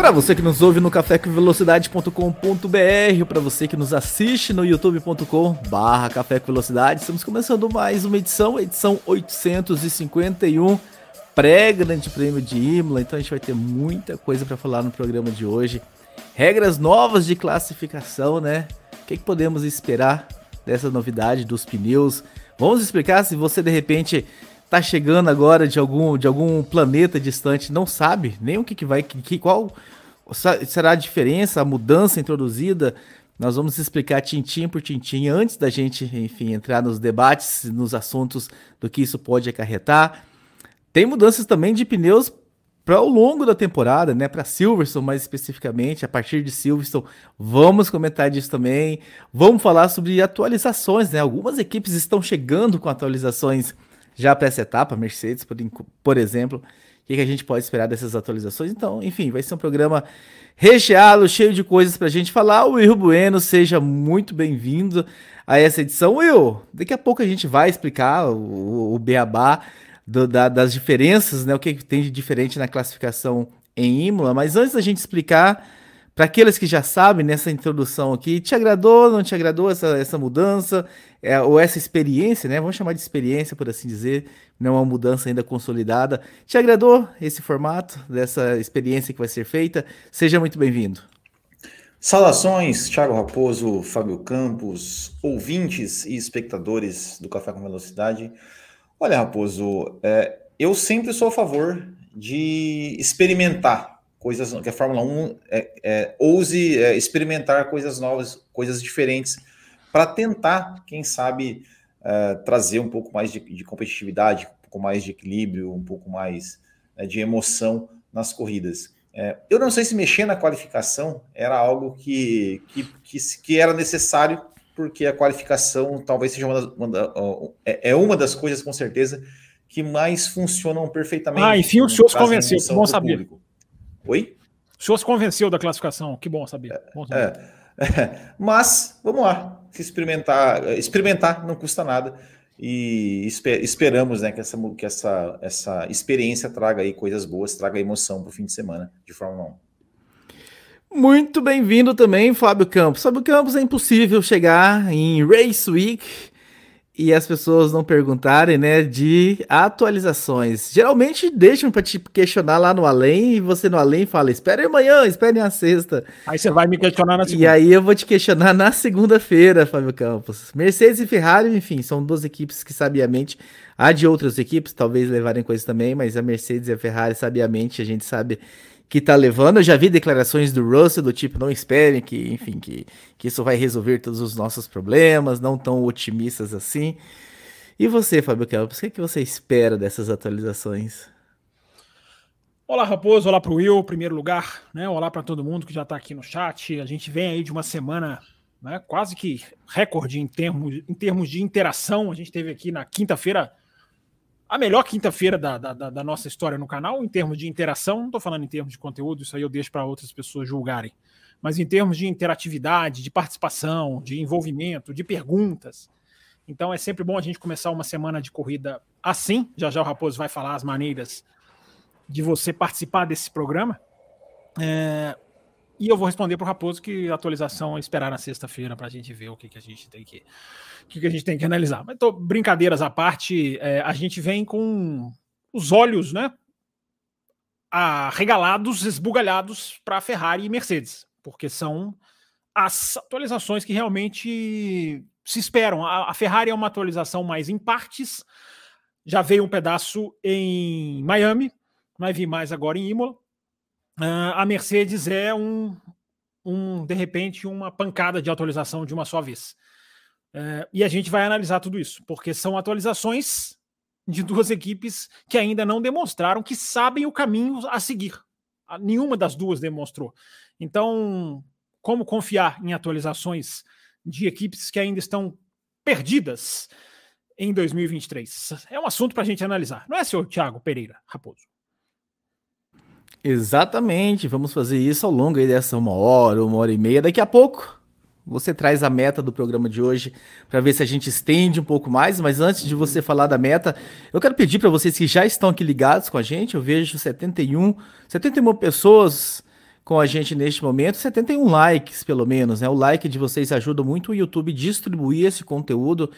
Para você que nos ouve no cafécomvelocidade.com.br, para você que nos assiste no youtube.com barra Café Velocidade, estamos começando mais uma edição, edição 851, pré-grande prêmio de Imola, então a gente vai ter muita coisa para falar no programa de hoje. Regras novas de classificação, né? O que, que podemos esperar dessa novidade dos pneus? Vamos explicar se você de repente tá chegando agora de algum, de algum planeta distante, não sabe nem o que, que vai, que, qual será a diferença, a mudança introduzida. Nós vamos explicar tintim por tintim antes da gente, enfim, entrar nos debates, nos assuntos do que isso pode acarretar. Tem mudanças também de pneus para o longo da temporada, né? Para Silverstone mais especificamente, a partir de Silverstone, vamos comentar disso também. Vamos falar sobre atualizações, né? Algumas equipes estão chegando com atualizações já para essa etapa, Mercedes, por, por exemplo. O que, que, a gente pode esperar dessas atualizações? Então, enfim, vai ser um programa recheado, cheio de coisas para a gente falar. O Will Bueno, seja muito bem-vindo a essa edição. Will, daqui a pouco a gente vai explicar o, o beabá do, da, das diferenças, né? O que, que tem de diferente na classificação em Imola. Mas antes da gente explicar, para aqueles que já sabem nessa introdução aqui, te agradou, não te agradou essa, essa mudança, é, ou essa experiência, né? Vamos chamar de experiência, por assim dizer, não é uma mudança ainda consolidada. Te agradou esse formato, dessa experiência que vai ser feita? Seja muito bem-vindo. Saudações, Thiago Raposo, Fábio Campos, ouvintes e espectadores do Café com Velocidade. Olha, Raposo, é, eu sempre sou a favor de experimentar coisas que a Fórmula 1 é, é, ouse é, experimentar coisas novas, coisas diferentes, para tentar, quem sabe, é, trazer um pouco mais de, de, competitividade, um pouco mais de equilíbrio, um pouco mais né, de emoção nas corridas. É, eu não sei se mexer na qualificação era algo que, que, que, que era necessário, porque a qualificação talvez seja uma, das, uma da, é, é uma das coisas, com certeza, que mais funcionam perfeitamente. Ah, enfim, o senhor se convenceu, bom saber. Público. Oi? O senhor se convenceu da classificação, que bom saber. Bom saber. É, é, mas, vamos lá, se experimentar, experimentar não custa nada e esper, esperamos né, que, essa, que essa, essa experiência traga aí coisas boas, traga emoção para o fim de semana de Fórmula 1. Muito bem-vindo também, Fábio Campos. Fábio Campos, é impossível chegar em Race Week e as pessoas não perguntarem, né, de atualizações. Geralmente deixam para te questionar lá no além e você no além fala: "Espere amanhã, espere na sexta". Aí você vai me questionar na segunda. E aí eu vou te questionar na segunda-feira, Fábio Campos. Mercedes e Ferrari, enfim, são duas equipes que sabiamente há de outras equipes talvez levarem coisas também, mas a Mercedes e a Ferrari sabiamente a gente sabe que tá levando. Eu já vi declarações do Russell do tipo, não esperem que, enfim, que, que isso vai resolver todos os nossos problemas, não tão otimistas assim. E você, Fábio Campos, o que, é que você espera dessas atualizações? Olá, Raposo, olá para o Will, primeiro lugar, né? Olá para todo mundo que já está aqui no chat. A gente vem aí de uma semana né, quase que recorde em termos, em termos de interação. A gente teve aqui na quinta-feira a melhor quinta-feira da, da, da, nossa história no canal, em termos de interação, não estou falando em termos de conteúdo, isso aí eu deixo para outras pessoas julgarem, mas em termos de interatividade, de participação, de envolvimento, de perguntas. Então é sempre bom a gente começar uma semana de corrida assim. Já já o Raposo vai falar as maneiras de você participar desse programa. É, e eu vou responder para o Raposo que a atualização é esperar na sexta-feira para a gente ver o que, que a gente tem que que, que a gente tem que analisar. Mas tô, brincadeiras à parte, é, a gente vem com os olhos, né? Arregalados, esbugalhados para Ferrari e Mercedes, porque são as atualizações que realmente se esperam. A, a Ferrari é uma atualização mais em partes, já veio um pedaço em Miami, vai vir mais agora em Imola. Uh, a Mercedes é um, um, de repente, uma pancada de atualização de uma só vez. É, e a gente vai analisar tudo isso, porque são atualizações de duas equipes que ainda não demonstraram que sabem o caminho a seguir. Nenhuma das duas demonstrou. Então, como confiar em atualizações de equipes que ainda estão perdidas em 2023? É um assunto para a gente analisar, não é, senhor Thiago Pereira Raposo? Exatamente, vamos fazer isso ao longo dessa uma hora, uma hora e meia. Daqui a pouco você traz a meta do programa de hoje para ver se a gente estende um pouco mais. Mas antes de você falar da meta, eu quero pedir para vocês que já estão aqui ligados com a gente. Eu vejo 71, 71 pessoas com a gente neste momento, 71 likes pelo menos, né? O like de vocês ajuda muito o YouTube distribuir esse conteúdo.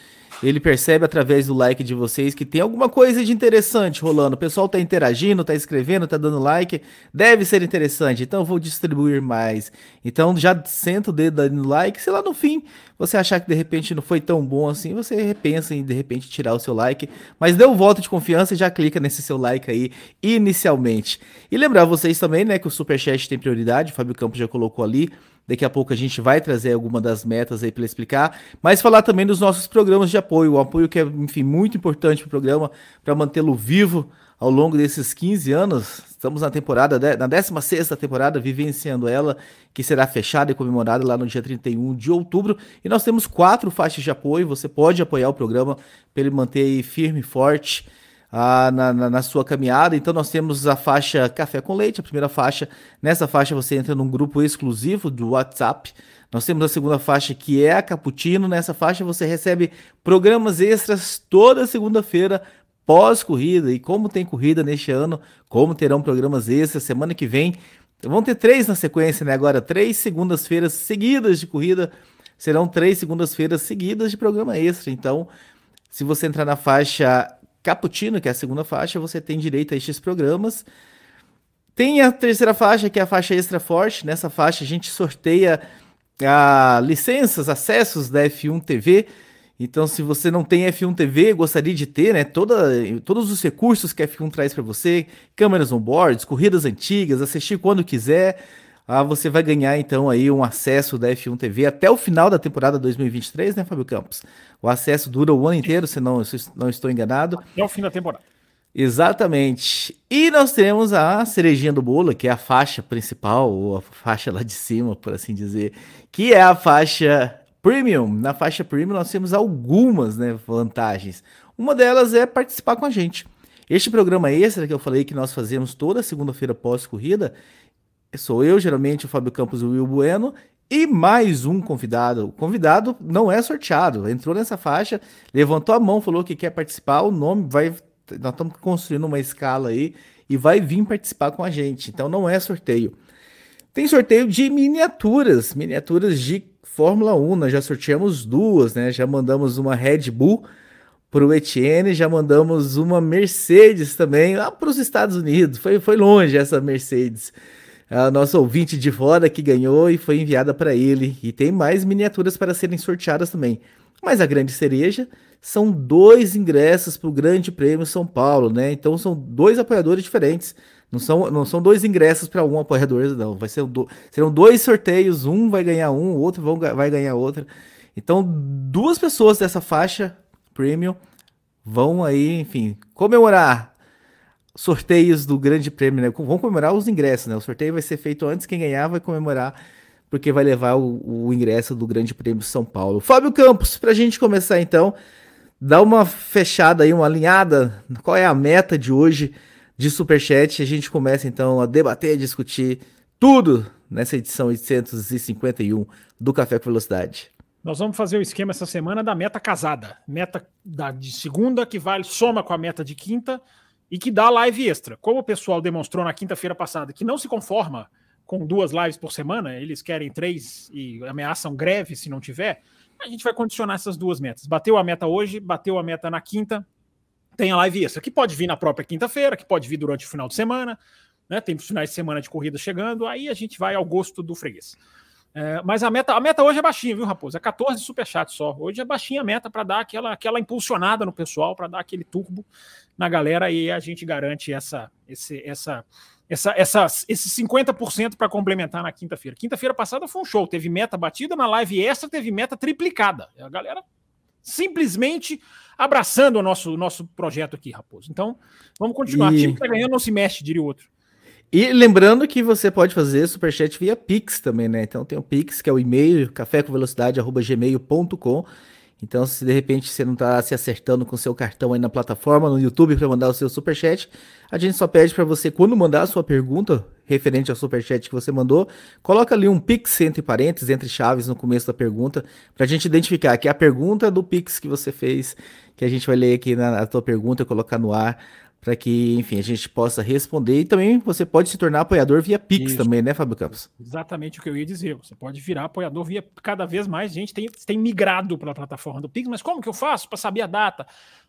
Ele percebe através do like de vocês que tem alguma coisa de interessante rolando. O pessoal tá interagindo, tá escrevendo, tá dando like, deve ser interessante. Então eu vou distribuir mais. Então já senta o dedo no like, sei lá no fim você achar que de repente não foi tão bom assim, você repensa em de repente tirar o seu like, mas dê um voto de confiança e já clica nesse seu like aí inicialmente. E lembrar vocês também, né, que o Superchat tem prioridade, o Fábio Campos já colocou ali, Daqui a pouco a gente vai trazer alguma das metas aí para explicar, mas falar também dos nossos programas de apoio, o apoio que é, enfim, muito importante para o programa, para mantê-lo vivo ao longo desses 15 anos. Estamos na temporada, na 16 temporada, vivenciando ela, que será fechada e comemorada lá no dia 31 de outubro. E nós temos quatro faixas de apoio. Você pode apoiar o programa para ele manter aí firme e forte. Ah, na, na, na, sua caminhada. Então nós temos a faixa Café com Leite, a primeira faixa. Nessa faixa você entra num grupo exclusivo do WhatsApp. Nós temos a segunda faixa que é a Cappuccino. Nessa faixa você recebe programas extras toda segunda-feira pós-corrida. E como tem corrida neste ano, como terão programas extras semana que vem. Vão ter três na sequência, né? Agora, três segundas-feiras seguidas de corrida. Serão três segundas-feiras seguidas de programa extra. Então, se você entrar na faixa Cappuccino, que é a segunda faixa, você tem direito a estes programas. Tem a terceira faixa, que é a faixa extra forte. Nessa faixa a gente sorteia a licenças, acessos da F1 TV. Então, se você não tem F1 TV, gostaria de ter, né, toda, todos os recursos que a F1 traz para você, câmeras on boards, corridas antigas, assistir quando quiser, ah, você vai ganhar então aí um acesso da F1 TV até o final da temporada 2023, né, Fábio Campos? O acesso dura o ano inteiro, se não, se não estou enganado. Até o fim da temporada. Exatamente. E nós temos a cerejinha do bolo, que é a faixa principal, ou a faixa lá de cima, por assim dizer, que é a faixa Premium. Na faixa Premium nós temos algumas né, vantagens. Uma delas é participar com a gente. Este programa extra que eu falei que nós fazemos toda segunda-feira pós-corrida, sou eu, geralmente, o Fábio Campos e o Will Bueno, e mais um convidado. O convidado não é sorteado, entrou nessa faixa, levantou a mão, falou que quer participar, o nome vai. Nós estamos construindo uma escala aí e vai vir participar com a gente. Então não é sorteio. Tem sorteio de miniaturas, miniaturas de Fórmula 1. Nós já sorteamos duas, né? Já mandamos uma Red Bull para o Etienne, já mandamos uma Mercedes também lá para os Estados Unidos. Foi, foi longe essa Mercedes a nossa ouvinte de fora que ganhou e foi enviada para ele. E tem mais miniaturas para serem sorteadas também. Mas a grande cereja são dois ingressos para o Grande Prêmio São Paulo, né? Então são dois apoiadores diferentes. Não são, não são dois ingressos para um apoiador, não. Vai ser do, serão dois sorteios. Um vai ganhar um, o outro vão, vai ganhar outro. Então, duas pessoas dessa faixa premium vão aí, enfim, comemorar sorteios do Grande Prêmio, né? Vão comemorar os ingressos, né? O sorteio vai ser feito antes, quem ganhar vai comemorar, porque vai levar o, o ingresso do Grande Prêmio São Paulo. Fábio Campos, para a gente começar então, dá uma fechada aí, uma alinhada, qual é a meta de hoje de Superchat? A gente começa então a debater, a discutir tudo nessa edição 851 do Café com Velocidade. Nós vamos fazer o esquema essa semana da meta casada. Meta da, de segunda, que vale, soma com a meta de quinta, e que dá live extra. Como o pessoal demonstrou na quinta-feira passada que não se conforma com duas lives por semana, eles querem três e ameaçam greve se não tiver, a gente vai condicionar essas duas metas. Bateu a meta hoje, bateu a meta na quinta, tem a live extra, que pode vir na própria quinta-feira, que pode vir durante o final de semana, né? Tem finais de semana de corrida chegando, aí a gente vai ao gosto do freguês. É, mas a meta, a meta hoje é baixinha, viu, Raposo? É 14 superchats só. Hoje é baixinha a meta para dar aquela, aquela impulsionada no pessoal, para dar aquele turbo na galera e a gente garante essa, esse, essa, essa, essa, esses 50% para complementar na quinta-feira. Quinta-feira passada foi um show, teve meta batida, na live extra teve meta triplicada. A galera simplesmente abraçando o nosso, nosso projeto aqui, Raposo. Então, vamos continuar. E... Time que tá ganhando não se mexe, diria o outro. E lembrando que você pode fazer superchat via Pix também, né? Então tem o Pix, que é o e-mail, cafécomvelocidade.gmail.com. Então, se de repente você não está se acertando com seu cartão aí na plataforma, no YouTube, para mandar o seu superchat, a gente só pede para você, quando mandar a sua pergunta referente ao superchat que você mandou, coloca ali um Pix entre parênteses, entre chaves no começo da pergunta, para a gente identificar que é a pergunta do Pix que você fez, que a gente vai ler aqui na, na tua pergunta, colocar no ar para que, enfim, a gente possa responder. E também você pode se tornar apoiador via Pix Isso. também, né, Fábio Campos? Exatamente o que eu ia dizer. Você pode virar apoiador via cada vez mais gente tem, tem migrado para a plataforma do Pix, mas como que eu faço para saber a data?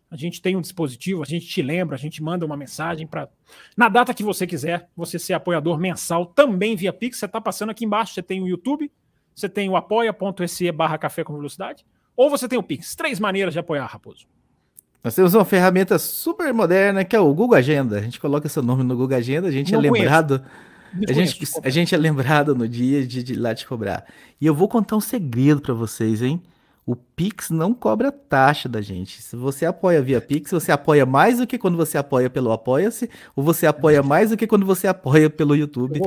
A gente tem um dispositivo, a gente te lembra, a gente manda uma mensagem para na data que você quiser, você ser apoiador mensal também via Pix. Você está passando aqui embaixo, você tem o YouTube, você tem o apoia.se barra café com velocidade, ou você tem o Pix. Três maneiras de apoiar, Raposo. Nós temos uma ferramenta super moderna que é o Google Agenda. A gente coloca seu nome no Google Agenda, a gente Não é lembrado. A gente, a gente é lembrado no dia de, de lá te cobrar. E eu vou contar um segredo para vocês, hein? O Pix não cobra taxa da gente. Se você apoia via Pix, você apoia mais do que quando você apoia pelo Apoia-se, ou você apoia mais do que quando você apoia pelo YouTube.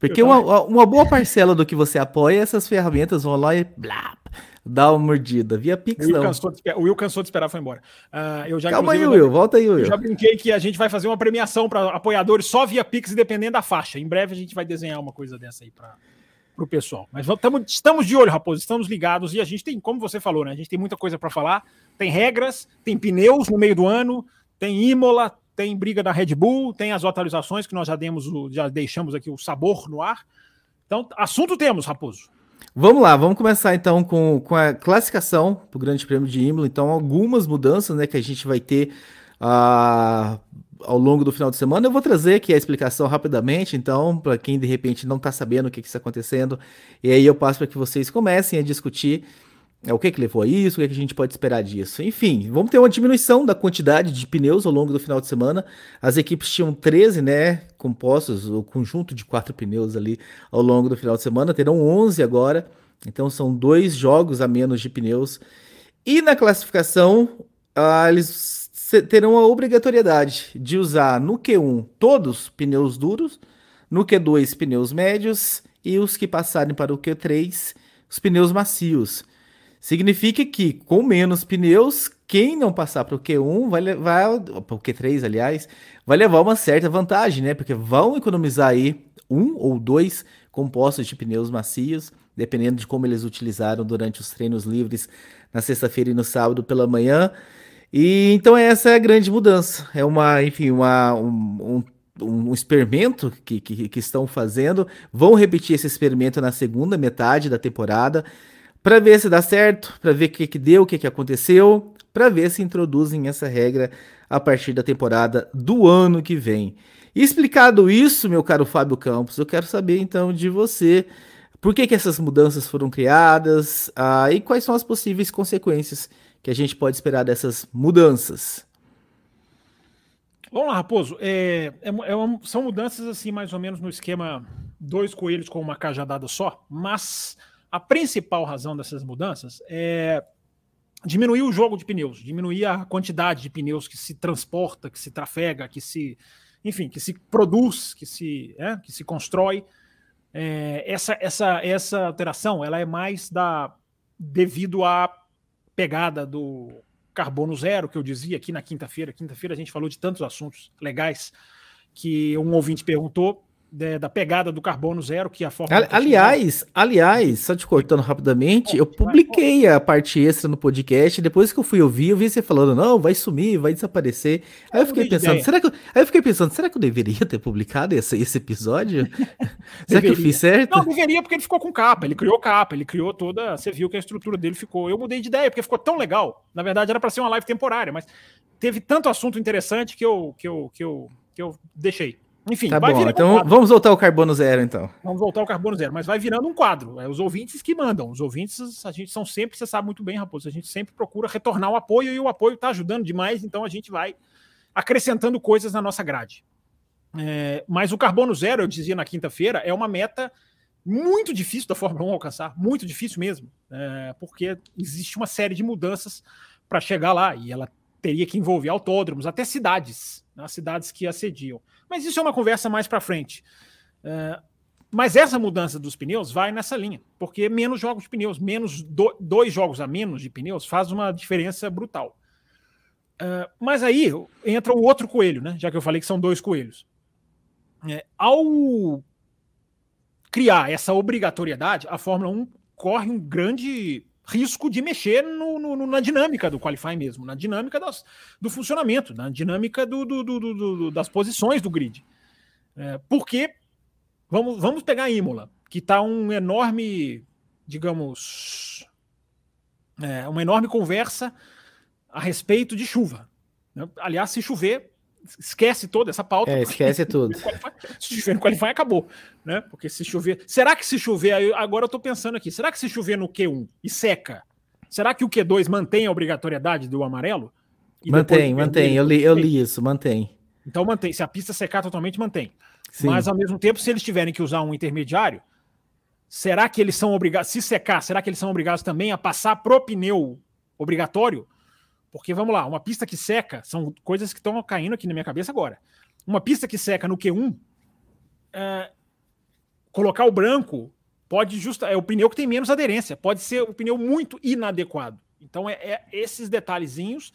Porque uma, uma boa parcela do que você apoia, essas ferramentas vão lá e blá, dá uma mordida. Via Pix, o Will não. Cansou de, o Will cansou de esperar, foi embora. Uh, eu já, Calma aí, Will, volta aí, Will. Eu já brinquei que a gente vai fazer uma premiação para apoiadores só via Pix, dependendo da faixa. Em breve a gente vai desenhar uma coisa dessa aí para o pessoal. Mas tamo, estamos de olho, Raposo, estamos ligados e a gente tem, como você falou, né? A gente tem muita coisa para falar. Tem regras, tem pneus no meio do ano, tem Imola, tem briga da Red Bull, tem as atualizações que nós já demos, já deixamos aqui o sabor no ar. Então, assunto temos, Raposo. Vamos lá, vamos começar então com, com a classificação do Grande Prêmio de Imola. Então, algumas mudanças né, que a gente vai ter uh, ao longo do final de semana. Eu vou trazer aqui a explicação rapidamente, então, para quem de repente não está sabendo o que, está acontecendo, e aí eu passo para que vocês comecem a discutir o que, que levou a isso, o que, que a gente pode esperar disso. Enfim, vamos ter uma diminuição da quantidade de pneus ao longo do final de semana. As equipes tinham 13, né, compostos, o conjunto de quatro pneus ali ao longo do final de semana, terão 11 agora. Então são dois jogos a menos de pneus. E na classificação, ah, eles terão a obrigatoriedade de usar no Q1 todos pneus duros, no Q2 pneus médios e os que passarem para o Q3 os pneus macios. Significa que com menos pneus, quem não passar para o Q1 vai levar, para o Q3, aliás, vai levar uma certa vantagem, né? Porque vão economizar aí um ou dois compostos de pneus macios, dependendo de como eles utilizaram durante os treinos livres na sexta-feira e no sábado pela manhã. E então essa é a grande mudança. É uma, enfim, uma, um, um, um experimento que, que, que estão fazendo. Vão repetir esse experimento na segunda metade da temporada para ver se dá certo, para ver o que, que deu, o que, que aconteceu, para ver se introduzem essa regra a partir da temporada do ano que vem. Explicado isso, meu caro Fábio Campos, eu quero saber então de você por que, que essas mudanças foram criadas ah, e quais são as possíveis consequências que a gente pode esperar dessas mudanças. Vamos lá, Raposo. É, é, é uma, são mudanças assim, mais ou menos no esquema dois coelhos com uma cajadada só, mas a principal razão dessas mudanças é diminuir o jogo de pneus, diminuir a quantidade de pneus que se transporta, que se trafega, que se, enfim, que se produz, que se, é, que se constrói. É, essa, essa, essa alteração ela é mais da devido à pegada do carbono zero que eu dizia aqui na quinta-feira. Quinta-feira a gente falou de tantos assuntos legais que um ouvinte perguntou de, da pegada do carbono zero, que a forma. aliás, aliás, só te cortando rapidamente, eu publiquei a parte extra no podcast. Depois que eu fui ouvir, eu vi você falando, não, vai sumir, vai desaparecer. Aí eu fiquei pensando, será que eu, aí eu fiquei pensando, será que eu deveria ter publicado esse, esse episódio? será que eu fiz certo? Não, deveria, porque ele ficou com capa, ele criou capa, ele criou toda. Você viu que a estrutura dele ficou. Eu mudei de ideia, porque ficou tão legal. Na verdade, era para ser uma live temporária, mas teve tanto assunto interessante que eu, que eu, que eu, que eu deixei. Enfim, tá bom. Então um vamos voltar ao carbono zero, então. Vamos voltar ao carbono zero, mas vai virando um quadro. É os ouvintes que mandam. Os ouvintes, a gente são sempre, você sabe muito bem, Raposo, a gente sempre procura retornar o apoio e o apoio está ajudando demais, então a gente vai acrescentando coisas na nossa grade. É, mas o carbono zero, eu dizia na quinta-feira, é uma meta muito difícil da Fórmula 1 alcançar, muito difícil mesmo, é, porque existe uma série de mudanças para chegar lá e ela teria que envolver autódromos, até cidades, né, cidades que assediam. Mas isso é uma conversa mais para frente. É, mas essa mudança dos pneus vai nessa linha, porque menos jogos de pneus, menos do, dois jogos a menos de pneus faz uma diferença brutal. Uh, mas aí entra o outro coelho, né? Já que eu falei que são dois coelhos. É, ao criar essa obrigatoriedade, a Fórmula 1 corre um grande risco de mexer no, no, na dinâmica do qualify mesmo, na dinâmica das, do funcionamento, na dinâmica do, do, do, das posições do grid. É, porque, vamos, vamos pegar a Imola, que está um enorme, digamos, é, uma enorme conversa a respeito de chuva. Né? Aliás, se chover, esquece toda essa pauta. É, esquece tudo. Se chover no Qualify, acabou. Né? Porque se chover. Será que se chover. Agora eu tô pensando aqui. Será que se chover no Q1 e seca, será que o Q2 mantém a obrigatoriedade do amarelo? E mantém, mantém. Eu li, eu li isso, mantém. Então mantém. Se a pista secar totalmente, mantém. Sim. Mas ao mesmo tempo, se eles tiverem que usar um intermediário, será que eles são obrigados. Se secar, será que eles são obrigados também a passar pro pneu obrigatório? Porque vamos lá, uma pista que seca, são coisas que estão caindo aqui na minha cabeça agora. Uma pista que seca no Q1, é, colocar o branco pode justa é o pneu que tem menos aderência, pode ser o pneu muito inadequado. Então é, é esses detalhezinhos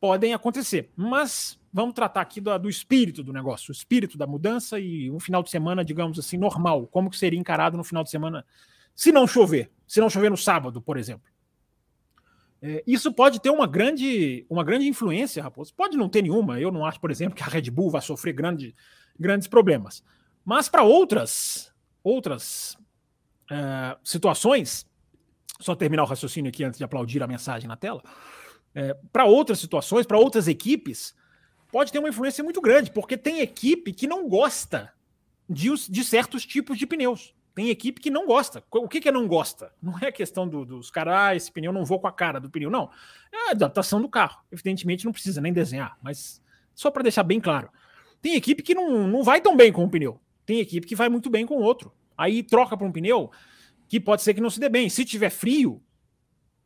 podem acontecer. Mas vamos tratar aqui do, do, espírito do negócio, o espírito da mudança e um final de semana, digamos assim, normal. Como que seria encarado no final de semana se não chover? Se não chover no sábado, por exemplo. É, isso pode ter uma grande, uma grande influência, Raposo. Pode não ter nenhuma. Eu não acho, por exemplo, que a Red Bull vai sofrer grande, grandes problemas. Mas para outras, outras é, situações, só terminar o raciocínio aqui antes de aplaudir a mensagem na tela. É, para outras situações, para outras equipes, pode ter uma influência muito grande, porque tem equipe que não gosta de, de certos tipos de pneus. Tem equipe que não gosta. O que, que é não gosta? Não é questão do, dos caras, ah, esse pneu não vou com a cara do pneu, não. É a adaptação do carro. Evidentemente não precisa nem desenhar, mas só para deixar bem claro. Tem equipe que não, não vai tão bem com um pneu. Tem equipe que vai muito bem com outro. Aí troca para um pneu que pode ser que não se dê bem. Se tiver frio,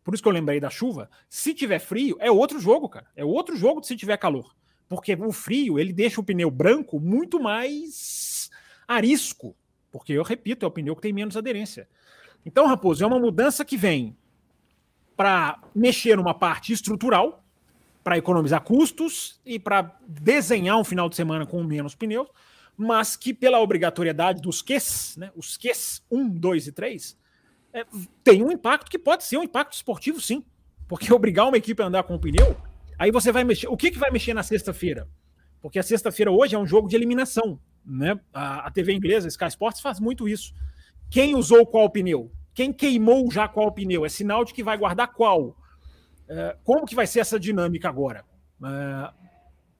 por isso que eu lembrei da chuva, se tiver frio, é outro jogo, cara. É outro jogo se tiver calor. Porque o frio, ele deixa o pneu branco muito mais arisco porque eu repito, é o pneu que tem menos aderência. Então, Raposo, é uma mudança que vem para mexer numa parte estrutural, para economizar custos e para desenhar um final de semana com menos pneus, mas que pela obrigatoriedade dos QS, né, os QS 1, 2 e 3, é, tem um impacto que pode ser um impacto esportivo, sim. Porque obrigar uma equipe a andar com o pneu, aí você vai mexer. O que, que vai mexer na sexta-feira? Porque a sexta-feira hoje é um jogo de eliminação. Né? A, a TV inglesa, Sky Sports, faz muito isso. Quem usou qual pneu? Quem queimou já qual pneu? É sinal de que vai guardar qual? É, como que vai ser essa dinâmica agora? É,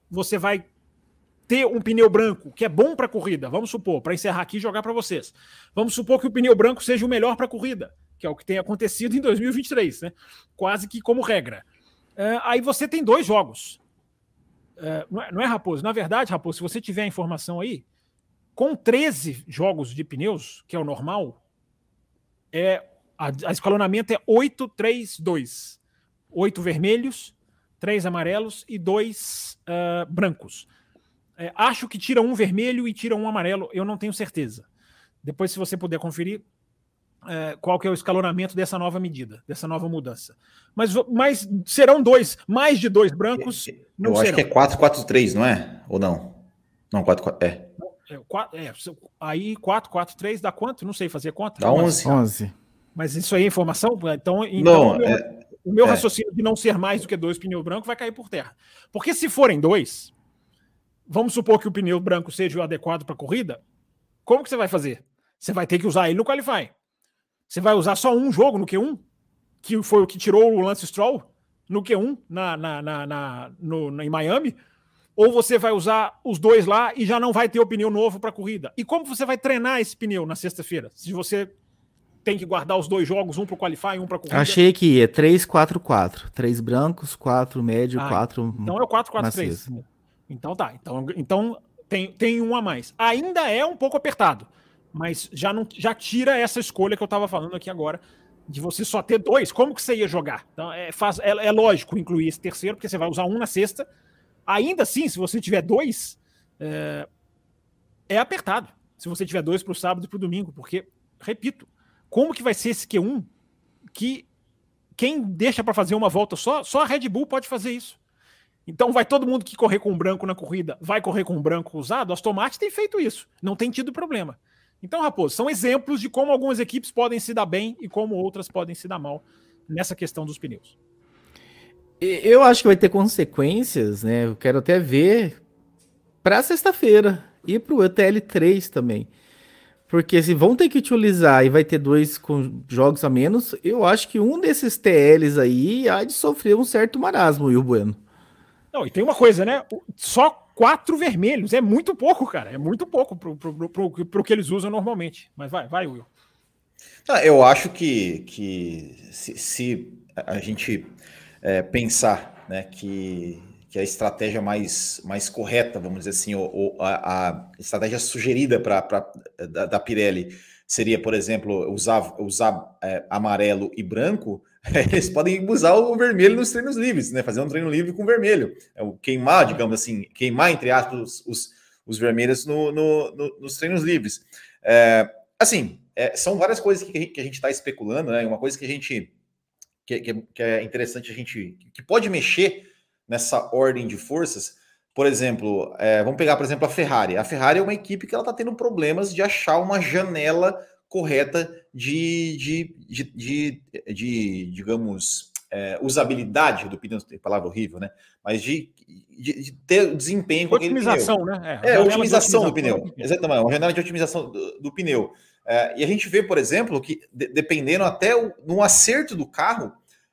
você vai ter um pneu branco que é bom para corrida, vamos supor, para encerrar aqui e jogar para vocês. Vamos supor que o pneu branco seja o melhor para corrida, que é o que tem acontecido em 2023, né? Quase que como regra. É, aí você tem dois jogos. É, não, é, não, é, Raposo? Na verdade, Raposo, se você tiver a informação aí, com 13 jogos de pneus, que é o normal, é a, a escalonamento é 8, 3, 2. 8 vermelhos, 3 amarelos e 2 uh, ah, brancos. É, acho que tira um vermelho e tira um amarelo, eu não tenho certeza. Depois, se você puder conferir é, qual que é o escalonamento dessa nova medida, dessa nova mudança. Mas, mas serão dois, mais de dois brancos. Eu acho serão. que é 4-4-3, não é? Ou não? Não, 4, 4 é. É, é, aí 4, 4, 3 dá quanto? Não sei fazer conta. Dá 11. 11. Mas isso aí é informação? Então, então não, o meu, é, o meu é. raciocínio de não ser mais do que dois pneus brancos vai cair por terra. Porque se forem dois, vamos supor que o pneu branco seja o adequado para corrida, como que você vai fazer? Você vai ter que usar ele no Qualify. Você vai usar só um jogo no Q1, que foi o que tirou o Lance Stroll no Q1 na, na, na, na no, em Miami ou você vai usar os dois lá e já não vai ter o pneu novo para a corrida? E como você vai treinar esse pneu na sexta-feira? Se você tem que guardar os dois jogos, um para o Qualify e um para a corrida. Achei que ia 3-4-4. Três brancos, quatro médio, ah, quatro. Então é o 4-4-3. Então tá. Então, então tem, tem um a mais. Ainda é um pouco apertado, mas já, não, já tira essa escolha que eu estava falando aqui agora. De você só ter dois, como que você ia jogar? Então é, faz, é, é lógico incluir esse terceiro, porque você vai usar um na sexta Ainda assim, se você tiver dois, é, é apertado. se você tiver dois para o sábado e para o domingo, porque, repito, como que vai ser esse Q1 que quem deixa para fazer uma volta só, só a Red Bull pode fazer isso. Então vai todo mundo que correr com branco na corrida, vai correr com branco usado. As Tomate tem feito isso, não tem tido problema. Então, Raposo, são exemplos de como algumas equipes podem se dar bem e como outras podem se dar mal nessa questão dos pneus. Eu acho que vai ter consequências, né? Eu quero até ver para sexta-feira e para o ETL3 também. Porque se vão ter que utilizar e vai ter dois com jogos a menos, eu acho que um desses TLs aí há de sofrer um certo marasmo, e o Bueno. Não, e tem uma coisa, né? Só quatro vermelhos é muito pouco, cara. É muito pouco pro, pro, pro, pro que eles usam normalmente. Mas vai, vai, Will. Ah, eu acho que, que se, se a gente é, pensar né, que, que a estratégia mais, mais correta, vamos dizer assim, ou, ou a, a, estratégia sugerida pra, pra, da, da Pirelli seria, por exemplo, usar, usar é, amarelo e branco, eles podem usar o vermelho nos treinos livres, né? Fazer um treino livre com vermelho. É o queimar, digamos assim, queimar, entre aspas, os, os vermelhos no, no, no, nos treinos livres. É, assim, é, são várias coisas que a gente está especulando, né? Uma coisa que a gente que, que, que, é interessante a gente que pode mexer nessa ordem de forças. Por exemplo, é, vamos pegar, por exemplo, a Ferrari. A Ferrari é uma equipe que ela está tendo problemas de achar uma janela correta de, de, de, de, de digamos, é, usabilidade do pneu, palavra horrível, né? Mas de, de, de ter desempenho com otimização, aquele pneu. né? É, é otimização, do pneu. Exatamente, uma janela de otimização do, do pneu. É, e a gente vê, por exemplo, que de, dependendo até no acerto do carro,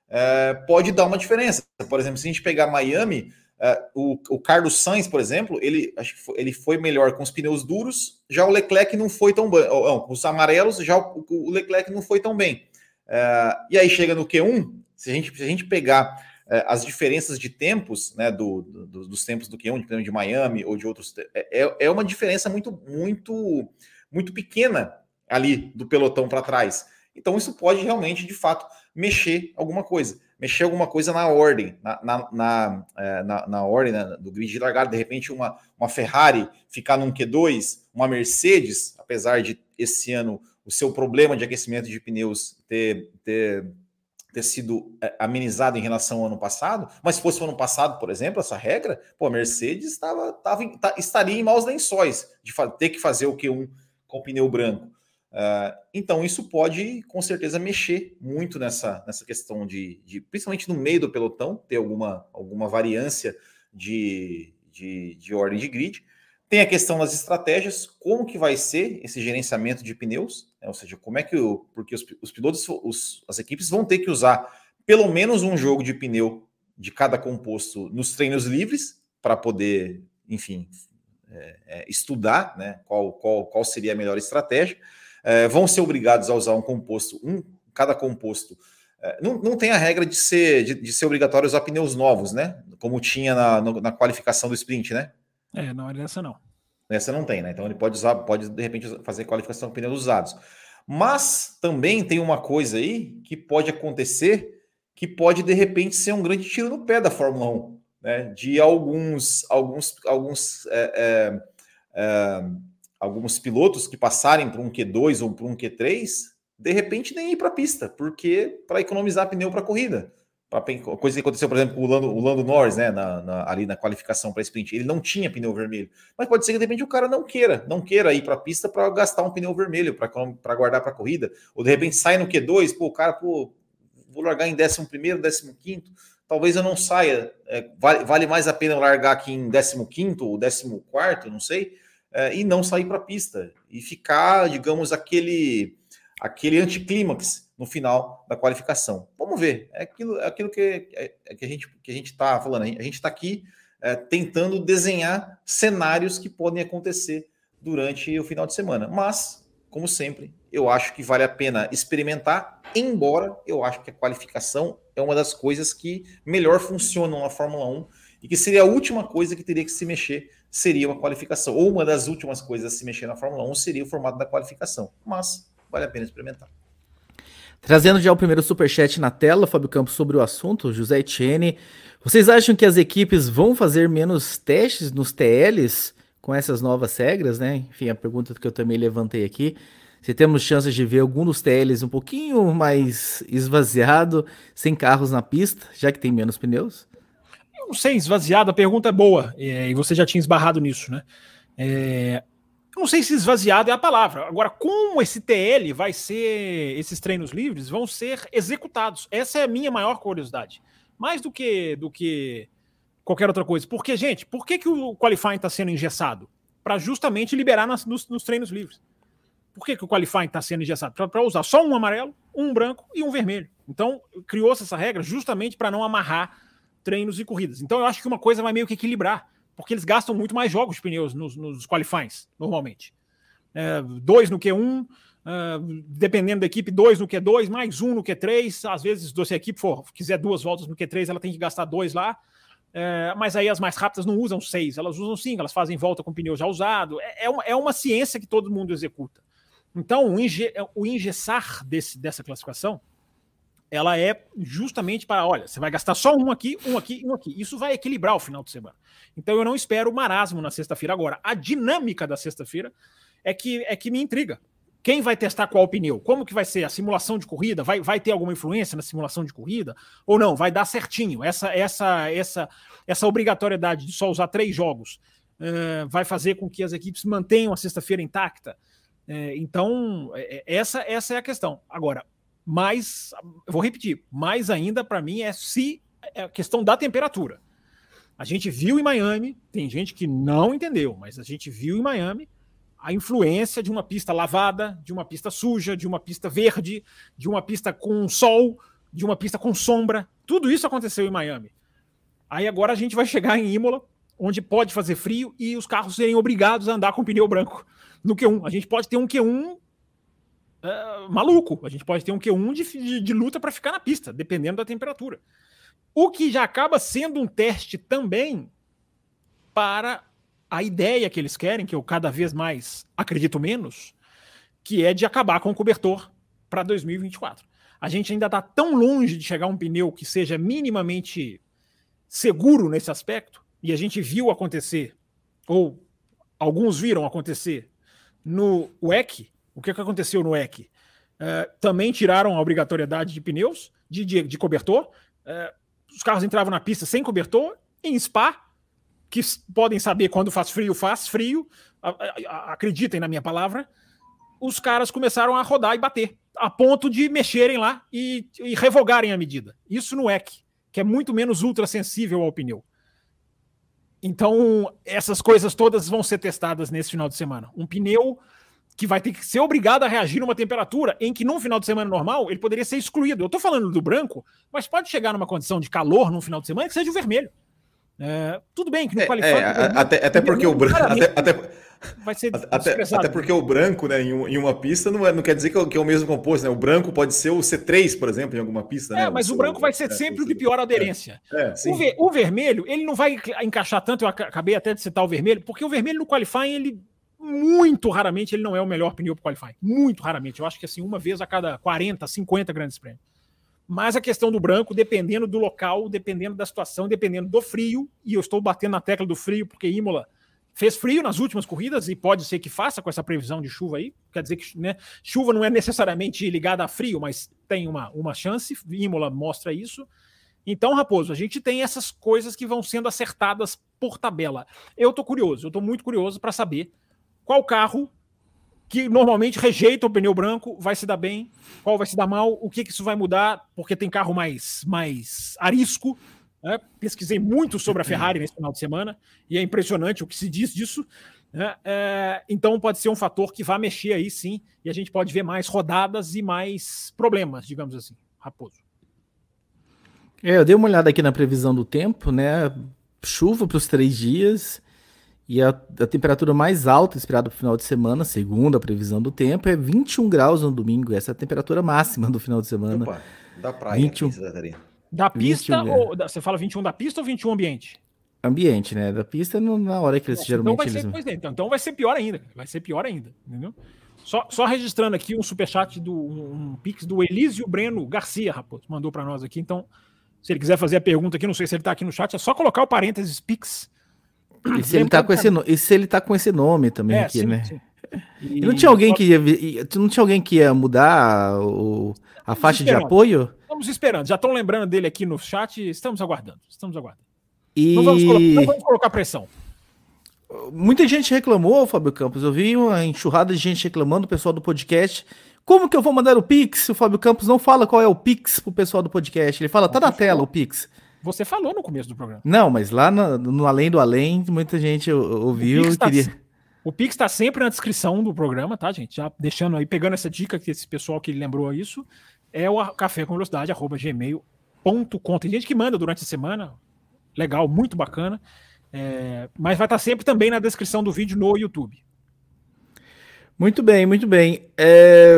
é, pode dar uma diferença. Por exemplo, se a gente pegar Miami, Uh, o, o, Carlos Sainz, por exemplo, ele, acho que foi, ele foi melhor com os pneus duros, já o Leclerc não foi tão bem. Com os amarelos, já o, o, Leclerc não foi tão bem. Uh, e aí chega no Q1, se a gente, se a gente pegar uh, as diferenças de tempos, né, do, do, dos tempos do Q1, de, Miami ou de outros, é, é, é uma diferença muito, muito, muito pequena ali do pelotão para trás. Então isso pode realmente, de fato, mexer alguma coisa mexer alguma coisa na ordem, na, na, na, é, na, na ordem né, do grid de largada. De repente, uma, uma Ferrari ficar num Q2, uma Mercedes, apesar de esse ano o seu problema de aquecimento de pneus ter, ter, ter sido é, amenizado em relação ao ano passado, mas se fosse o ano passado, por exemplo, essa regra, pô, a Mercedes estava, estava, tá, estaria em maus lençóis de ter que fazer o Q1 com pneu branco. Uh, então, isso pode, com certeza, mexer muito nessa, nessa questão de, de, principalmente no meio do pelotão, ter alguma, alguma variância de, de, de ordem de grid. Tem a questão das estratégias, como que vai ser esse gerenciamento de pneus, né? ou seja, como é que o. Porque os, os pilotos, os, as equipes vão ter que usar pelo menos um jogo de pneu de cada composto nos treinos livres, para poder, enfim, é, é, estudar né, qual, qual, qual seria a melhor estratégia é, vão ser obrigados a usar um composto, um cada composto. É, não, não tem a regra de ser, de, de, ser obrigatório usar pneus novos, né? Como tinha na, no, na qualificação do sprint, né? É, não, essa não. Essa não tem, né? Então ele pode usar, pode de repente fazer qualificação com pneus usados. Mas também tem uma coisa aí que pode acontecer que pode de repente ser um grande tiro no pé da Fórmula 1, né? De alguns, alguns, alguns é, é, é alguns pilotos que passarem para um Q2 ou para um Q3, de repente nem ir para a pista, porque para economizar pneu para a corrida. Pra, coisa que aconteceu, por exemplo, com o Lando, o Lando Norris, né, na, na, ali na qualificação para sprint, ele não tinha pneu vermelho. Mas pode ser que de repente o cara não queira, não queira ir para a pista para gastar um pneu vermelho, para guardar para a corrida. Ou de repente sai no Q2, pô, o cara, pô, vou largar em 11, 15, talvez eu não saia. É, vale, vale mais a pena largar aqui em 15 ou 14, não sei é, e não sair para a pista e ficar, digamos, aquele aquele anticlímax no final da qualificação. Vamos ver, é aquilo, é aquilo que, é, é que a gente que a gente está falando. A gente está aqui é, tentando desenhar cenários que podem acontecer durante o final de semana. Mas, como sempre, eu acho que vale a pena experimentar, embora eu acho que a qualificação é uma das coisas que melhor funcionam na Fórmula 1 e que seria a última coisa que teria que se mexer seria uma qualificação. Ou uma das últimas coisas a se mexer na Fórmula 1 seria o formato da qualificação. Mas vale a pena experimentar. Trazendo já o primeiro superchat na tela, Fábio Campos, sobre o assunto, José Etienne. Vocês acham que as equipes vão fazer menos testes nos TLs com essas novas regras, né? Enfim, a pergunta que eu também levantei aqui. Se temos chances de ver algum dos TLs um pouquinho mais esvaziado, sem carros na pista, já que tem menos pneus? Não sei, esvaziado, a pergunta é boa, é, e você já tinha esbarrado nisso, né? É, não sei se esvaziado é a palavra. Agora, como esse TL vai ser, esses treinos livres vão ser executados? Essa é a minha maior curiosidade. Mais do que do que qualquer outra coisa. Porque, gente, por que, que o qualifying está sendo engessado? Para justamente liberar nas, nos, nos treinos livres. Por que, que o qualifying está sendo engessado? Para usar só um amarelo, um branco e um vermelho. Então, criou-se essa regra justamente para não amarrar treinos e corridas. Então, eu acho que uma coisa vai meio que equilibrar, porque eles gastam muito mais jogos de pneus nos, nos qualifyings, normalmente. É, dois no Q1, Uh, dependendo da equipe, dois no Q2, mais um no Q3. Às vezes, se a equipe for, quiser duas voltas no Q3, ela tem que gastar dois lá. Uh, mas aí as mais rápidas não usam seis, elas usam cinco, elas fazem volta com pneu já usado. É, é, uma, é uma ciência que todo mundo executa. Então, o, inge, o engessar desse, dessa classificação, ela é justamente para, olha, você vai gastar só um aqui, um aqui e um aqui. Isso vai equilibrar o final de semana. Então, eu não espero marasmo na sexta-feira. Agora, a dinâmica da sexta-feira é que, é que me intriga. Quem vai testar qual pneu? Como que vai ser a simulação de corrida? Vai, vai ter alguma influência na simulação de corrida? Ou não? Vai dar certinho? Essa, essa, essa, essa obrigatoriedade de só usar três jogos uh, vai fazer com que as equipes mantenham a sexta-feira intacta? É, então, é, essa, essa é a questão. Agora, mais, vou repetir, mais ainda para mim é se é a questão da temperatura. A gente viu em Miami, tem gente que não entendeu, mas a gente viu em Miami a influência de uma pista lavada, de uma pista suja, de uma pista verde, de uma pista com sol, de uma pista com sombra. Tudo isso aconteceu em Miami. Aí agora a gente vai chegar em Imola, onde pode fazer frio e os carros serem obrigados a andar com pneu branco no Q1. A gente pode ter um Q1 é, maluco. A gente pode ter um Q1 de, de, de luta para ficar na pista, dependendo da temperatura. O que já acaba sendo um teste também para a ideia que eles querem, que eu cada vez mais acredito menos, que é de acabar com o cobertor para 2024. A gente ainda está tão longe de chegar a um pneu que seja minimamente seguro nesse aspecto, e a gente viu acontecer, ou alguns viram acontecer, no WEC, o que, que aconteceu no WEC? Uh, também tiraram a obrigatoriedade de pneus, de, de, de cobertor. Uh, os carros entravam na pista sem cobertor. Em Spa, que podem saber quando faz frio, faz frio, acreditem na minha palavra, os caras começaram a rodar e bater, a ponto de mexerem lá e, e revogarem a medida. Isso no WEC, que é muito menos ultrassensível ao pneu. Então, essas coisas todas vão ser testadas nesse final de semana. Um pneu que vai ter que ser obrigado a reagir numa temperatura em que num final de semana normal ele poderia ser excluído. Eu estou falando do branco, mas pode chegar numa condição de calor num final de semana que seja o vermelho. É, tudo bem que no é, É, até, até porque o branco. Até, até, vai ser até, até porque o branco, né, em, em uma pista, não, é, não quer dizer que é, que é, o mesmo composto, né? O branco pode ser o C3, por exemplo, em alguma pista. É, né? mas o, o branco vai ser é, sempre o de pior aderência. O, ver, o, vermelho, ele não vai encaixar tanto, eu acabei até de citar o vermelho, porque o vermelho no qualifying, ele muito raramente ele não é o melhor pneu para qualifying. Muito raramente. Eu acho que assim, uma vez a cada 40, 50 grandes prêmios. Mas a questão do branco, dependendo do local, dependendo da situação, dependendo do frio, e eu estou batendo na tecla do frio, porque Imola fez frio nas últimas corridas e pode ser que faça com essa previsão de chuva aí. Quer dizer que né, chuva não é necessariamente ligada a frio, mas tem uma, uma chance. Imola mostra isso. Então, Raposo, a gente tem essas coisas que vão sendo acertadas por tabela. Eu estou curioso, eu estou muito curioso para saber qual carro que normalmente rejeita o pneu branco, vai se dar bem, qual vai se dar mal, o que, que isso vai mudar, porque tem carro mais, mais arisco. Né? Pesquisei muito sobre a Ferrari nesse final de semana e é impressionante o que se diz disso. Né? É, então pode ser um fator que vai mexer aí sim, e a gente pode ver mais rodadas e mais problemas, digamos assim. Raposo. É, eu dei uma olhada aqui na previsão do tempo, né? Chuva para os três dias. E a, a, temperatura mais alta esperada para o final de semana, segundo a previsão do tempo, é 21 graus no domingo. Essa é a temperatura máxima do final de semana. Opa, da praia. 21, da pista 21, ou. Da, você fala 21 da pista ou 21 ambiente? Ambiente, né? Da pista no, na hora que eles Nossa, geralmente. Então vai, ser, eles... é, então, então vai ser pior ainda. Vai ser pior ainda, entendeu? Só, só registrando aqui um superchat do um, um pix do Elísio Breno Garcia, Raposo, mandou para nós aqui. Então, se ele quiser fazer a pergunta aqui, não sei se ele está aqui no chat, é só colocar o parênteses pix E se, ele tá com esse, e se ele tá com esse nome também é, aqui, sim, né? Sim. E... e... não tinha alguém que ia, não tinha alguém que ia mudar o, a faixa de apoio? Estamos esperando. Já estão lembrando dele aqui no chat. Estamos aguardando. Estamos aguardando. E... Não, vamos colocar, não vamos colocar pressão. Muita gente reclamou, Fábio Campos. Eu vi uma enxurrada de gente reclamando, o pessoal do podcast. Como que eu vou mandar o Pix? O Fábio Campos não fala qual é o Pix pro pessoal do podcast. Ele fala, tá na tela o Pix. Você falou no começo do programa. Não, mas lá no, no Além do Além, muita gente ouviu e tá queria. O Pix está sempre na descrição do programa, tá, gente? Já deixando aí, pegando essa dica que esse pessoal que lembrou isso, é o café com velocidade, arroba gmail.com. Tem gente que manda durante a semana, legal, muito bacana. É, mas vai estar sempre também na descrição do vídeo no YouTube. Muito bem, muito bem. É...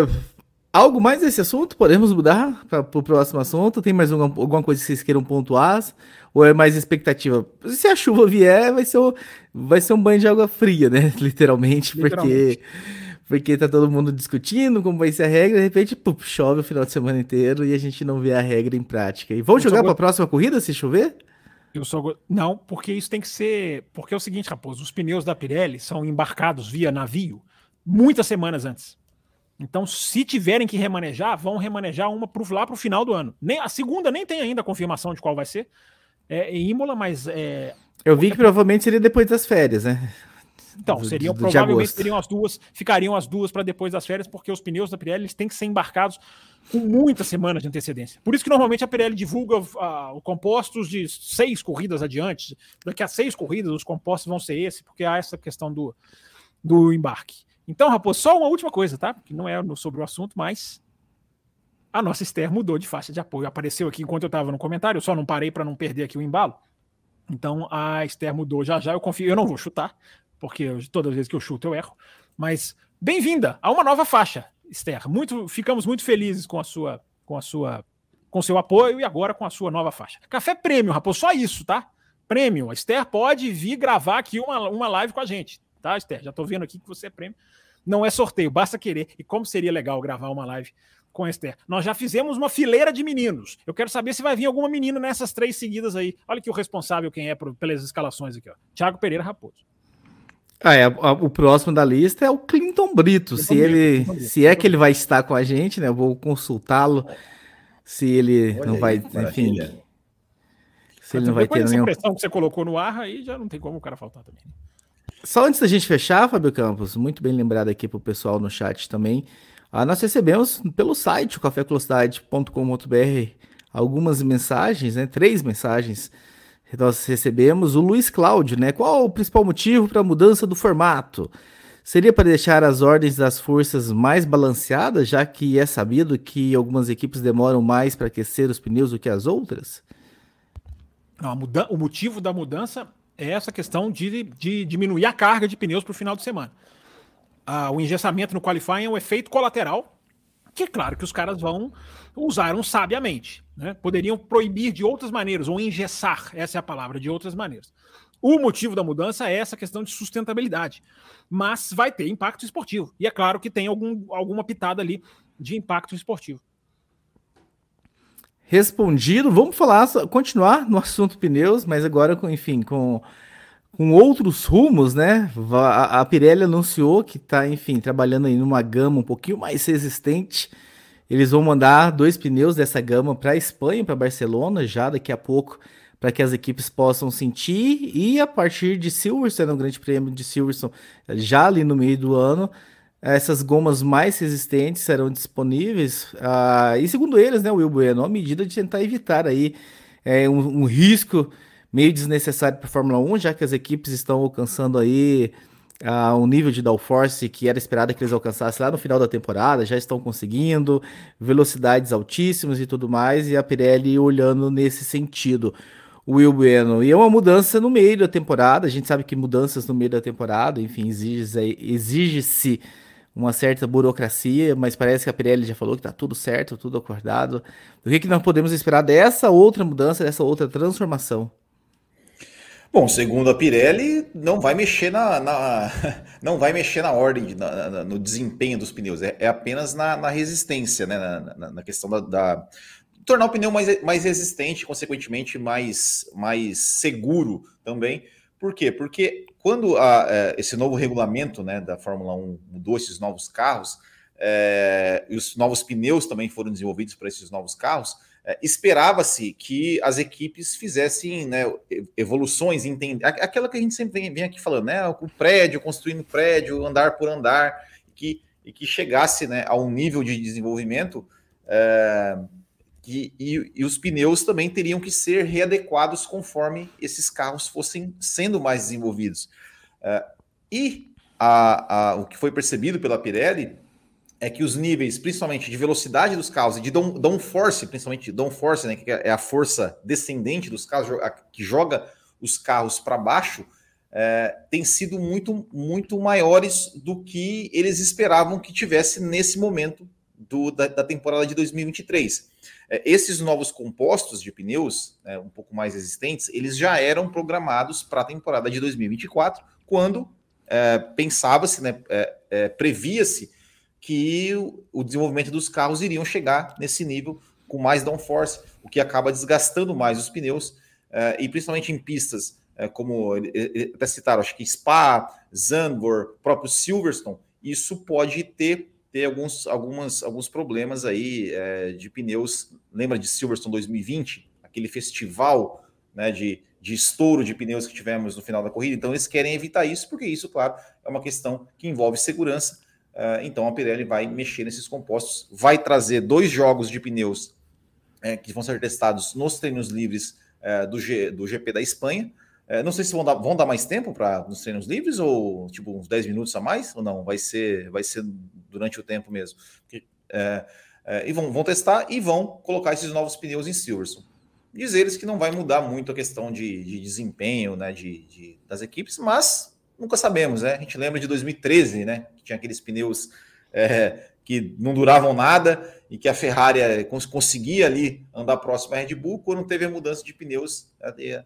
Algo mais desse assunto? Podemos mudar para o próximo assunto? Tem mais alguma, alguma coisa que vocês queiram pontuar? Ou é mais expectativa? Se a chuva vier, vai ser, o, vai ser um banho de água fria, né? Literalmente, Literalmente. porque porque tá todo mundo discutindo como vai ser a regra, de repente, pup, chove o final de semana inteiro e a gente não vê a regra em prática. E vamos jogar para a próxima corrida se chover? Eu só go... Não, porque isso tem que ser. Porque é o seguinte, Raposo: os pneus da Pirelli são embarcados via navio muitas semanas antes. Então, se tiverem que remanejar, vão remanejar uma pro, lá para o final do ano. Nem, a segunda nem tem ainda a confirmação de qual vai ser. É em Imola, mas. É... Eu vi que provavelmente seria depois das férias, né? Então, seriam do, do provavelmente seriam as duas, ficariam as duas para depois das férias, porque os pneus da Pirelli eles têm que ser embarcados com muitas semanas de antecedência. Por isso que normalmente a Pirelli divulga uh, compostos de seis corridas adiante. Daqui a seis corridas, os compostos vão ser esse, porque há essa questão do, do embarque. Então, Raposo, só uma última coisa, tá? Que não é sobre o assunto, mas a nossa Esther mudou de faixa de apoio. Apareceu aqui enquanto eu estava no comentário, eu só não parei para não perder aqui o embalo. Então a Esther mudou já já, eu confio, eu não vou chutar, porque todas as vezes que eu chuto eu erro. Mas bem-vinda a uma nova faixa, Esther. Muito, ficamos muito felizes com a sua, com a sua, com seu apoio e agora com a sua nova faixa. Café Prêmio, Raposo, só isso, tá? Prêmio. A Esther pode vir gravar aqui uma, uma live com a gente, tá, Esther? Já tô vendo aqui que você é prêmio. Não é sorteio, basta querer. E como seria legal gravar uma live com a Esther. Nós já fizemos uma fileira de meninos. Eu quero saber se vai vir alguma menina nessas três seguidas aí. Olha que o responsável quem é por, pelas escalações aqui, ó. Thiago Pereira Raposo. Ah, é, o próximo da lista é o Clinton Brito. Clinton se Brito, ele, Brito, se é que ele vai estar com a gente, né? Eu vou consultá-lo. Se ele Olha não vai, aí, enfim. Se ele não vai ter nenhum. pressão que você colocou no ar, aí já não tem como o cara faltar também. Só antes da gente fechar, Fábio Campos, muito bem lembrado aqui para o pessoal no chat também. Ah, nós recebemos pelo site, cafévelocidade.com.br, algumas mensagens, né? Três mensagens nós recebemos. O Luiz Cláudio, né? Qual o principal motivo para a mudança do formato? Seria para deixar as ordens das forças mais balanceadas, já que é sabido que algumas equipes demoram mais para aquecer os pneus do que as outras? Não, o motivo da mudança é essa questão de, de diminuir a carga de pneus para o final de semana ah, o engessamento no qualifying é um efeito colateral, que é claro que os caras vão usaram sabiamente. Né? Poderiam proibir de outras maneiras, ou engessar, essa é a palavra, de outras maneiras. O motivo da mudança é essa questão de sustentabilidade, mas vai ter impacto esportivo. E é claro que tem algum, alguma pitada ali de impacto esportivo. Respondido, vamos falar, continuar no assunto pneus, mas agora, enfim, com com outros rumos, né? A, Pirelli anunciou que está, enfim, trabalhando em uma gama um pouquinho mais resistente. Eles vão mandar dois pneus dessa gama para a Espanha, para Barcelona, já daqui a pouco, para que as equipes possam sentir. E a partir de Silverstone, o Grande Prêmio de Silverstone, já ali no meio do ano, essas gomas mais resistentes serão disponíveis. Ah, e segundo eles, né, Will Bueno, a medida de tentar evitar aí é, um, um risco meio desnecessário para a Fórmula 1, já que as equipes estão alcançando aí uh, um nível de downforce que era esperado que eles alcançassem lá no final da temporada, já estão conseguindo, velocidades altíssimas e tudo mais, e a Pirelli olhando nesse sentido. Will Bueno. E é uma mudança no meio da temporada. A gente sabe que mudanças no meio da temporada, enfim, exige-se exige uma certa burocracia, mas parece que a Pirelli já falou que está tudo certo, tudo acordado. O que, que nós podemos esperar dessa outra mudança, dessa outra transformação? Bom, segundo a Pirelli, não vai mexer na, na não vai mexer na ordem, na, na, no desempenho dos pneus, é, é apenas na, resistência, né? na, questão da, da, tornar o pneu mais, mais resistente, consequentemente mais, mais seguro também, Por quê? Porque quando a, é, esse novo regulamento né, da Fórmula 1 mudou esses novos carros, é, e os novos pneus também foram desenvolvidos para esses novos carros, é, esperava-se que as equipes fizessem né, evoluções, aquela que a gente sempre vem, vem, aqui falando, né, o prédio, construindo prédio, andar por andar, que, e que chegasse né, a um nível de desenvolvimento é, que, e, e, os pneus também teriam que ser readequados conforme esses carros fossem sendo mais desenvolvidos. É, e a, a, o que foi percebido pela Pirelli é que os níveis, principalmente de velocidade dos carros e de downforce, principalmente downforce, né, que é a força descendente dos carros, que joga os carros para baixo, é, tem sido muito, muito maiores do que eles esperavam que tivesse nesse momento do, da, da, temporada de 2023. É, esses novos compostos de pneus, né, um pouco mais resistentes, eles já eram programados para a temporada de 2024, quando é, pensava-se, né, é, é, previa-se que o desenvolvimento dos carros iriam chegar nesse nível com mais downforce, o que acaba desgastando mais os pneus, eh, e principalmente em pistas eh, como até citaram, acho que Spa, Zandvoort, próprio Silverstone, isso pode ter, ter alguns, algumas, alguns problemas aí é, de pneus. Lembra de Silverstone 2020? Aquele festival né, de, de estouro de pneus que tivemos no final da corrida. Então, eles querem evitar isso, porque isso, claro, é uma questão que envolve segurança Uh, então a Pirelli vai mexer nesses compostos, vai trazer dois jogos de pneus é, que vão ser testados nos treinos livres é, do, G, do GP da Espanha. É, não sei se vão dar, vão dar mais tempo para nos treinos livres ou tipo uns 10 minutos a mais ou não, vai ser, vai ser durante o tempo mesmo. e vão, vão testar e vão colocar esses novos pneus em Silverstone. Diz eles que não vai mudar muito a questão de, de desempenho né, de, de, das equipes, mas nunca sabemos, né? A gente lembra de 2013, né? Que tinha aqueles pneus é, que não duravam nada e que a Ferrari é, conseguia ali andar próximo à Red Bull. Quando teve a mudança de pneus,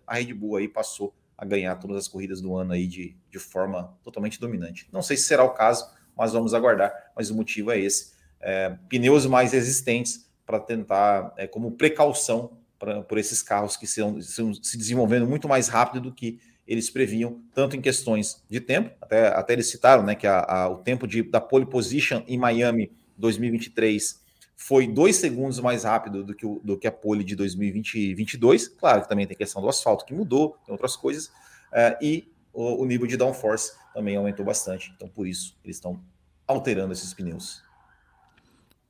a Red Bull aí passou a ganhar todas as corridas do ano aí de, de forma totalmente dominante. Não sei se será o caso, mas vamos aguardar. Mas o motivo é esse: é, pneus mais resistentes para tentar, é, como precaução pra, por esses carros que estão se desenvolvendo muito mais rápido do que eles previam, tanto em questões de tempo, até, até eles citaram né, que a, a, o tempo de, da pole position em Miami 2023 foi dois segundos mais rápido do que, o, do que a pole de 2022. Claro que também tem questão do asfalto que mudou, tem outras coisas, uh, e o, o, nível de downforce também aumentou bastante. Então, por isso, eles estão alterando esses pneus.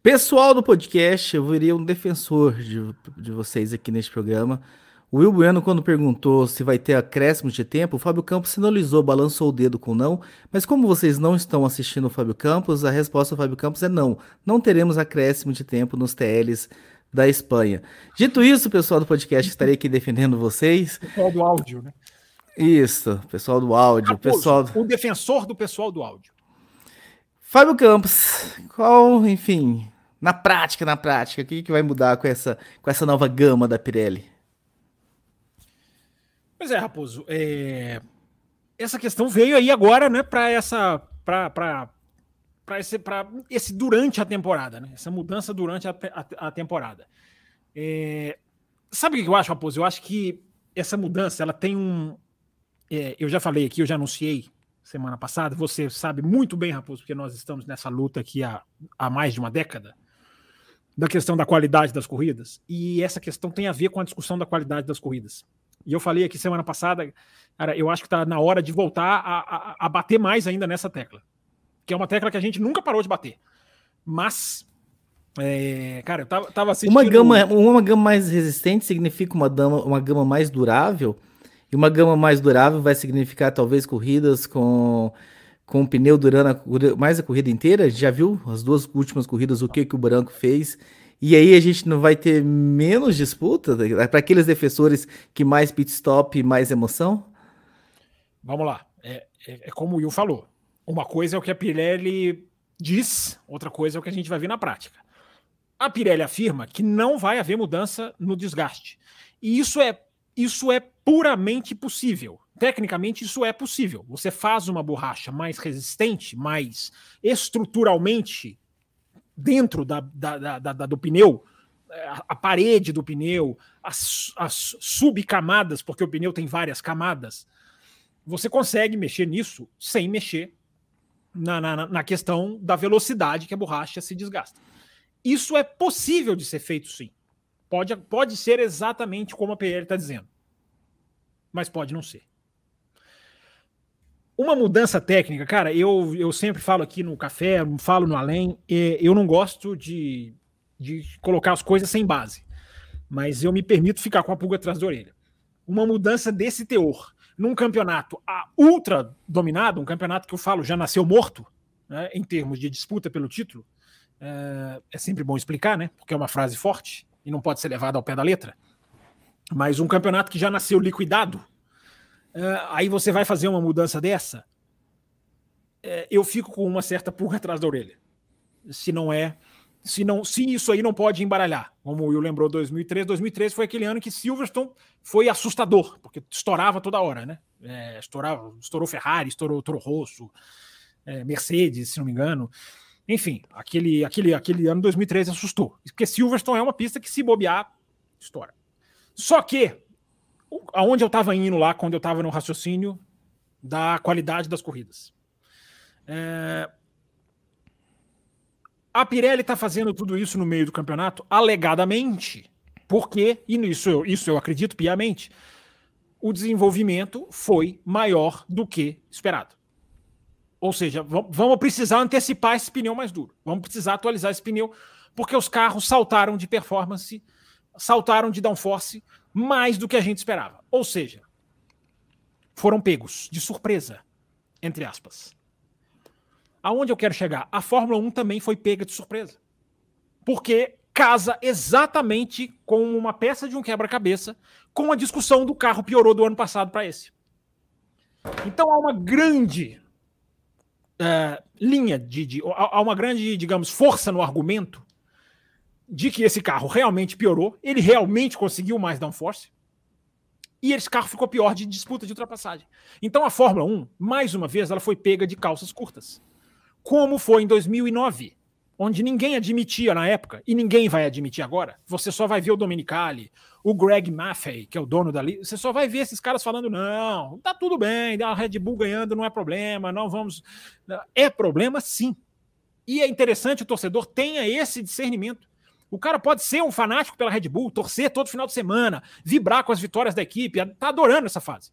Pessoal do podcast, eu viria um defensor de, de vocês aqui neste programa. O Will Bueno, quando perguntou se vai ter acréscimo de tempo, o Fábio Campos sinalizou, balançou o dedo com não, mas como vocês não estão assistindo o Fábio Campos, a resposta do Fábio Campos é não. Não teremos acréscimo de tempo nos TLs da Espanha. Dito isso, pessoal do podcast, estarei aqui defendendo vocês. Pessoal do áudio, né? Isso, pessoal do áudio. Raposo, pessoal... O defensor do pessoal do áudio. Fábio Campos, qual, enfim, na prática, na prática, o que, que vai mudar com essa, com essa nova gama da Pirelli? Pois é, Raposo. É... Essa questão veio aí agora, né, para essa. para esse, esse durante a temporada, né? Essa mudança durante a, a, a temporada. É... Sabe o que eu acho, Raposo? Eu acho que essa mudança ela tem um. É, eu já falei aqui, eu já anunciei semana passada. Você sabe muito bem, Raposo, porque nós estamos nessa luta aqui há, há mais de uma década da questão da qualidade das corridas. E essa questão tem a ver com a discussão da qualidade das corridas. E eu falei aqui semana passada, cara, eu acho que está na hora de voltar a, a, a, bater mais ainda nessa tecla. Que é uma tecla que a gente nunca parou de bater. Mas, é, cara, eu tava, tava assistindo... Uma gama, uma gama mais resistente significa uma, dama, uma gama mais durável. E uma gama mais durável vai significar talvez corridas com com pneu durando a, mais a corrida inteira. Já viu as duas últimas corridas o que, que o Branco fez e aí a gente não vai ter menos disputa para aqueles defensores que mais pit stop mais emoção? Vamos lá. É, é, é, como o Will falou. Uma coisa é o que a Pirelli diz, outra coisa é o que a gente vai ver na prática. A Pirelli afirma que não vai haver mudança no desgaste. E isso é, isso é puramente possível. Tecnicamente, isso é possível. Você faz uma borracha mais resistente, mais estruturalmente dentro da, da, da, do pneu, a, a, parede do pneu, as, as subcamadas, porque o pneu tem várias camadas, você consegue mexer nisso sem mexer na, na, na questão da velocidade que a borracha se desgasta. Isso é possível de ser feito sim. Pode, pode ser exatamente como a PL está dizendo. Mas pode não ser. Uma mudança técnica, cara, eu, eu sempre falo aqui no café, falo no além, eu não gosto de, de colocar as coisas sem base. Mas eu me permito ficar com a pulga atrás da orelha. Uma mudança desse teor num campeonato ultra dominado, um campeonato que eu falo já nasceu morto, né, em termos de disputa pelo título, é, é sempre bom explicar, né? Porque é uma frase forte e não pode ser levada ao pé da letra. Mas um campeonato que já nasceu liquidado, aí você vai fazer uma mudança dessa, é, eu fico com uma certa pulga atrás da orelha. Se não é se não se isso aí não pode embaralhar. Como o Will lembrou 2003, 2003 foi aquele ano que Silverstone foi assustador, porque estourava toda hora, né? É, estourava, estourou Ferrari, estourou Toro Rosso, é, Mercedes, se não me engano. Enfim, aquele, aquele, aquele ano 2013 assustou. Porque Silverstone é uma pista que, se bobear, estoura. Só que, aonde eu estava indo lá, quando eu estava no raciocínio da qualidade das corridas. É, a Pirelli está fazendo tudo isso no meio do campeonato, alegadamente, porque, e isso eu, isso eu acredito piamente, o desenvolvimento foi maior do que esperado. Ou seja, vamos precisar antecipar esse pneu mais duro, vamos precisar atualizar esse pneu, porque os carros saltaram de performance, saltaram de downforce mais do que a gente esperava. Ou seja, foram pegos de surpresa, entre aspas. Aonde eu quero chegar? A Fórmula 1 também foi pega de surpresa. Porque casa exatamente com uma peça de um quebra-cabeça com a discussão do carro piorou do ano passado para esse. Então há uma grande uh, linha de, de. Há uma grande, digamos, força no argumento de que esse carro realmente piorou, ele realmente conseguiu mais downforce, e esse carro ficou pior de disputa de ultrapassagem. Então a Fórmula 1, mais uma vez, ela foi pega de calças curtas como foi em 2009, onde ninguém admitia na época, e ninguém vai admitir agora. Você só vai ver o Dominicali, o Greg Maffei, que é o dono da liga, você só vai ver esses caras falando: não, tá tudo bem, a Red Bull ganhando não é problema, não vamos. É problema sim. E é interessante o torcedor tenha esse discernimento. O cara pode ser um fanático pela Red Bull, torcer todo final de semana, vibrar com as vitórias da equipe, tá adorando essa fase.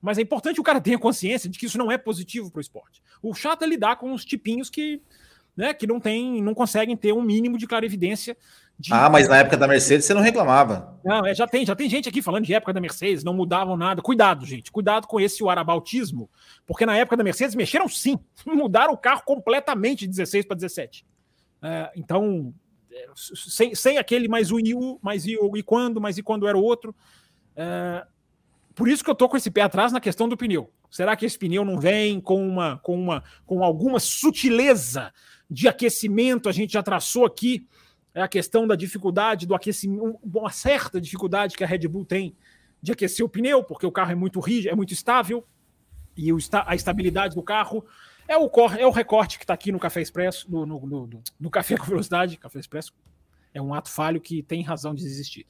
Mas é importante que o cara tenha consciência de que isso não é positivo para o esporte. O chato é lidar com os tipinhos que, né, que não tem, não conseguem ter um mínimo de clarividência. De... Ah, mas na época da Mercedes você não reclamava. Não, é, já tem, já tem gente aqui falando de época da Mercedes, não mudavam nada. Cuidado, gente, cuidado com esse arabautismo, porque na época da Mercedes mexeram sim, mudaram o carro completamente de 16 para 17. É, então, sem, sem aquele mais o e mais e, e quando, mais e quando era o outro. É, por isso que eu tô com esse pé atrás na questão do pneu. Será que esse pneu não vem com uma com uma com alguma sutileza de aquecimento? A gente já traçou aqui é a questão da dificuldade do aquecimento, uma certa dificuldade que a Red Bull tem de aquecer o pneu, porque o carro é muito rígido, é muito estável e a estabilidade do carro é o, é o recorte que está aqui no Café Expresso, no, no, no, no Café com Velocidade, Café Expresso, é um ato falho que tem razão de existir.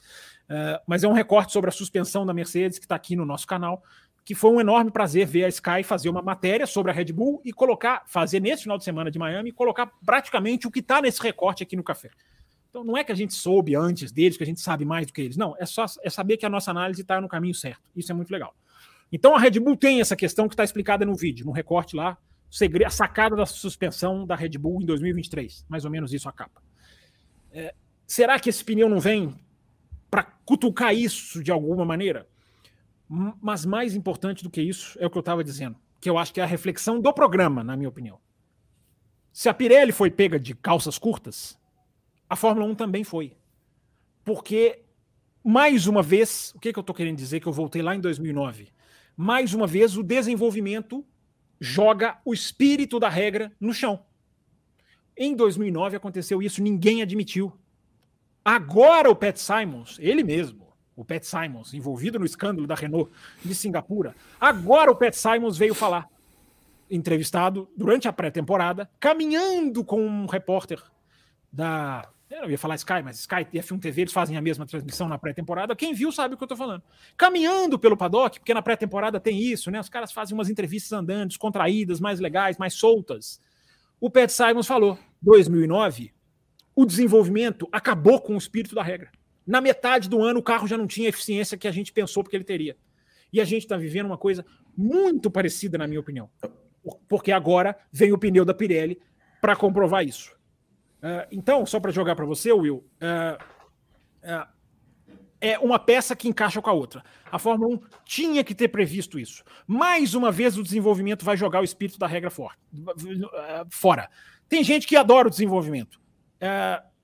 Uh, mas é um recorte sobre a suspensão da Mercedes que está aqui no nosso canal, que foi um enorme prazer ver a Sky fazer uma matéria sobre a Red Bull e colocar, fazer nesse final de semana de Miami, colocar praticamente o que está nesse recorte aqui no café. Então não é que a gente soube antes deles, que a gente sabe mais do que eles. Não, é só é saber que a nossa análise está no caminho certo. Isso é muito legal. Então a Red Bull tem essa questão que está explicada no vídeo, no recorte lá, a sacada da suspensão da Red Bull em 2023. Mais ou menos isso a capa. É, Será que esse pneu não vem para cutucar isso de alguma maneira? Mas mais importante do que isso é o que eu estava dizendo, que eu acho que é a reflexão do programa, na minha opinião. Se a Pirelli foi pega de calças curtas, a Fórmula 1 também foi. Porque, mais uma vez, o que, que eu estou querendo dizer que eu voltei lá em 2009? Mais uma vez, o desenvolvimento joga o espírito da regra no chão. Em 2009 aconteceu isso, ninguém admitiu. Agora o Pat Simons, ele mesmo, o Pat Simons, envolvido no escândalo da Renault de Singapura, agora o Pat Simons veio falar, entrevistado durante a pré-temporada, caminhando com um repórter da Eu ia falar Sky, mas Sky e F1 TV eles fazem a mesma transmissão na pré-temporada. Quem viu sabe o que eu tô falando. Caminhando pelo paddock, porque na pré-temporada tem isso, né? Os caras fazem umas entrevistas andando, descontraídas, mais legais, mais soltas. O Pat Simons falou: 2009, o desenvolvimento acabou com o espírito da regra. Na metade do ano, o carro já não tinha a eficiência que a gente pensou que ele teria. E a gente está vivendo uma coisa muito parecida, na minha opinião. Porque agora vem o pneu da Pirelli para comprovar isso. Uh, então, só para jogar para você, Will, uh, uh, é uma peça que encaixa com a outra. A Fórmula 1 tinha que ter previsto isso. Mais uma vez, o desenvolvimento vai jogar o espírito da regra for, fora. Tem gente que adora o desenvolvimento.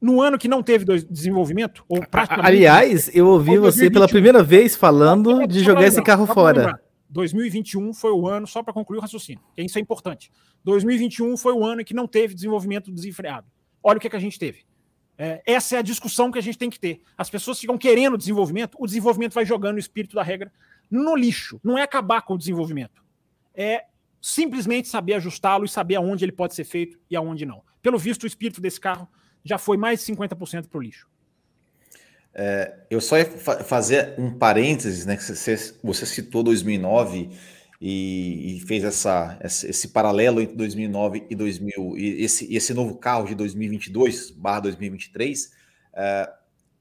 no ano que não teve desenvolvimento, ou praticamente. Aliás, eu ouvi você pela primeira vez falando de jogar esse carro fora. 2021 foi o ano, só para concluir o raciocínio, isso é importante. 2021 foi o ano que não teve desenvolvimento desenfreado. Olha o que, é que a gente teve. É, essa é a discussão que a gente tem que ter. As pessoas ficam querendo desenvolvimento, o desenvolvimento vai jogando o espírito da regra no lixo. Não é acabar com o desenvolvimento. É simplesmente saber ajustá-lo e saber aonde ele pode ser feito e aonde não. Pelo visto, o espírito desse carro já foi mais de 50% para o lixo. É, eu só ia fa fazer um parênteses, né? Que você, você citou 2009 e, e fez essa, esse paralelo entre 2009 e 2000 e esse, esse novo carro de 2022 barra 2023 é,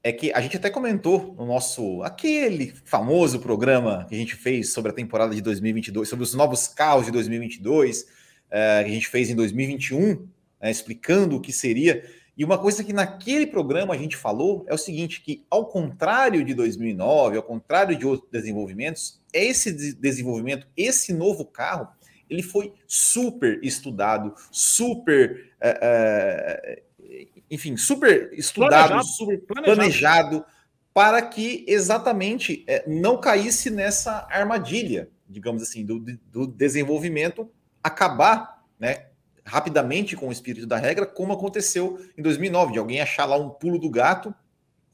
é que a gente até comentou no nosso aquele famoso programa que a gente fez sobre a temporada de 2022 sobre os novos carros de 2022 é, que a gente fez em 2021 né, explicando o que seria e uma coisa que naquele programa a gente falou é o seguinte, que ao contrário de 2009, ao contrário de outros desenvolvimentos, esse desenvolvimento, esse novo carro, ele foi super estudado, super, é, é, enfim, super estudado, planejado, super planejado, planejado para que exatamente é, não caísse nessa armadilha, digamos assim, do, do desenvolvimento acabar, né, rapidamente com o espírito da regra, como aconteceu em 2009, de alguém achar lá um pulo do gato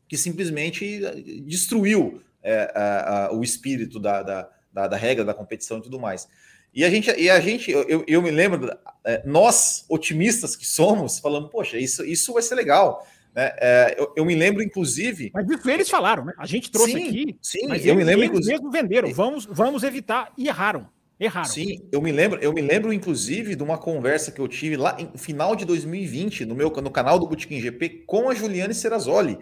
que simplesmente eh, destruiu é, a, a, o espírito da, da, da, da, regra, da competição e tudo mais. E a gente, e a gente eu, eu me lembro, é, nós, otimistas que somos, falando, poxa, isso, isso vai ser legal. Né? É, eu, eu, me lembro, inclusive. Mas isso eles falaram, né? A gente trouxe sim, aqui. Sim, mas eu eles, me lembro, eles inclusive. mesmo venderam. Vamos, vamos evitar e erraram. Erraram. Sim, eu me lembro, eu me lembro inclusive de uma conversa que eu tive lá no final de 2020 no meu no canal do Botequim GP com a Juliane Serrazoli.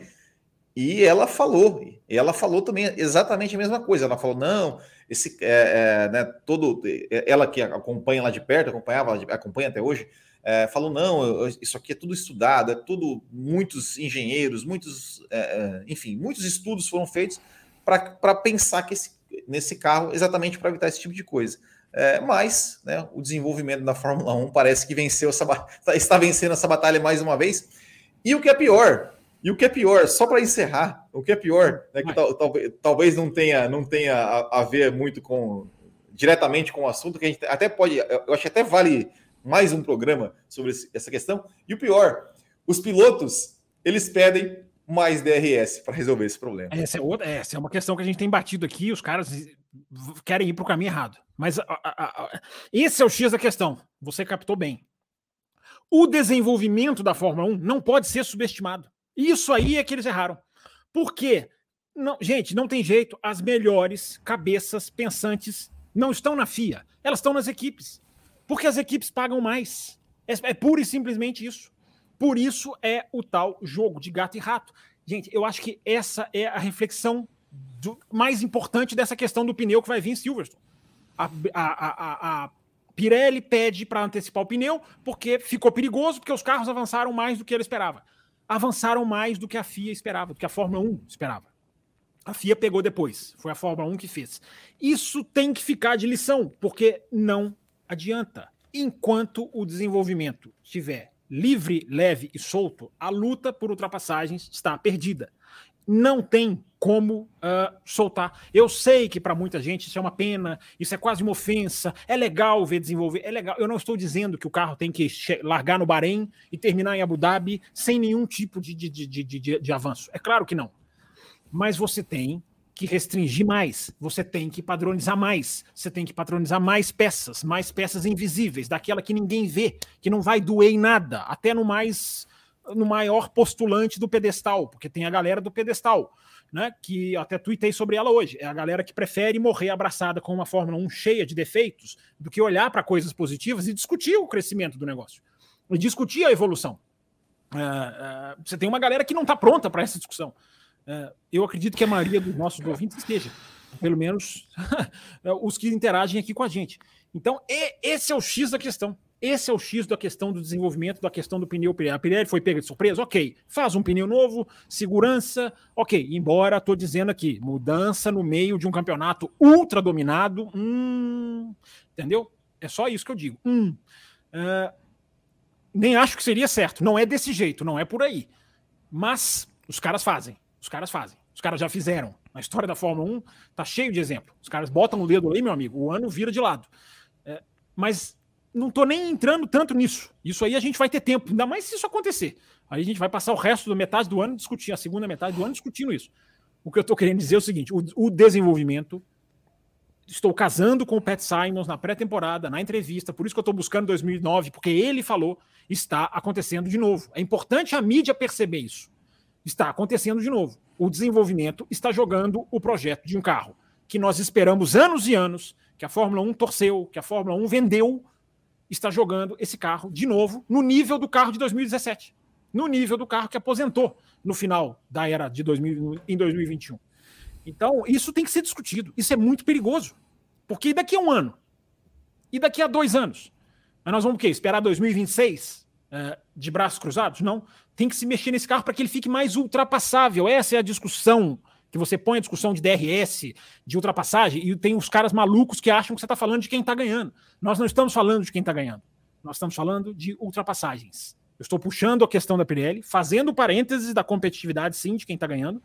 E ela falou, ela falou também exatamente a mesma coisa. Ela falou: não, esse é, é, né, todo é, ela que acompanha lá de perto, acompanhava, acompanha até hoje, é, falou: não, isso aqui é tudo estudado, é tudo muitos engenheiros, muitos, é, é, enfim, muitos estudos foram feitos para pensar que esse nesse carro exatamente para evitar esse tipo de coisa. É, mas né, o desenvolvimento da Fórmula 1 parece que venceu essa, está vencendo essa batalha mais uma vez. E o que é pior, e o que é pior, só para encerrar, o que é pior, né, que tal, talvez, talvez não tenha, não tenha a, a, ver muito com diretamente com o assunto, que a gente até pode, eu acho que até vale mais um programa sobre essa questão. E o pior, os pilotos eles pedem mais DRS para resolver esse problema. Essa é, outra, essa é uma questão que a gente tem batido aqui, os caras querem ir para o caminho errado. Mas a, a, a, esse é o X da questão. Você captou bem. O desenvolvimento da Fórmula 1 não pode ser subestimado. Isso aí é que eles erraram. Por quê? Não, gente, não tem jeito. As melhores cabeças pensantes não estão na FIA. Elas estão nas equipes. Porque as equipes pagam mais. É, é pura e simplesmente isso. Por isso é o tal jogo de gato e rato. Gente, eu acho que essa é a reflexão do, mais importante dessa questão do pneu que vai vir em Silverstone. A, a, a, a Pirelli pede para antecipar o pneu porque ficou perigoso, porque os carros avançaram mais do que ele esperava. Avançaram mais do que a FIA esperava, do que a Fórmula 1 esperava. A FIA pegou depois, foi a Fórmula 1 que fez. Isso tem que ficar de lição, porque não adianta. Enquanto o desenvolvimento estiver livre, leve e solto, a luta por ultrapassagens está perdida. Não tem como uh, soltar. Eu sei que para muita gente isso é uma pena, isso é quase uma ofensa. É legal ver desenvolver, é legal. Eu não estou dizendo que o carro tem que largar no Bahrein e terminar em Abu Dhabi sem nenhum tipo de, de, de, de, de avanço. É claro que não. Mas você tem que restringir mais, você tem que padronizar mais, você tem que padronizar mais peças, mais peças invisíveis, daquela que ninguém vê, que não vai doer em nada, até no mais no maior postulante do pedestal, porque tem a galera do pedestal, né? Que até tuitei sobre ela hoje. É a galera que prefere morrer abraçada com uma Fórmula 1 cheia de defeitos do que olhar para coisas positivas e discutir o crescimento do negócio. E discutir a evolução. É, é, você tem uma galera que não está pronta para essa discussão. É, eu acredito que a maioria dos nossos ouvintes esteja, pelo menos os que interagem aqui com a gente. Então, esse é o X da questão. Esse é o X da questão do desenvolvimento, da questão do pneu Pirelli. A Pirelli foi pega de surpresa? Ok. Faz um pneu novo, segurança, ok. Embora estou dizendo aqui, mudança no meio de um campeonato ultra dominado, hum, entendeu? É só isso que eu digo. Hum, uh, nem acho que seria certo. Não é desse jeito, não é por aí. Mas os caras fazem. Os caras fazem. Os caras já fizeram. Na história da Fórmula 1 tá cheio de exemplo. Os caras botam o dedo ali, meu amigo, o ano vira de lado. É, mas não estou nem entrando tanto nisso. Isso aí a gente vai ter tempo, ainda mais se isso acontecer. Aí a gente vai passar o resto da metade do ano discutindo, a segunda metade do ano discutindo isso. O que eu estou querendo dizer é o seguinte: o, o, desenvolvimento. Estou casando com o Pat Simons na pré-temporada, na entrevista, por isso que eu estou buscando 2009, porque ele falou, está acontecendo de novo. É importante a mídia perceber isso. Está acontecendo de novo. O desenvolvimento está jogando o projeto de um carro que nós esperamos anos e anos, que a Fórmula 1 torceu, que a Fórmula 1 vendeu está jogando esse carro de novo no nível do carro de 2017, no nível do carro que aposentou no final da era de 2000, em 2021. Então, isso tem que ser discutido. Isso é muito perigoso. Porque daqui a um ano? E daqui a dois anos? Mas nós vamos o quê? Esperar 2026 uh, de braços cruzados? Não. Tem que se mexer nesse carro para que ele fique mais ultrapassável. Essa é a discussão que você põe a discussão de DRS, de ultrapassagem, e tem os caras malucos que acham que você está falando de quem está ganhando. Nós não estamos falando de quem está ganhando. Nós estamos falando de ultrapassagens. Eu estou puxando a questão da Pirelli, fazendo parênteses da competitividade, sim, de quem está ganhando,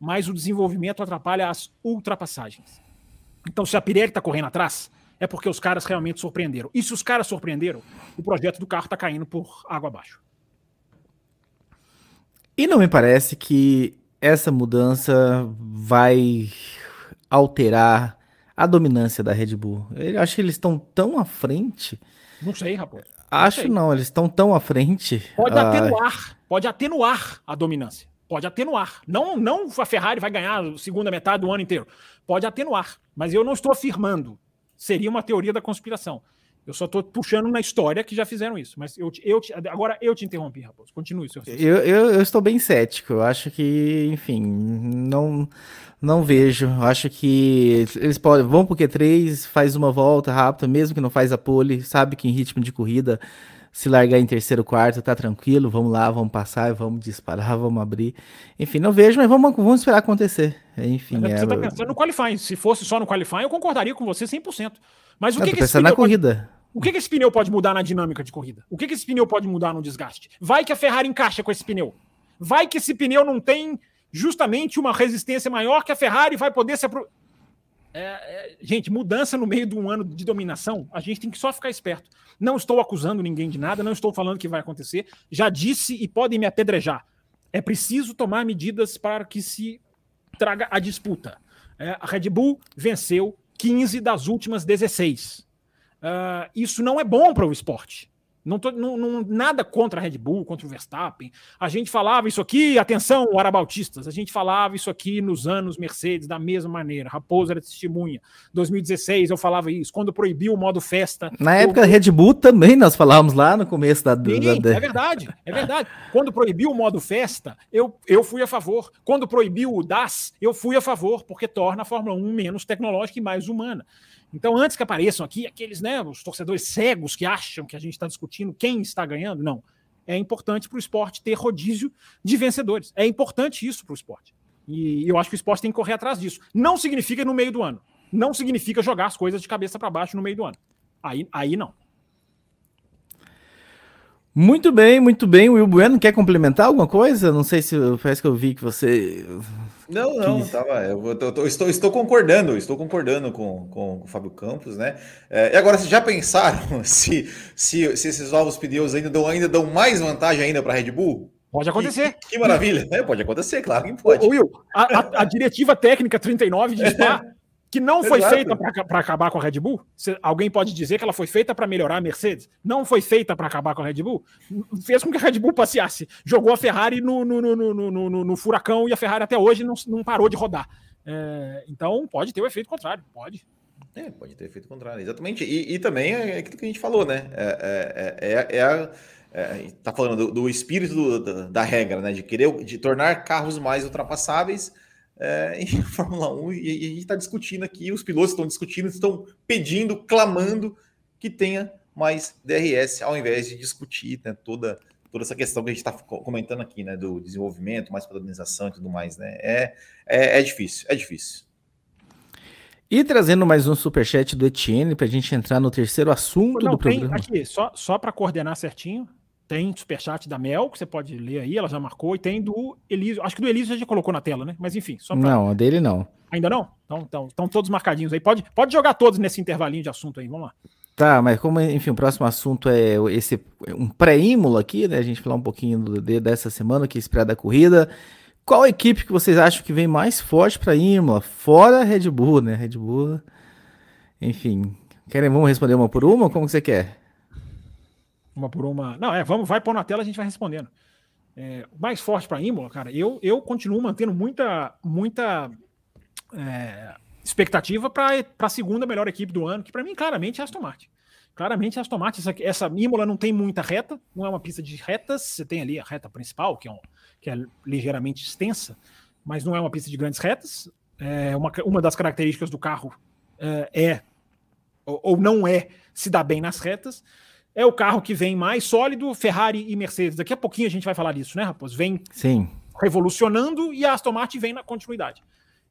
mas o desenvolvimento atrapalha as ultrapassagens. Então, se a Pirelli está correndo atrás, é porque os caras realmente surpreenderam. E se os caras surpreenderam, o projeto do carro está caindo por água abaixo. E não me parece que essa mudança vai alterar a dominância da Red Bull. Eu acho que eles estão tão à frente. Não sei, rapaz. Não acho sei. não, eles estão tão à frente. Pode uh... atenuar, pode atenuar a dominância. Pode atenuar. Não, não a Ferrari vai ganhar a segunda metade do ano inteiro. Pode atenuar. Mas eu não estou afirmando. Seria uma teoria da conspiração. Eu só estou puxando na história que já fizeram isso. Mas eu, eu agora eu te interrompi, Raposo. Continue, senhor. Eu, eu, eu, estou bem cético. Eu acho que, enfim, não, não vejo. Eu acho que eles podem. Vão pro Q3, faz uma volta rápida, mesmo que não faz a pole, sabe que em ritmo de corrida, se largar em terceiro, quarto, tá tranquilo. Vamos lá, vamos passar, vamos disparar, vamos abrir. Enfim, não vejo, mas vamos, vamos esperar acontecer. Enfim, é, você tá pensando no qualifying. Se fosse só no qualifying, eu concordaria com você 100%. Mas o não, que, que esse pneu na corrida. o que, que esse pneu pode mudar na dinâmica de corrida? O que, que esse pneu pode mudar no desgaste? Vai que a Ferrari encaixa com esse pneu. Vai que esse pneu não tem justamente uma resistência maior que a Ferrari vai poder se apro... É, é, gente, mudança no meio de um ano de dominação, a gente tem que só ficar esperto. Não estou acusando ninguém de nada, não estou falando que vai acontecer. Já disse e podem me apedrejar. É preciso tomar medidas para que se traga a disputa. É, a Red Bull venceu 15 das últimas 16. Uh, ah, isso não é bom para o esporte. Não tô não, não, nada contra a Red Bull, contra o Verstappen. A gente falava isso aqui, atenção, arabautistas, a gente falava isso aqui nos anos Mercedes da mesma maneira. Raposo era testemunha. 2016 eu falava isso, quando proibiu o modo festa. Na época da Red Bull também nós falávamos lá no começo da. Sim, da... É verdade, é verdade. Quando proibiu o modo festa, eu, eu fui a favor. Quando proibiu o DAS, eu fui a favor, porque torna a Fórmula 1 menos tecnológica e mais humana. Então, antes que apareçam aqui aqueles, né, os torcedores cegos que acham que a gente está discutindo quem está ganhando, não. É importante para o esporte ter rodízio de vencedores. É importante isso para o esporte. E eu acho que o esporte tem que correr atrás disso. Não significa no meio do ano. Não significa jogar as coisas de cabeça para baixo no meio do ano. Aí, aí não. Muito bem, muito bem. O Will Bueno quer complementar alguma coisa? Não sei se parece que eu vi que você. Não, não, que... tava. Eu, eu, eu, estou, estou concordando, estou concordando com, com, com o Fábio Campos, né? É, e agora, vocês já pensaram se, se, se esses novos pneus ainda dão, ainda dão mais vantagem ainda para a Red Bull? Pode acontecer. Que, que maravilha, né? Pode acontecer, claro que pode. Ô, Will, a, a, a diretiva técnica 39 de Spa que não foi Exato. feita para acabar com a Red Bull? alguém pode dizer que ela foi feita para melhorar a Mercedes? Não foi feita para acabar com a Red Bull? Fez com que a Red Bull passeasse. Jogou a Ferrari no, no, no, no, furacão e a Ferrari até hoje não, não parou de rodar. É, então pode ter o efeito contrário, pode. É, pode ter efeito contrário, exatamente. E, e também é aquilo que a gente falou, né? É, é, é, é a, é, tá falando do, do espírito do, da, da, regra, né? De querer de tornar carros mais ultrapassáveis é, em Fórmula 1 e, e a gente está discutindo aqui, os pilotos estão discutindo, estão pedindo, clamando que tenha mais DRS, ao invés de discutir né, toda, toda essa questão que a gente está comentando aqui, né? Do desenvolvimento, mais padronização e tudo mais, né? É, é, é difícil, é difícil. E trazendo mais um superchat do Etienne para a gente entrar no terceiro assunto Não, do programa. Aqui, só, só para coordenar certinho, tem superchat da Mel, que você pode ler aí, ela já marcou, e tem do Elísio. Acho que do Elísio já colocou na tela, né? Mas enfim, só pra... Não, a dele não. Ainda não? Então, então, estão todos marcadinhos aí. Pode, pode jogar todos nesse intervalinho de assunto aí, vamos lá. Tá, mas como, enfim, o próximo assunto é esse um pré-ímulo aqui, né? A gente falar um pouquinho do, de, dessa semana, que é esperar da corrida. Qual equipe que vocês acham que vem mais forte para Imola? Fora Red Bull, né? Red Bull. Enfim, querem vamos responder uma por uma? Como que você quer? Uma por uma. Não, é, vamos, vai pôr na tela, a gente vai respondendo. É, mais forte para Imola, cara, eu, eu continuo mantendo muita, muita é, expectativa para a segunda melhor equipe do ano, que para mim, claramente, é Aston Martin. Claramente, Aston Martin, essa, essa Imola não tem muita reta, não é uma pista de retas, você tem ali a reta principal, que é, um, que é ligeiramente extensa, mas não é uma pista de grandes retas. É uma, uma das características do carro é, é ou, ou não é se dar bem nas retas é o carro que vem mais sólido, Ferrari e Mercedes. Daqui a pouquinho a gente vai falar disso, né, Raposo? Vem Sim. revolucionando e a Aston Martin vem na continuidade.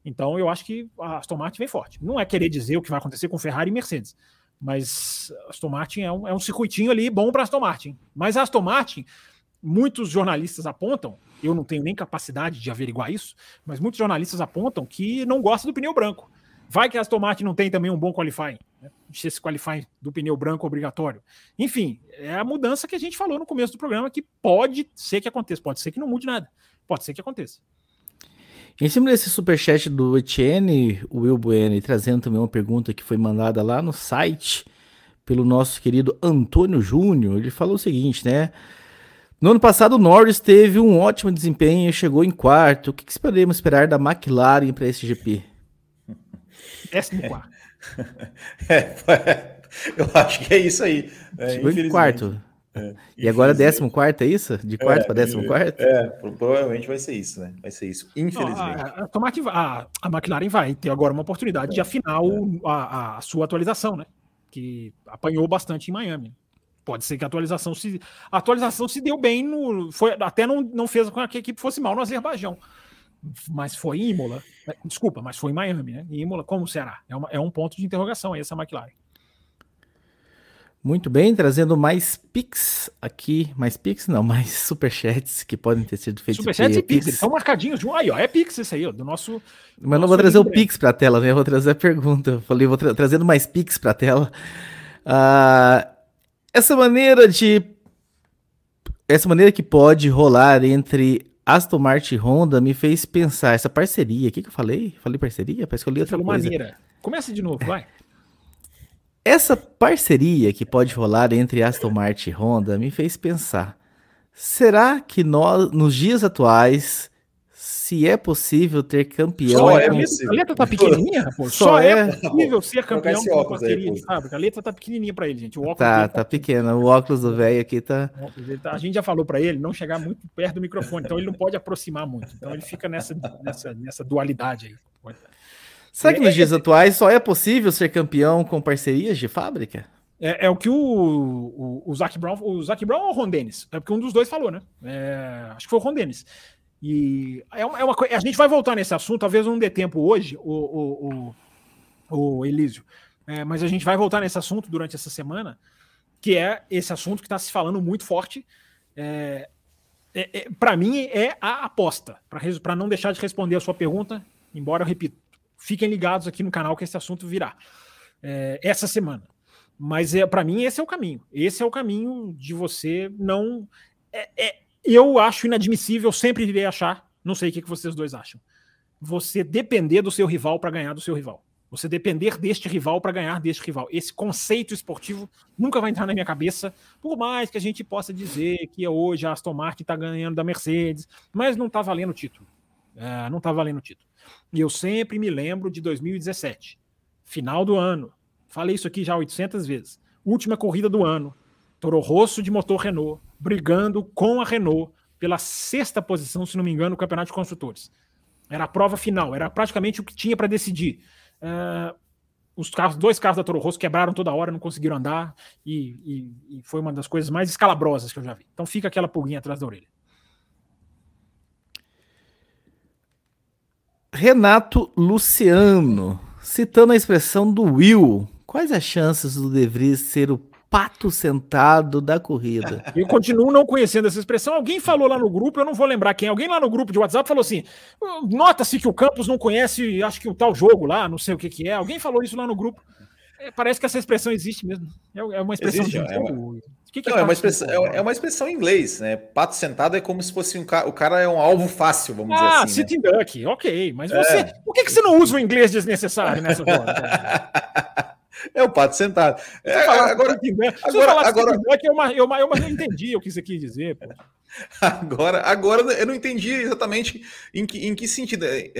Então eu acho que a Aston Martin vem forte. Não é querer dizer o que vai acontecer com Ferrari e Mercedes, mas a Aston Martin é um, é um circuitinho ali bom para a Aston Martin. Mas a Aston Martin, muitos jornalistas apontam, eu não tenho nem capacidade de averiguar isso, mas muitos jornalistas apontam que não gosta do pneu branco. Vai que a Aston Martin não tem também um bom qualifying, né? esse qualifying do pneu branco obrigatório. Enfim, é a mudança que a gente falou no começo do programa que pode ser que aconteça, pode ser que não mude nada, pode ser que aconteça. Em cima desse superchat do Etienne, o Will Bueno, trazendo também uma pergunta que foi mandada lá no site pelo nosso querido Antônio Júnior, ele falou o seguinte, né? No ano passado, o Norris teve um ótimo desempenho e chegou em quarto. O que, que podemos esperar da McLaren para esse GP? Décimo quarto. É, é, eu acho que é isso aí. É, em quarto. É, e agora décimo quarto, é isso? De quarto é, para décimo quarto? É, provavelmente vai ser isso, né? Vai ser isso, infelizmente. a, a, a, McLaren vai ter agora uma oportunidade de é, afinar o, é. a, a, sua atualização, né? Que apanhou bastante em Miami. Pode ser que a atualização se. A atualização se deu bem no. Foi, até não, não fez com que a equipe fosse mal no Azerbaijão mas foi em Imola. É, desculpa, mas foi em Miami, né? Em Imola, como será? É, uma, é um ponto de interrogação aí, essa McLaren. Muito bem, trazendo mais Pix aqui. Mais Pix, não, mais Superchats que podem ter sido feitos. Superchats e Pix, eles estão marcadinhos. Aí, ó, é Pix esse aí, ó, do nosso. Mas não vou trazer o Pix para a tela, né? Eu vou trazer a pergunta. Eu falei, vou tra trazendo mais Pix para a tela. Uh, essa maneira de. Essa maneira que pode rolar entre Aston Martin e Honda me fez pensar essa parceria. O que, que eu falei? Falei parceria? Parece que eu li outra coisa. maneira. Começa de novo, vai. Essa parceria que pode rolar entre Aston Martin e Honda me fez pensar. Será que nós, nos dias atuais, se é possível ter campeão. Só é possível. A letra tá pequenininha, pô. Só, Só é, é possível ser campeão com parceria de fábrica. A letra tá pequenininha para ele, gente. O óculos tá, tá pequena. O óculos do velho aqui tá... tá... A gente já falou para ele não chegar muito perto do microfone, então ele não pode aproximar muito. Então ele fica nessa, nessa, nessa dualidade aí. Será que nos dias atuais só é possível ser campeão com parcerias de fábrica? É, é, o que o, o, o Zac Brown, o Zac Brown ou o Ron Dennis? É porque um dos dois falou, né? É, acho que foi o Ron Dennis. E é uma, é uma A gente vai voltar nesse assunto, talvez não dê tempo hoje, o, o, o, o Elísio. É, mas a gente vai voltar nesse assunto durante essa semana, que é esse assunto que está se falando muito forte. É, é, é para mim, é a aposta. Para não deixar de responder a sua pergunta, embora eu repito, fiquem ligados aqui no canal que esse assunto virá é, essa semana. Mas é, para mim, esse é o caminho. Esse é o caminho de você não. É, é, eu acho inadmissível, sempre irei achar, não sei o que, vocês dois acham. Você depender do seu rival para ganhar do seu rival. Você depender deste rival para ganhar deste rival. Esse conceito esportivo nunca vai entrar na minha cabeça, por mais que a gente possa dizer que hoje a Aston Martin está ganhando da Mercedes, mas não está valendo o título. É, não está valendo o título. E eu sempre me lembro de 2017, final do ano. Falei isso aqui já 800 vezes. Última corrida do ano. Toro Rosso de motor Renault, brigando com a Renault pela sexta posição, se não me engano, no Campeonato de Construtores. Era a prova final, era praticamente o que tinha para decidir. Uh, os carros, dois carros da Toro Rosso quebraram toda hora, não conseguiram andar, e, e, e, foi uma das coisas mais escalabrosas que eu já vi. Então fica aquela pulguinha atrás da orelha. Renato Luciano, citando a expressão do Will, quais as chances do De Vries ser o pato sentado da corrida. Eu continuo não conhecendo essa expressão. Alguém falou lá no grupo, eu não vou lembrar quem. Alguém lá no grupo de WhatsApp falou assim: nota-se que o Campos não conhece, acho que o tal jogo lá, não sei o que, que é. Alguém falou isso lá no grupo. É, parece que essa expressão existe mesmo. É, é uma expressão existe, de é uma... Que que não, é, uma expressão, é, é, uma expressão em inglês, né? Pato sentado é como se fosse um ca... o cara é um alvo fácil, vamos ah, dizer assim. Ah, né? duck, ok. Mas você, é. por que, que você não usa o inglês desnecessário nessa hora? É o pato sentado. É, agora, agora, agora, agora, eu, eu, eu, eu entendi o que você quis dizer. Pô. Agora, agora eu não entendi exatamente em que, em que sentido. É,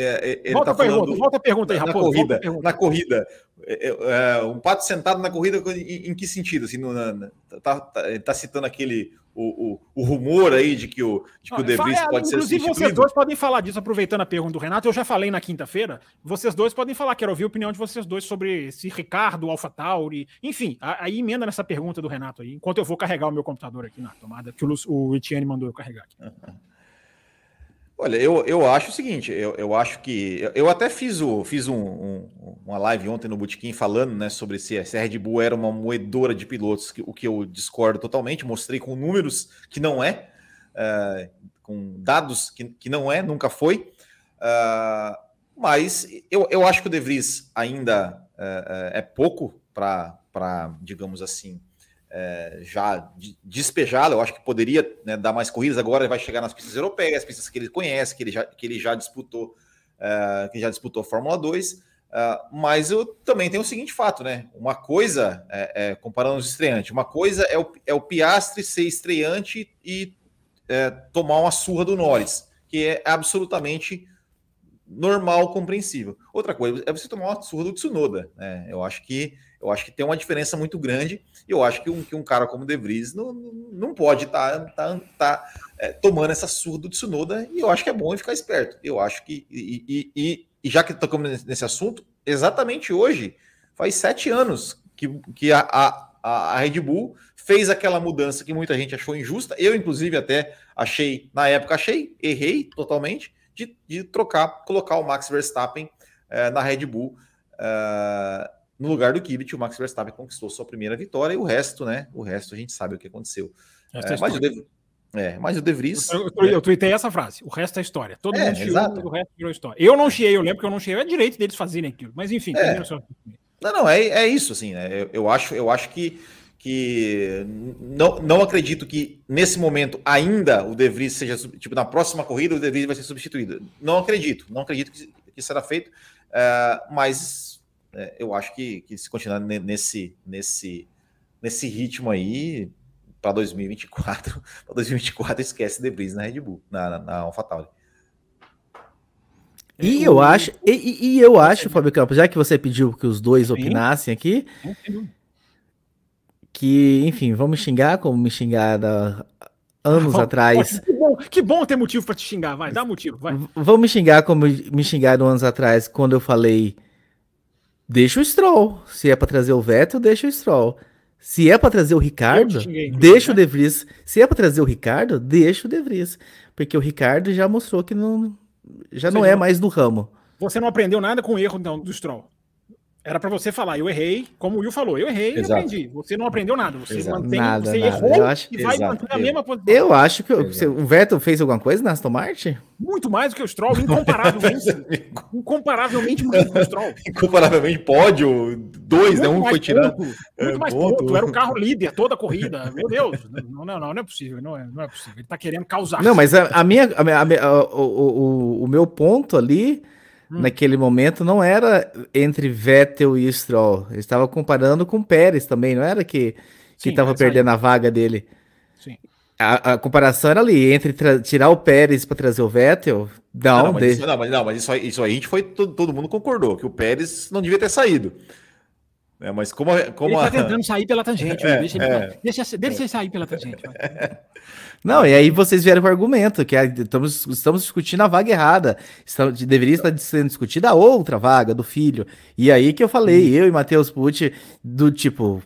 é, volta, tá a pergunta, volta a pergunta aí, na Raposo, corrida, na corrida. É, é, é, um pato sentado na corrida, em, em que sentido? Assim, no, na, tá, tá, tá, citando aquele o, o, o, rumor aí de que o, de que o De Vries é, pode ser Inclusive, vocês dois podem falar disso, aproveitando a pergunta do Renato. Eu já falei na quinta-feira. Vocês dois podem falar, quero ouvir a opinião de vocês dois sobre esse Ricardo, Alpha Tauri. Enfim, aí emenda nessa pergunta do Renato aí, enquanto eu vou carregar o meu computador aqui na tomada, que o, o Etienne mandou eu carregar aqui. Olha, eu, eu acho o seguinte, eu, eu acho que. Eu até fiz, o, fiz um, um, uma live ontem no Botequim falando né, sobre se, a Red Bull era uma moedora de pilotos, que, o que eu discordo totalmente, mostrei com números que não é, uh, com dados que, que não é, nunca foi. Uh, mas eu, eu acho que o De Vries ainda uh, é pouco para, digamos assim, é, já despejá-lo. Eu acho que poderia né, dar mais corridas. Agora ele vai chegar nas pistas europeias, pistas que ele conhece, que ele já, que ele já disputou, é, que já disputou Fórmula 2. É, mas eu também tenho o seguinte fato, né? Uma coisa, é, é, comparando os estreantes, uma coisa é o, é o Piastre ser estreante e tomar uma surra do Norris, que é absolutamente normal, compreensível. Outra coisa é você tomar uma surra do Tsunoda. Né? Eu acho que eu acho que tem uma diferença muito grande. E eu acho que um, que um cara como De Vries não, não pode estar tá, tá, tá, é, tomando essa surra do Tsunoda. E eu acho que é bom ficar esperto. Eu acho que. E, e, e já que tocamos nesse assunto, exatamente hoje, faz sete anos que, que a, a, a Red Bull fez aquela mudança que muita gente achou injusta. Eu, inclusive, até achei, na época, achei, errei totalmente, de, de trocar, colocar o Max Verstappen é, na Red Bull. É, no lugar do Kvyat, o Max Verstappen conquistou sua primeira vitória e o resto, né? O resto a gente sabe o que aconteceu. É, mas, o de... é, mas o De Vries... Eu, eu, eu tuitei essa frase, o resto é história. Todo é, mundo chiou, o resto virou história. Eu não chiei, eu lembro que eu não chiei, é direito deles fazerem aquilo. Mas enfim, é. Não, não, é, é isso, assim, né? Eu, eu, acho, eu acho que, que não, não acredito que nesse momento ainda o De Vries seja, tipo, na próxima corrida o De Vries vai ser substituído. Não acredito, não acredito que, que será feito, uh, mas é, eu acho que, que se continuar nesse, nesse, nesse ritmo aí, para 2024, para 2024 esquece De Vries na Red Bull, na, na, na AlphaTauri. E eu acho, e, e eu acho, Fábio Campos, já que você pediu que os dois opinassem aqui, que, enfim, vamos xingar como me xingaram anos ah, atrás. Que bom, que bom ter motivo para te xingar, vai, dá motivo, vai. Vamos me xingar como me xingaram anos atrás quando eu falei Deixa o Stroll. Se é para trazer o Vettel, deixa o Stroll. Se é para trazer o Ricardo, deixa né? o De Vries. Se é para trazer o Ricardo, deixa o De Vries. Porque o Ricardo já mostrou que não, já não é mais do ramo. Você não aprendeu nada com o erro então, do Stroll. Era para você falar, eu errei, como o Will falou, eu errei Exato. e aprendi. Você não aprendeu nada, você Exato. mantém, nada, você nada. errou acho, e vai manter a mesma posição. Eu acho que o Vettel fez alguma coisa na Aston Martin? Muito mais do que o Stroll, incomparavelmente. incomparavelmente mais do que o Stroll. Incomparavelmente pódio, dois, né? muito né? Um foi tirado. Muito é, mais ponto. ponto. Era o carro líder toda a corrida. Meu Deus, não, não, não, não é possível, não é, não é possível. Ele tá querendo causar. Não, mas a, a minha, a, a, o, o, o meu ponto ali hum. naquele momento não era entre Vettel e Stroll. Ele estava comparando com Pérez também, não era que que estava perdendo aí. a vaga dele. Sim. A, a, comparação era ali, entre tirar o Pérez para trazer o Vettel. Não, não, mas, isso, não, mas, não, mas isso, aí, isso aí a gente foi, todo, todo mundo concordou, que o Pérez não devia ter saído. É, mas como, como ele tá tentando sair pela tangente, é, deixa, ele, é, deixa, deixa ele sair pela tangente. Não, e aí vocês vieram com o argumento que estamos, estamos discutindo a vaga errada. Estamos, deveria estar sendo discutida a outra vaga do filho. E aí que eu falei, eu e Matheus Pucci, do tipo,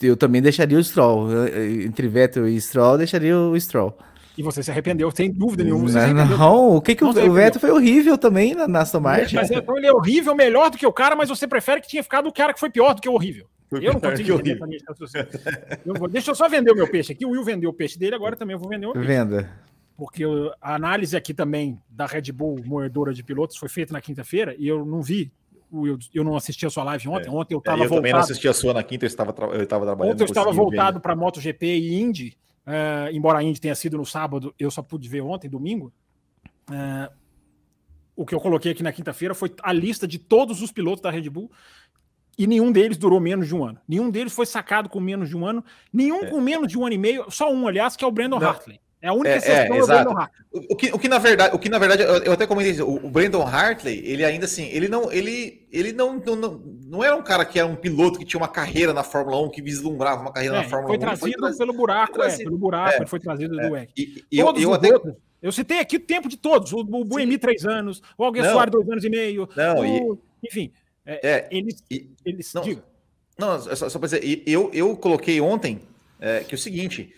eu também deixaria o Stroll. Entre Vettel e Stroll, deixaria o Stroll. E você se arrependeu, sem dúvida nenhuma. Não, não, o que que o, o Vettel foi horrível também na, na Aston Martin. Mas então ele é horrível, melhor do que o cara, mas você prefere que tinha ficado o cara que foi pior do que o horrível. Foi eu não consigo entender eu vou, Deixa eu só vender o meu peixe aqui. O Will vendeu o peixe dele, agora também eu vou vender o peixe. Venda. Porque a análise aqui também da Red Bull moedora de pilotos foi feita na quinta-feira e eu não vi eu, eu não assisti a sua live ontem. É. Ontem eu estava é, eu voltado. Eu também não assisti a sua na quinta, eu estava, eu estava trabalhando. Ontem eu estava voltado para MotoGP e Indy. Uh, embora a Indy tenha sido no sábado, eu só pude ver ontem, domingo. Uh, o que eu coloquei aqui na quinta-feira foi a lista de todos os pilotos da Red Bull e nenhum deles durou menos de um ano. Nenhum deles foi sacado com menos de um ano, nenhum é. com menos de um ano e meio, só um, aliás, que é o Brandon Não. Hartley. É a única é, exceção é, é o Brandon Hartley. O, que, o, que, na verdade, o que na verdade, eu, eu até comentei isso, o, o, Brandon Hartley, ele ainda assim, ele não, ele, ele não, não, não, não era um cara que era um piloto que tinha uma carreira na Fórmula 1, que vislumbrava uma carreira é, na Fórmula foi 1. Trazido foi trazido pelo buraco, trazido, é, pelo buraco, ele foi trazido do WEC. E, e eu, eu até... Outros, eu citei aqui o tempo de todos, o, o Buemi três anos, o Alguém Soares dois anos e meio, não, o, e, enfim, é, eles, eles não, não, só, só para dizer, eu, eu coloquei ontem que é o seguinte,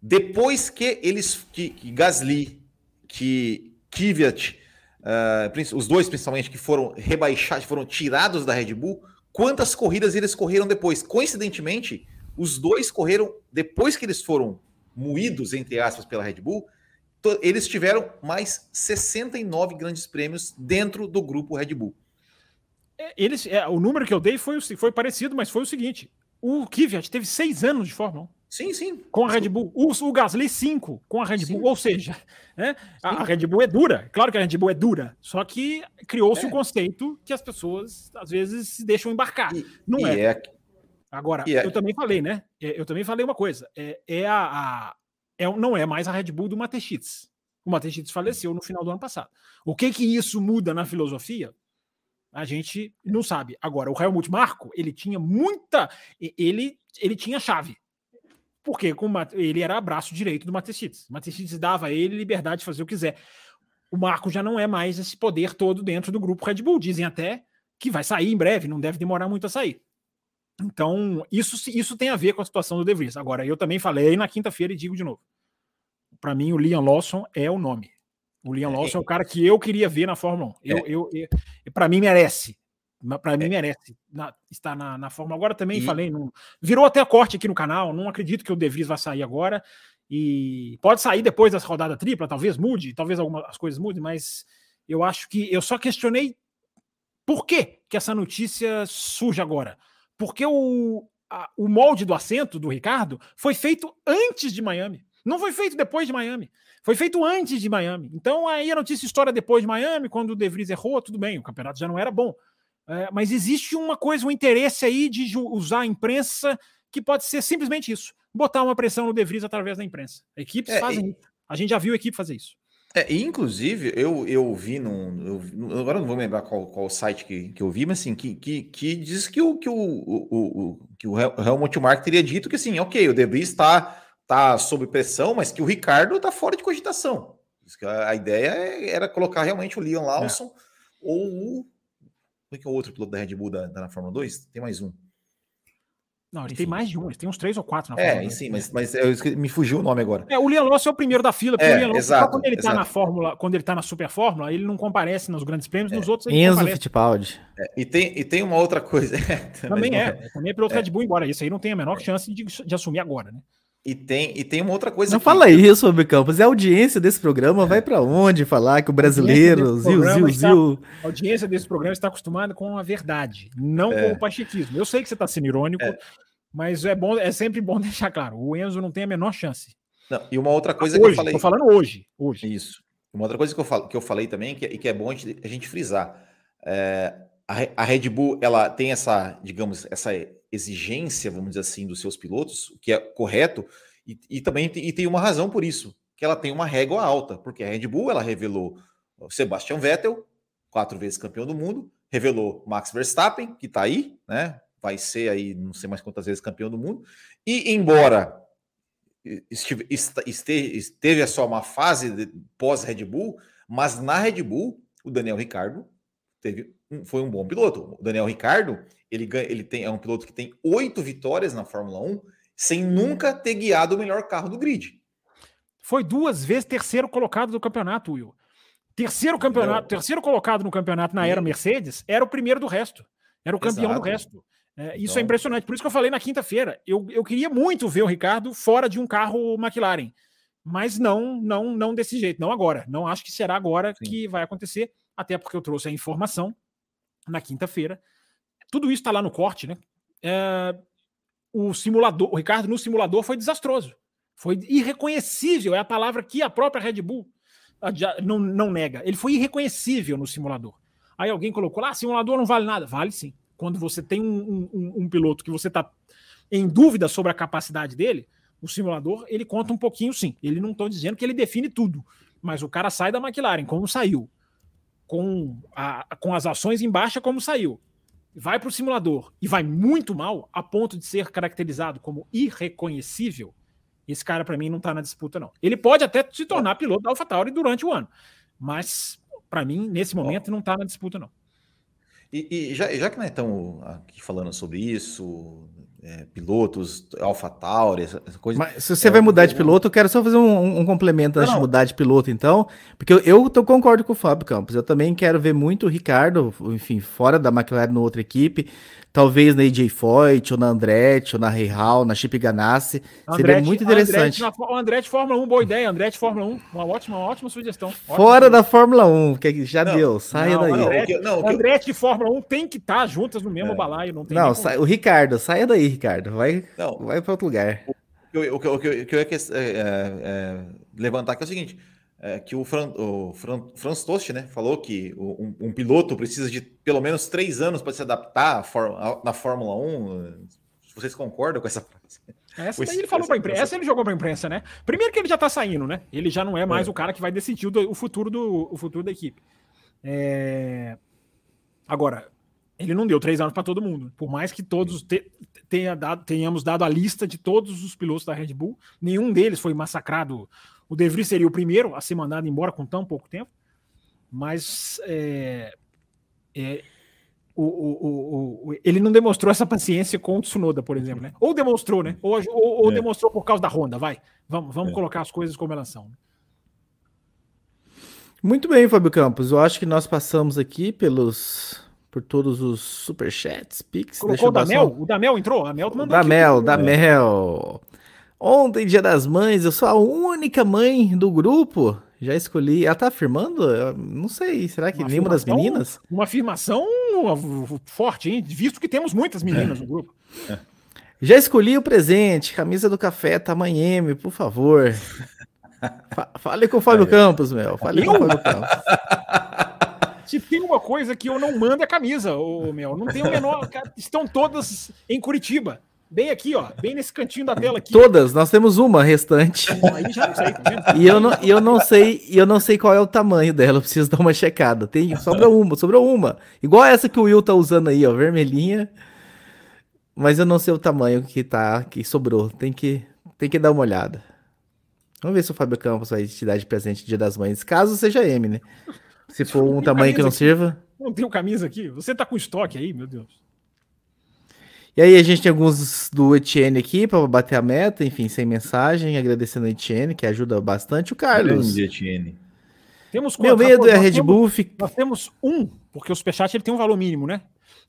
depois que eles, que, que Gasly, que Kvyat, uh, os dois principalmente que foram rebaixados, foram tirados da Red Bull, quantas corridas eles correram depois? Coincidentemente, os dois correram depois que eles foram moídos, entre aspas, pela Red Bull, eles tiveram mais 69 grandes prêmios dentro do grupo Red Bull. É, eles, é, o número que eu dei foi, foi parecido, mas foi o seguinte: o Kvyat teve seis anos de Fórmula 1. Sim, sim. Com a Red Bull. O, o Gasly, 5 com a Red Bull. Sim. Ou seja, né, a, a, Red Bull é dura. Claro que a Red Bull é dura. Só que criou-se é. um conceito que as pessoas, às vezes, se deixam embarcar. E, não e é. é. Agora, é. eu também falei, né? É, eu também falei uma coisa. É, é a, a é, não é mais a Red Bull do Matechitz. O Matechitz faleceu no final do ano passado. O que que isso muda na filosofia? A gente não sabe. Agora, o Helmut Marko, ele tinha muita... Ele, ele tinha chave porque com ele era braço direito do Matecites. Matecites dava a ele liberdade de fazer o que quiser. O Marco já não é mais esse poder todo dentro do grupo Red Bull. Dizem até que vai sair em breve, não deve demorar muito a sair. Então, isso, isso tem a ver com a situação do De Vries. Agora, eu também falei na quinta-feira e digo de novo. Para mim, o Liam Lawson é o nome. O Liam é, Lawson é, é o cara que eu queria ver na Fórmula 1. Eu, é. eu, eu para mim, merece. Para mim, é. merece na, estar na, na Fórmula. Agora também e... falei, não, virou até corte aqui no canal. Não acredito que o De Vries vai sair agora. E pode sair depois dessa rodada tripla, talvez mude, talvez algumas coisas mudem, mas eu acho que eu só questionei por que, que essa notícia surge agora. Porque o, a, o molde do assento do Ricardo foi feito antes de Miami. Não foi feito depois de Miami. Foi feito antes de Miami. Então aí a notícia história depois de Miami, quando o De Vries errou, tudo bem, o campeonato já não era bom. É, mas existe uma coisa, um interesse aí de usar a imprensa que pode ser simplesmente isso: botar uma pressão no De Vries através da imprensa. Equipes é, fazem e... isso. A gente já viu a equipe fazer isso. É, inclusive, eu, eu vi num. Eu, agora não vou lembrar qual, qual site que, que eu vi, mas assim, que, que, que diz que o, que o, o, o, que o Helmut Mark teria dito que assim, ok, o De Vries está tá sob pressão, mas que o Ricardo está fora de cogitação. A, ideia é, era colocar realmente o Leon Lawson é. ou o como é que é o outro piloto da Red Bull da, da na Fórmula 2? Tem mais um. Não, ele Enfim. tem mais de um, ele tem uns três ou quatro na é, Fórmula É, sim, mas, mas eu, me fugiu o nome agora. É, o Liam Lawson é o primeiro da fila, porque é, o Liam Lawson, exato, quando ele tá na Fórmula, quando ele tá na Super Fórmula, ele não comparece nos grandes prêmios, é. nos outros ele Enzo Fittipaldi. É, e, tem, e tem uma outra coisa. também, também é, também é piloto é. Red Bull, embora isso aí não tem a menor chance de, de assumir agora, né? E tem, e tem uma outra coisa. Não que... fala isso sobre Campos. E a audiência desse programa vai para onde falar que o brasileiro, ziu, ziu, ziu. A audiência desse programa está acostumada com a verdade, não é. com o pachequismo. Eu sei que você está sendo irônico, é. mas é, bom, é sempre bom deixar claro: o Enzo não tem a menor chance. Não, e uma outra coisa hoje, que eu falei. Estou falando hoje, hoje. Isso. Uma outra coisa que eu, fal, que eu falei também, que, e que é bom a gente, a gente frisar. É, a, a Red Bull ela tem essa, digamos, essa exigência, vamos dizer assim, dos seus pilotos, o que é correto, e, e também e tem uma razão por isso, que ela tem uma régua alta, porque a Red Bull ela revelou Sebastian Vettel, quatro vezes campeão do mundo, revelou Max Verstappen, que está aí, né? Vai ser aí, não sei mais quantas vezes campeão do mundo, e embora esteve, esteve só uma fase pós-Red Bull, mas na Red Bull, o Daniel Ricardo teve, foi um bom piloto. O Daniel Ricardo, ele, ele tem, é um piloto que tem oito vitórias na Fórmula 1 sem nunca ter guiado o melhor carro do grid. Foi duas vezes terceiro colocado do campeonato, Will. Terceiro campeonato, Não. terceiro colocado no campeonato na era Mercedes, era o primeiro do resto. Era o campeão Exato. do resto. É, isso é então... é impressionante. Por isso que eu falei na quinta-feira. Eu, eu queria muito ver o Ricardo fora de um carro McLaren. Mas não, não, não desse jeito, não agora. Não acho que será agora Sim. que vai acontecer, até porque eu trouxe a informação na quinta-feira. Tudo isso está lá no corte, né? É, o simulador, o Ricardo no simulador foi desastroso. Foi irreconhecível, é a palavra que a própria Red Bull não, não nega. Ele foi irreconhecível no simulador. Aí alguém colocou lá, ah, simulador não vale nada. Vale sim. Quando você tem um, um, um piloto que você está em dúvida sobre a capacidade dele, o simulador ele conta um pouquinho sim. Ele não estou dizendo que ele define tudo, mas o cara sai da McLaren como saiu, com, a, com as ações em baixa como saiu, vai para o simulador e vai muito mal a ponto de ser caracterizado como irreconhecível. Esse cara para mim não está na disputa não. Ele pode até se tornar piloto da AlphaTauri durante o ano, mas para mim nesse momento não está na disputa não. E, e já, já, que nós estamos aqui falando sobre isso, é, pilotos, AlphaTauri, essa, essa coisa. Mas se você é, vai mudar de piloto, eu quero só fazer um, um complemento antes não. de mudar de piloto, então. Porque eu, eu tô, concordo com o Fábio Campos. Eu também quero ver muito o Ricardo, enfim, fora da McLaren, na outra equipe talvez na AJ Foyt, ou na Andretti, ou na Reihal, na Chip Ganassi. Andretti, Seria muito interessante. Andretti, na, o Andretti Fórmula 1, boa ideia. Andretti Fórmula 1, uma ótima, uma ótima sugestão. Ótima Fora sugestão. da Fórmula 1, que já não, deu, saia não, daí. Andretti, não, Andretti e Fórmula 1 tem que estar tá juntas no mesmo é. balaio. Não, tem não sai, o Ricardo, saia daí, Ricardo. Vai, não. vai para outro lugar. O, o, o, o, que eu ia é, é, levantar aqui é o seguinte é, que o, Fran, o Fran, Franz Tost né, falou que um, um, piloto precisa de pelo menos três anos para se adaptar na Fórmula 1. Vocês concordam com essa frase? Essa daí ele falou para imprensa. Essa ele jogou para imprensa, né? Primeiro que ele já está saindo, né? Ele já não é mais é. o cara que vai decidir o, futuro do o futuro da equipe. É... Agora, ele não deu três anos para todo mundo. Por mais que todos te, tenha dado, tenhamos dado a lista de todos os pilotos da Red Bull, nenhum deles foi massacrado o De Vries seria o primeiro a ser mandado embora com tão pouco tempo, mas é, é, o, o, o, ele não demonstrou essa paciência com o Tsunoda, por exemplo, né? Ou demonstrou, né? Ou, ou, ou é. demonstrou por causa da Honda, vai. Vamos, vamos é. colocar as coisas como elas são. Né? Muito bem, Fábio Campos. Eu acho que nós passamos aqui pelos por todos os superchats, pix. Colocou o Damel? Só... O Damel entrou? A Mel mandou Damel, aqui. Damel. Ontem, dia das mães, eu sou a única mãe do grupo. Já escolhi. Ela tá afirmando? Eu não sei. Será que uma nenhuma das meninas? Uma afirmação forte, hein? Visto que temos muitas meninas é. no grupo. É. Já escolhi o presente. Camisa do café, tamanho M, por favor. Fale com o Fábio é. Campos, meu. Fale com o Fábio Campos. Se tem uma coisa que eu não mando é camisa, ô, meu. Não tem o menor. Estão todas em Curitiba. Bem aqui, ó, bem nesse cantinho da tela aqui. Todas, nós temos uma restante. Aí já não sei, tá E eu não, eu não sei, eu não sei qual é o tamanho dela, eu preciso dar uma checada. Tem, sobra uma, sobrou uma. Igual essa que o Will tá usando aí, ó, vermelhinha. Mas eu não sei o tamanho que tá, que sobrou. Tem que, tem que dar uma olhada. Vamos ver se o Fábio Campos vai te dar de presente Dia das Mães, caso seja M, né? Se for um tamanho que não aqui. sirva. Não tenho camisa aqui. Você tá com estoque aí, meu Deus. E aí a gente tem alguns do Etienne aqui para bater a meta, enfim, sem mensagem, agradecendo o Etienne, que ajuda bastante o Carlos. Grande Etienne. Temos Meu medo é a Red Bull. Nós temos um, porque o Superchat ele tem um valor mínimo, né?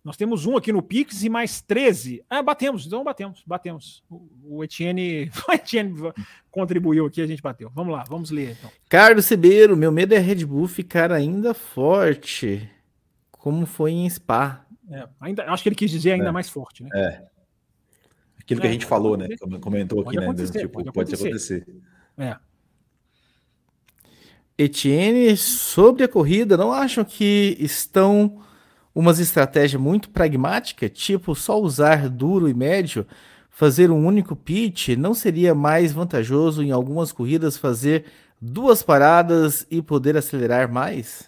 Nós temos um aqui no Pix e mais 13. Ah, batemos, então batemos, batemos. O, o Etienne, o Etienne contribuiu aqui, a gente bateu. Vamos lá, vamos ler então. Carlos Ribeiro, meu medo é a Red Bull ficar ainda forte, como foi em Spa. É, ainda, acho que ele quis dizer ainda é. mais forte, né? É. Aquilo que a é, gente falou, né? Comentou aqui, né? Tipo, pode, pode acontecer. acontecer. É. Etienne, sobre a corrida, não acham que estão umas estratégias muito pragmática, tipo só usar duro e médio, fazer um único pitch, não seria mais vantajoso em algumas corridas fazer duas paradas e poder acelerar mais?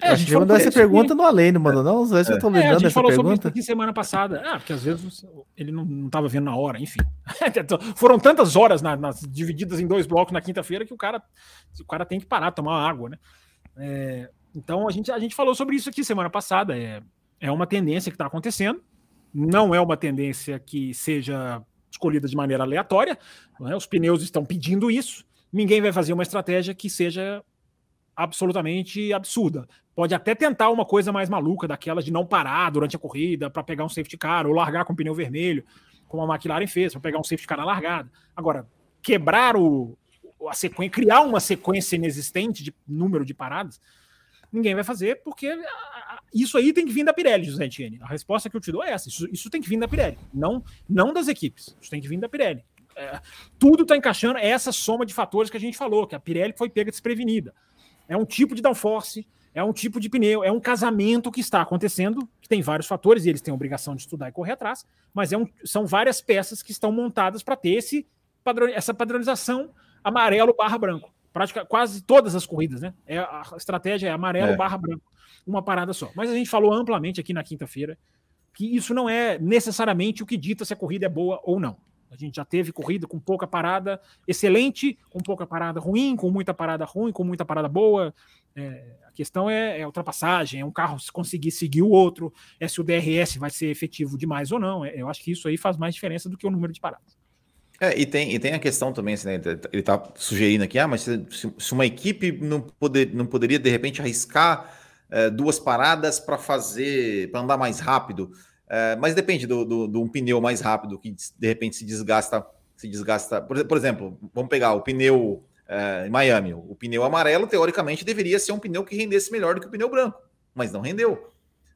É, a, gente mandou essa pergunta no Além, não mandou não? Às vezes eu tô lembrando é, a gente falou pergunta. sobre isso aqui semana passada. Ah, porque às vezes ele não estava vendo na hora, enfim. Foram tantas horas na, nas, divididas em dois blocos na quinta-feira que o cara, o cara tem que parar, tomar água, né? É, então a gente, a gente falou sobre isso aqui semana passada. É, é uma tendência que está acontecendo. Não é uma tendência que seja escolhida de maneira aleatória. É? Os pneus estão pedindo isso. Ninguém vai fazer uma estratégia que seja absolutamente absurda. Pode até tentar uma coisa mais maluca, daquela de não parar durante a corrida para pegar um safety car ou largar com pneu vermelho, como a McLaren fez, para pegar um safety car na largada. Agora, quebrar o, a sequência, criar uma sequência inexistente de número de paradas, ninguém vai fazer, porque isso aí tem que vir da Pirelli, José Etienne. A resposta que eu te dou é essa: isso, isso tem que vir da Pirelli, não, não das equipes. Isso tem que vir da Pirelli. É, tudo está encaixando, é essa soma de fatores que a gente falou, que a Pirelli foi pega desprevenida. É um tipo de downforce, é um tipo de pneu, é um casamento que está acontecendo, que tem vários fatores e eles têm a obrigação de estudar e correr atrás, mas é um, são várias peças que estão montadas para ter esse, padrão, essa padronização amarelo barra branco. Prática, quase todas as corridas, né? É, a estratégia é amarelo é. barra branco, uma parada só. Mas a gente falou amplamente aqui na quinta-feira que isso não é necessariamente o que dita se a corrida é boa ou não. A gente já teve corrida com pouca parada excelente, com pouca parada ruim, com muita parada ruim, com muita parada boa. É, a questão é, é ultrapassagem, é um carro conseguir seguir o outro, é se o DRS vai ser efetivo demais ou não. É, eu acho que isso aí faz mais diferença do que o número de paradas. É, e tem, e tem a questão também, assim, né, ele está sugerindo aqui, ah, mas se, se, uma equipe não, poder, não poderia, de repente, arriscar é, duas paradas para fazer, para andar mais rápido, é, mas depende do, do, do, um pneu mais rápido que de repente se desgasta, se desgasta. Por, por exemplo, vamos pegar o pneu é, em Miami. O pneu amarelo, teoricamente, deveria ser um pneu que rendesse melhor do que o pneu branco, mas não rendeu.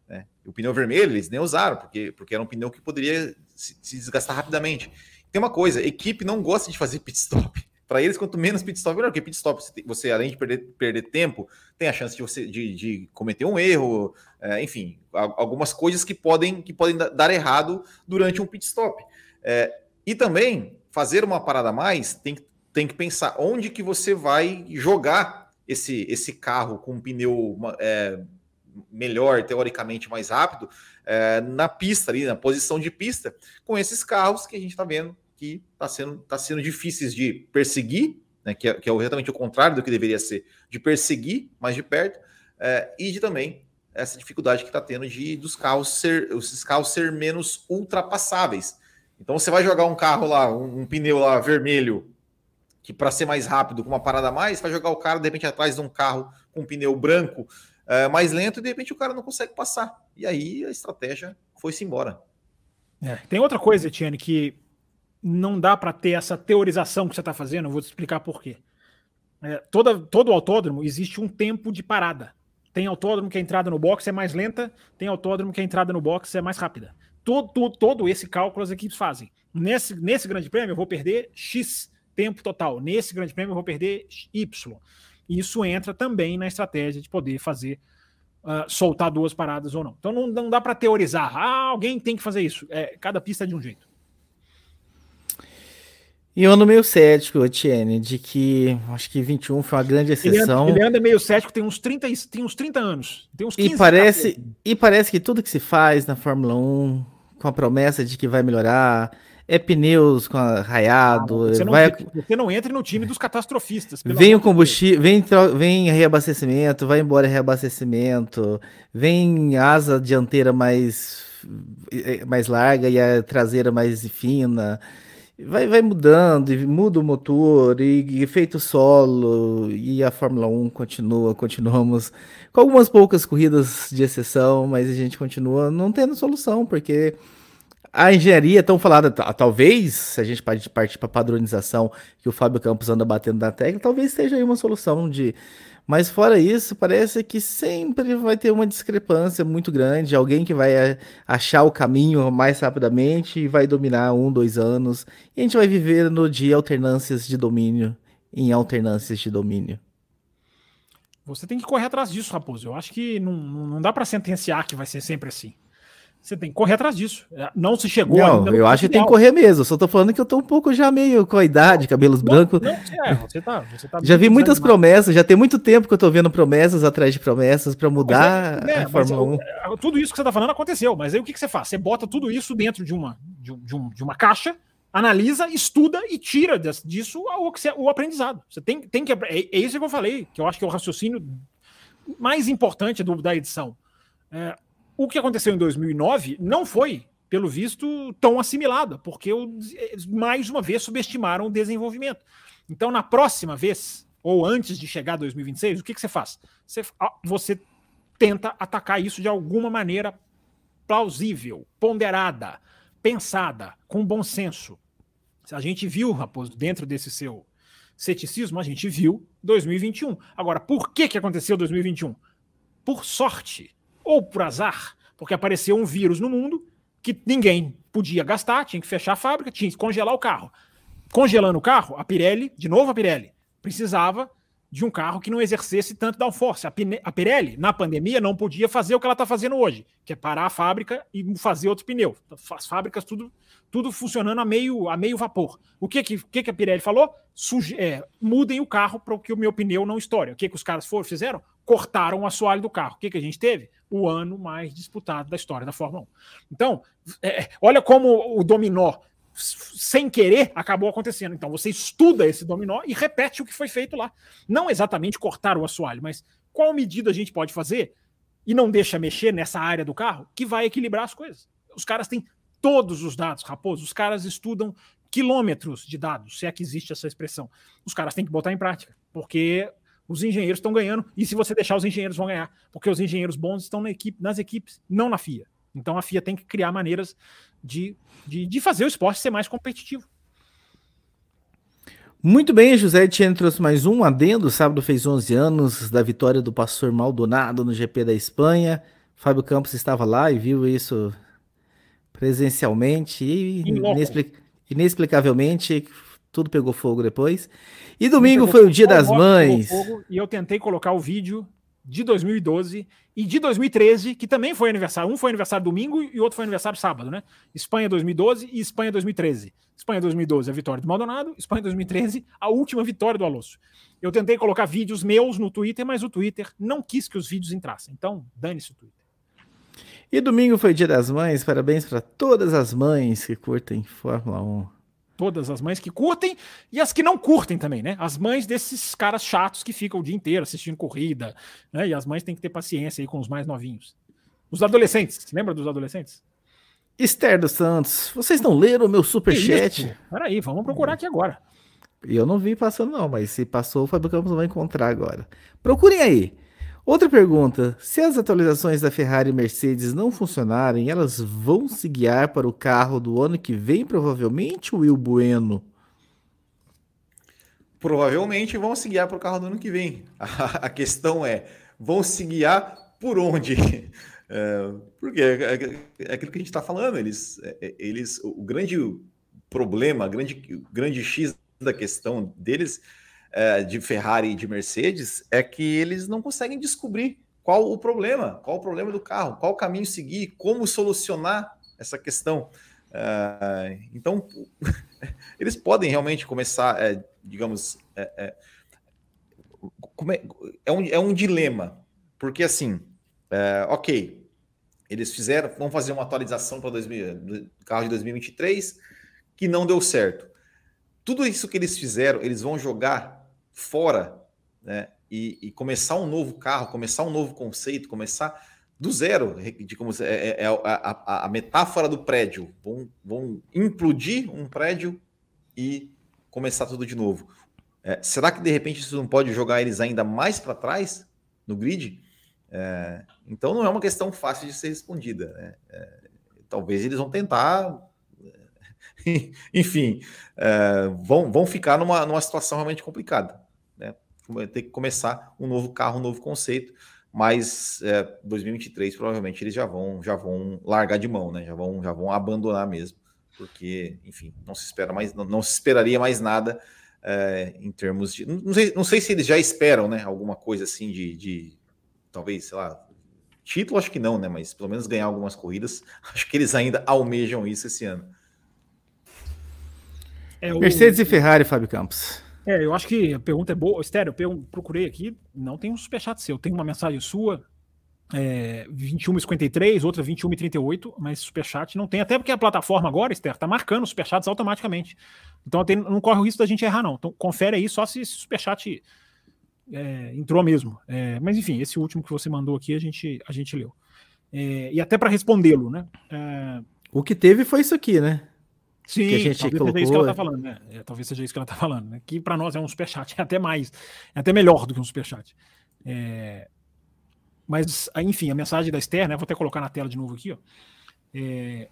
Né? O pneu vermelho eles nem usaram, porque, porque era um pneu que poderia se, se desgastar rapidamente. Tem uma coisa, equipe não gosta de fazer pit stop. Para eles, quanto menos pit stop, melhor. Porque pit stop, você, você, além de perder, perder tempo, tem a chance de você de, de cometer um erro, é, enfim, algumas coisas que podem, que podem dar errado durante um pit stop. É, e também, fazer uma parada a mais, tem, tem que pensar onde que você vai jogar esse, esse carro com um pneu é, melhor, teoricamente mais rápido, é, na pista ali, na posição de pista, com esses carros que a gente está vendo que está sendo, tá sendo difíceis de perseguir, né, que, é, que é exatamente o contrário do que deveria ser, de perseguir mais de perto, é, e de também essa dificuldade que está tendo de dos carros ser, esses carros ser menos ultrapassáveis. Então você vai jogar um carro lá, um, um pneu lá vermelho, que para ser mais rápido, com uma parada a mais, vai jogar o cara de repente atrás de um carro com um pneu branco é, mais lento e de repente o cara não consegue passar. E aí a estratégia foi-se embora. É, tem outra coisa, Etienne, que não dá para ter essa teorização que você está fazendo, eu vou te explicar por quê. É, toda, todo autódromo existe um tempo de parada. Tem autódromo que a entrada no box é mais lenta, tem autódromo que a entrada no box é mais rápida. Todo, todo, todo esse cálculo as equipes fazem. Nesse, nesse grande prêmio eu vou perder X tempo total. Nesse grande prêmio eu vou perder Y. Isso entra também na estratégia de poder fazer uh, soltar duas paradas ou não. Então não, não dá para teorizar. Ah, alguém tem que fazer isso. É, cada pista é de um jeito. E eu ando meio cético, Etienne, de que acho que 21 foi uma grande exceção. Ele anda, ele anda meio cético, tem uns 30, tem uns 30 anos. Tem uns 15 e parece, e parece que tudo que se faz na Fórmula 1, com a promessa de que vai melhorar, é pneus com raiado. Ah, você, não, vai... você não entra no time dos catastrofistas. Vem o combustível, vem, vem reabastecimento, vai embora reabastecimento, vem asa dianteira mais, eh, mais larga e a traseira mais fina vai, vai mudando, e muda o motor, e efeito solo, e a Fórmula 1 continua, continuamos com algumas poucas corridas de exceção, mas a gente continua não tendo solução, porque a engenharia tão falada, talvez, se a gente partir para padronização que o Fábio Campos anda batendo na tecla, talvez seja aí uma solução de mas fora isso, parece que sempre vai ter uma discrepância muito grande, alguém que vai eh, achar o caminho mais rapidamente e vai dominar um, dois anos, e a gente vai viver no dia alternâncias de domínio em alternâncias de domínio. Você tem que correr atrás disso, Raposo. Eu acho que não, não dá para sentenciar que vai ser sempre assim. Você tem que correr atrás disso. É, não se chegou não. Eu acho que tem que correr mesmo. Só tô falando que eu tô um pouco já meio com a idade, cabelos não, brancos. Não, é, você tá, você tá já vi muitas promessas, já tem muito tempo que eu tô vendo promessas atrás de promessas para mudar é, é, a Fórmula 1. É, tudo isso que você tá falando aconteceu, mas aí o que, que você faz? Você bota tudo isso dentro de uma, de, de, um, de uma caixa, analisa, estuda e tira disso o, o aprendizado. Você tem, tem que. É, é isso que eu falei, que eu acho que é o raciocínio mais importante do, da edição. É, o que aconteceu em 2009 não foi, pelo visto, tão assimilado, porque mais uma vez subestimaram o desenvolvimento. Então, na próxima vez, ou antes de chegar a 2026, o que, que você faz? Você, você tenta atacar isso de alguma maneira plausível, ponderada, pensada, com bom senso. A gente viu, Raposo, dentro desse seu ceticismo, a gente viu 2021. Agora, por que, que aconteceu 2021? Por sorte ou por azar, porque apareceu um vírus no mundo que ninguém podia gastar, tinha que fechar a fábrica, tinha que congelar o carro. Congelando o carro, a Pirelli, de novo a Pirelli, precisava de um carro que não exercesse tanto downforce. A, a Pirelli, na pandemia, não podia fazer o que ela está fazendo hoje, que é parar a fábrica e fazer outro pneu. As fábricas tudo, tudo funcionando a meio, a meio vapor. O que, que, que, que a Pirelli falou? Suge é, mudem o carro para que o meu pneu não estoure. O que, que os caras foram, fizeram? Cortaram o assoalho do carro. O que, que a gente teve? O ano mais disputado da história da Fórmula 1. Então, é, olha como o dominó sem querer, acabou acontecendo. Então você estuda esse dominó e repete o que foi feito lá. Não exatamente cortar o assoalho, mas qual medida a gente pode fazer e não deixa mexer nessa área do carro que vai equilibrar as coisas. Os caras têm todos os dados, Raposo. Os caras estudam quilômetros de dados, se é que existe essa expressão. Os caras têm que botar em prática, porque os engenheiros estão ganhando, e se você deixar, os engenheiros vão ganhar, porque os engenheiros bons estão na equipe, nas equipes, não na FIA. Então a FIA tem que criar maneiras de, de, de fazer o esporte ser mais competitivo. Muito bem, José Etienne trouxe mais um adendo. Sábado fez 11 anos da vitória do pastor Maldonado no GP da Espanha. Fábio Campos estava lá e viu isso presencialmente e inexplic... inexplicavelmente tudo pegou fogo depois. E domingo foi o Dia das Mães. e eu tentei colocar o vídeo de 2012 e de 2013, que também foi aniversário. Um foi aniversário domingo e outro foi aniversário sábado, né? Espanha 2012 e Espanha 2013. Espanha 2012, a vitória do Maldonado. Espanha 2013, a última vitória do Alonso. Eu tentei colocar vídeos meus no Twitter, mas o Twitter não quis que os vídeos entrassem. Então, dane-se o Twitter. E domingo foi Dia das Mães. Parabéns para todas as mães que curtem Fórmula 1 todas as mães que curtem e as que não curtem também, né? As mães desses caras chatos que ficam o dia inteiro assistindo corrida, né? E as mães têm que ter paciência aí com os mais novinhos. Os adolescentes, lembra dos adolescentes? Esther dos Santos, vocês não leram o meu superchat? Peraí, vamos procurar aqui agora. Eu não vi passando não, mas se passou, o Fábio Campos vai encontrar agora. Procurem aí. Outra pergunta: se as atualizações da Ferrari e Mercedes não funcionarem, elas vão se guiar para o carro do ano que vem, provavelmente, Will Bueno? Provavelmente vão se guiar para o carro do ano que vem. A, questão é: vão se guiar por onde? É, porque é, é, é, aquilo que a gente está falando, eles, é, é, eles, o grande problema, grande, grande X da questão deles é, de Ferrari e de Mercedes é que eles não conseguem descobrir qual o problema, qual o problema do carro, qual o caminho seguir, como solucionar essa questão. É, então, eles podem realmente começar, é, digamos, é, é, é, um, é um dilema, porque assim, é, ok, eles fizeram, vão fazer uma atualização para o carro de 2023 que não deu certo. Tudo isso que eles fizeram, eles vão jogar fora né, e, e, começar um novo carro, começar um novo conceito, começar do zero, de como é, é, é a, a, a, metáfora do prédio. Vão, vão implodir um prédio e começar tudo de novo. É, será que de repente isso não pode jogar eles ainda mais para trás no grid? É, então não é uma questão fácil de ser respondida. Né? É, talvez eles vão tentar enfim, é, vão, vão ficar numa, numa situação realmente complicada. Né? Ter que começar um novo carro, um novo conceito, mas é, 2023 provavelmente eles já vão já vão largar de mão, né? Já vão já vão abandonar mesmo, porque enfim não se espera mais não, não se esperaria mais nada é, em termos de. Não sei, não sei se eles já esperam, né? Alguma coisa assim de, de talvez, sei lá, título, acho que não, né? Mas pelo menos ganhar algumas corridas. Acho que eles ainda almejam isso esse ano. É, o... Mercedes e Ferrari, Fábio Campos. É, eu acho que a pergunta é boa. Estéreo, eu procurei aqui, não tem um superchat seu. Tem uma mensagem sua, é, 21,53, outra 21,38, mas superchat não tem. Até porque a plataforma agora, Esther, tá marcando os superchats automaticamente. Então tem, não corre o risco da gente errar, não. Então confere aí só se esse superchat é, entrou mesmo. É, mas enfim, esse último que você mandou aqui a gente, a gente leu. É, e até para respondê-lo, né? É, o que teve foi isso aqui, né? Sim, que a gente talvez colocou... seja isso que ela está falando, né? É, talvez seja isso que ela está falando, né? Que para nós é um superchat, é até mais, é até melhor do que um superchat. É... Mas, enfim, a mensagem da Esther, né? Vou até colocar na tela de novo aqui, ó. É...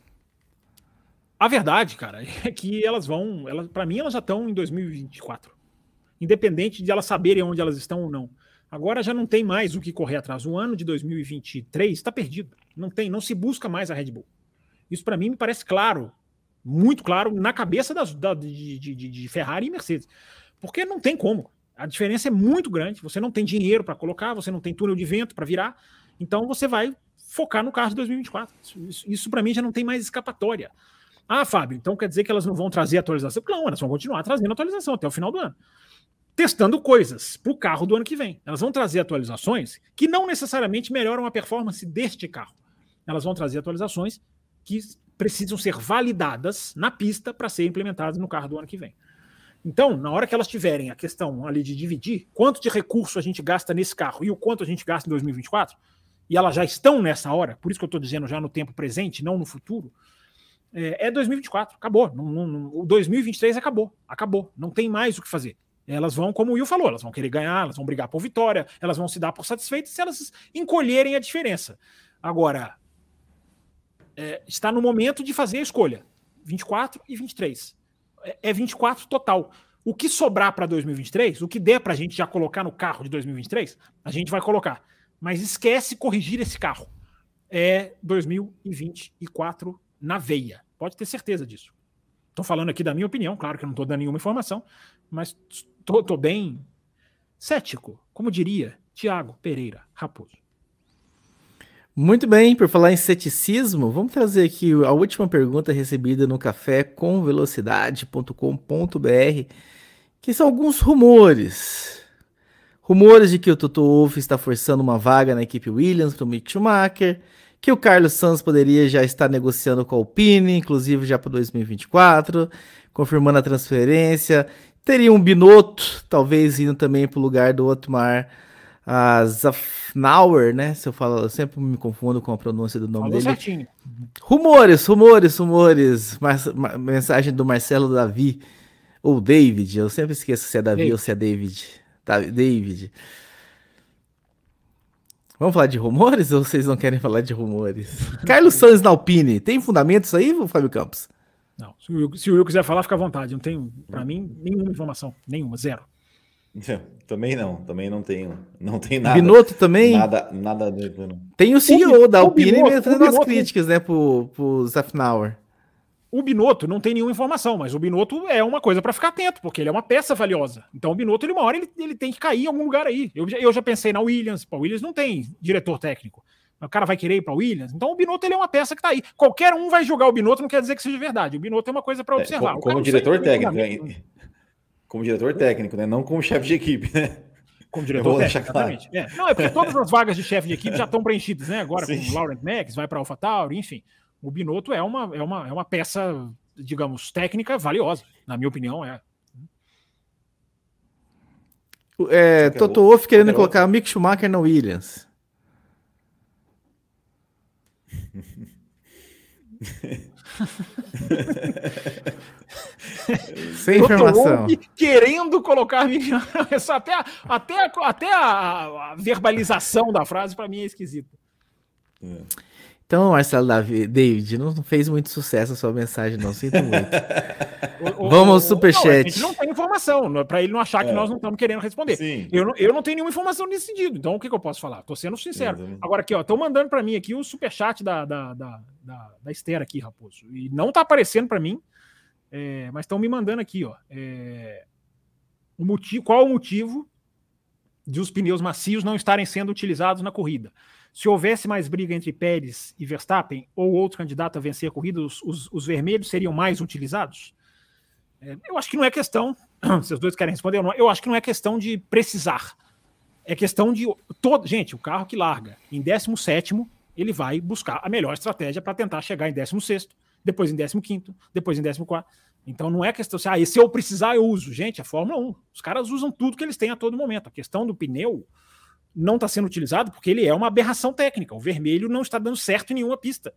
A verdade, cara, é que elas vão, elas, para mim, elas já estão em 2024. Independente de elas saberem onde elas estão ou não. Agora já não tem mais o que correr atrás. O ano de 2023 está perdido. Não tem, não se busca mais a Red Bull. Isso para mim me parece claro muito claro na cabeça das, da, de, de, de, Ferrari e Mercedes. Porque não tem como. A diferença é muito grande. Você não tem dinheiro para colocar, você não tem túnel de vento para virar. Então você vai focar no carro de 2024. Isso, isso, isso para mim já não tem mais escapatória. Ah, Fábio, então quer dizer que elas não vão trazer atualização? Não, elas vão continuar trazendo atualização até o final do ano. Testando coisas para o carro do ano que vem. Elas vão trazer atualizações que não necessariamente melhoram a performance deste carro. Elas vão trazer atualizações que precisam ser validadas na pista para serem implementadas no carro do ano que vem. Então, na hora que elas tiverem a questão ali de dividir quanto de recurso a gente gasta nesse carro e o quanto a gente gasta em 2024, e elas já estão nessa hora, por isso que eu estou dizendo já no tempo presente, não no futuro, é, é 2024, acabou. Não, não, não, o 2023 acabou, acabou. Não tem mais o que fazer. Elas vão, como o Will falou, elas vão querer ganhar, elas vão brigar por vitória, elas vão se dar por satisfeitas se elas encolherem a diferença. Agora, é, está no momento de fazer a escolha. 24 e 23. É, é 24 total. O que sobrar para 2023, o que der para a gente já colocar no carro de 2023, a gente vai colocar. Mas esquece corrigir esse carro. É 2024 na veia. Pode ter certeza disso. Estou falando aqui da minha opinião, claro que eu não estou dando nenhuma informação, mas estou bem cético, como diria Tiago Pereira Raposo. Muito bem, por falar em ceticismo, vamos trazer aqui a última pergunta recebida no café com velocidade.com.br, que são alguns rumores. Rumores de que o Toto Wolff está forçando uma vaga na equipe Williams para o Mick Schumacher, que o Carlos Sanz poderia já estar negociando com a Alpine, inclusive já para 2024, confirmando a transferência. Teria um Binotto, talvez indo também para o lugar do Otmar a Zafnauer, né? Se eu falo, eu sempre me confundo com a pronúncia do nome Falou dele. Certinho. Rumores, rumores, rumores. Mas, mensagem do Marcelo Davi ou David. Eu sempre esqueço se é Davi Ei. ou se é David. David. Vamos falar de rumores ou vocês não querem falar de rumores? Carlos Sanz na Alpine, tem fundamentos aí, Fábio Campos? Não, se o, se o Will quiser falar, fica à vontade. Não tenho, para mim, nenhuma informação. Nenhuma, zero. Também não, também não tenho, não tem nada. Binotto também? Nada, nada. Não. Tem o CEO o, da Alpine fazendo as críticas, né, pro, pro Zafnauer. O Binotto não tem nenhuma informação, mas o Binotto é uma coisa para ficar atento, porque ele é uma peça valiosa. Então o Binotto, ele, uma hora, ele, ele tem que cair em algum lugar aí. Eu, eu já pensei na Williams, a Williams não tem diretor técnico. O cara vai querer ir para Williams. Então o Binotto ele é uma peça que tá aí. Qualquer um vai jogar o Binotto, não quer dizer que seja verdade. O Binotto é uma coisa para é, observar. É, como, como diretor técnico, como diretor técnico, né? Não como chefe de equipe, né? Como diretor técnico, claro. exatamente. É. Não, é porque todas as vagas de chefe de equipe já estão preenchidas, né? Agora Sim. com o Laurent Max, vai para AlphaTauri, enfim. O Binotto é uma, é, uma, é uma peça, digamos, técnica valiosa, na minha opinião, é. É, Toto Wolff querendo colocar o Mick Schumacher na Williams. Sem informação. Querendo colocar até, a, até, a, até a, a verbalização da frase para mim é esquisita. É. Então, Marcelo David, não fez muito sucesso a sua mensagem, não. Sinto muito. Vamos ao superchat. Não, a gente não tem informação, é para ele não achar que é. nós não estamos querendo responder. Eu não, eu não tenho nenhuma informação nesse sentido. Então, o que, que eu posso falar? Tô sendo sincero. Sim, Agora, aqui, ó, estão mandando para mim aqui o superchat da, da, da, da, da Esther aqui, Raposo. E não tá aparecendo para mim, é, mas estão me mandando aqui, ó. É, O motivo, qual o motivo de os pneus macios não estarem sendo utilizados na corrida? Se houvesse mais briga entre Pérez e Verstappen, ou outro candidato a vencer a corrida, os, os, os vermelhos seriam mais utilizados? É, eu acho que não é questão, se os dois querem responder, não, eu acho que não é questão de precisar. É questão de. Todo, gente, o carro que larga em 17, ele vai buscar a melhor estratégia para tentar chegar em 16, depois em 15, depois em 14. Então não é questão assim, ah, se eu precisar, eu uso. Gente, é Fórmula 1. Os caras usam tudo que eles têm a todo momento. A questão do pneu não está sendo utilizado porque ele é uma aberração técnica. O vermelho não está dando certo em nenhuma pista.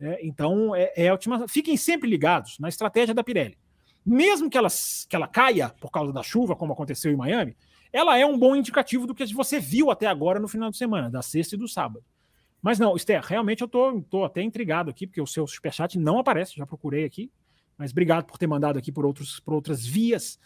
É, então, é, é a última. Fiquem sempre ligados na estratégia da Pirelli. Mesmo que ela, que ela caia por causa da chuva, como aconteceu em Miami, ela é um bom indicativo do que você viu até agora no final de semana, da sexta e do sábado. Mas não, Esther, realmente eu tô, tô até intrigado aqui, porque o seu superchat não aparece, já procurei aqui. Mas obrigado por ter mandado aqui por, outros, por outras vias.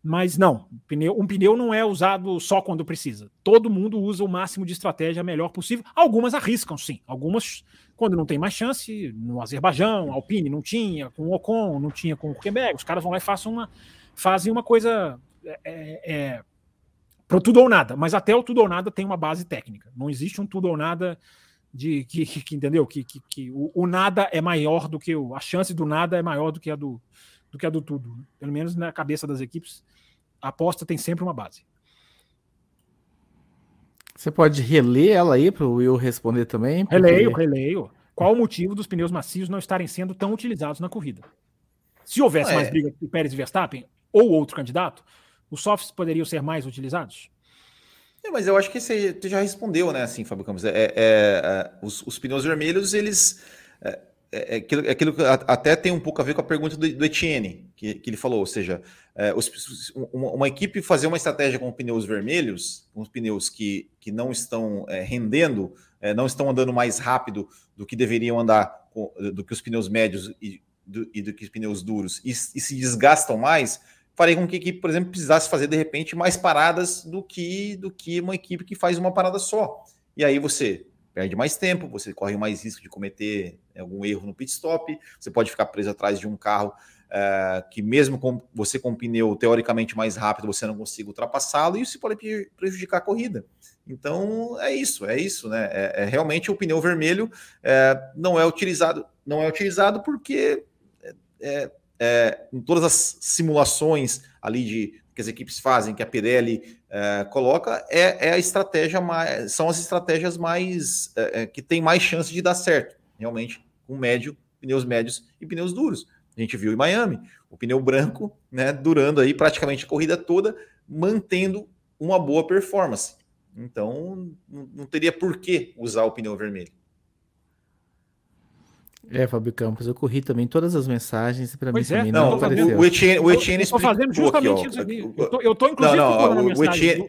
Mas não, pneu, um pneu não é usado só quando precisa. Todo mundo usa o máximo de estratégia melhor possível. Algumas arriscam, sim. Algumas, quando não tem mais chance, no Azerbaijão, Alpine não tinha, com o Ocon, não tinha com o Quebec. Os caras vão lá e fazem uma, fazem uma coisa é, é, é tudo ou nada. Mas até o tudo ou nada tem uma base técnica. Não existe um tudo ou nada de que, que, entendeu que, que, que o, o, nada é maior do que o, a chance do nada é maior do que a do, do que a do tudo. Pelo menos na cabeça das equipes, a aposta tem sempre uma base. Você pode reler ela aí para o Will responder também? Porque... Releio, releio. Qual o motivo dos pneus macios não estarem sendo tão utilizados na corrida? Se houvesse é. mais briga entre Pérez e Verstappen ou outro candidato, os softs poderiam ser mais utilizados? É, mas eu acho que você já respondeu, né? Assim, Fábio Campos. É, é, é, os, os, pneus vermelhos, eles. É, é, é aquilo, é aquilo, que até tem um pouco a ver com a pergunta do, do Etienne, que, que, ele falou. Ou seja, os, uma, uma, equipe fazer uma estratégia com pneus vermelhos, com pneus que, que não estão rendendo, não estão andando mais rápido do que deveriam andar, do que os pneus médios e do, e do que os pneus duros, e, e se desgastam mais faria com que a equipe, por exemplo, precisasse fazer de repente mais paradas do que do que uma equipe que faz uma parada só. E aí você perde mais tempo, você corre mais risco de cometer algum erro no pit stop, você pode ficar preso atrás de um carro é, que mesmo com você com um pneu teoricamente mais rápido, você não consiga ultrapassá-lo e isso pode prejudicar a corrida. Então é isso, é isso, né? É, é realmente o pneu vermelho é, não é utilizado, não é utilizado porque é, é, em todas as simulações ali de que as equipes fazem, que a Pirelli é, coloca, é, é, a estratégia mais, são as estratégias mais é, é, que tem mais chance de dar certo, realmente, com médio, pneus médios e pneus duros. A gente viu em Miami, o pneu branco, né, durando aí praticamente a corrida toda, mantendo uma boa performance. Então, não teria por que usar o pneu vermelho. É, Fábio Campos, eu corri também todas as mensagens e para mim é, também não, não apareceu. O Etienne, o Etienne eu, fazendo justamente isso aqui. Eu tô, eu tô inclusive não, não, o, Etienne,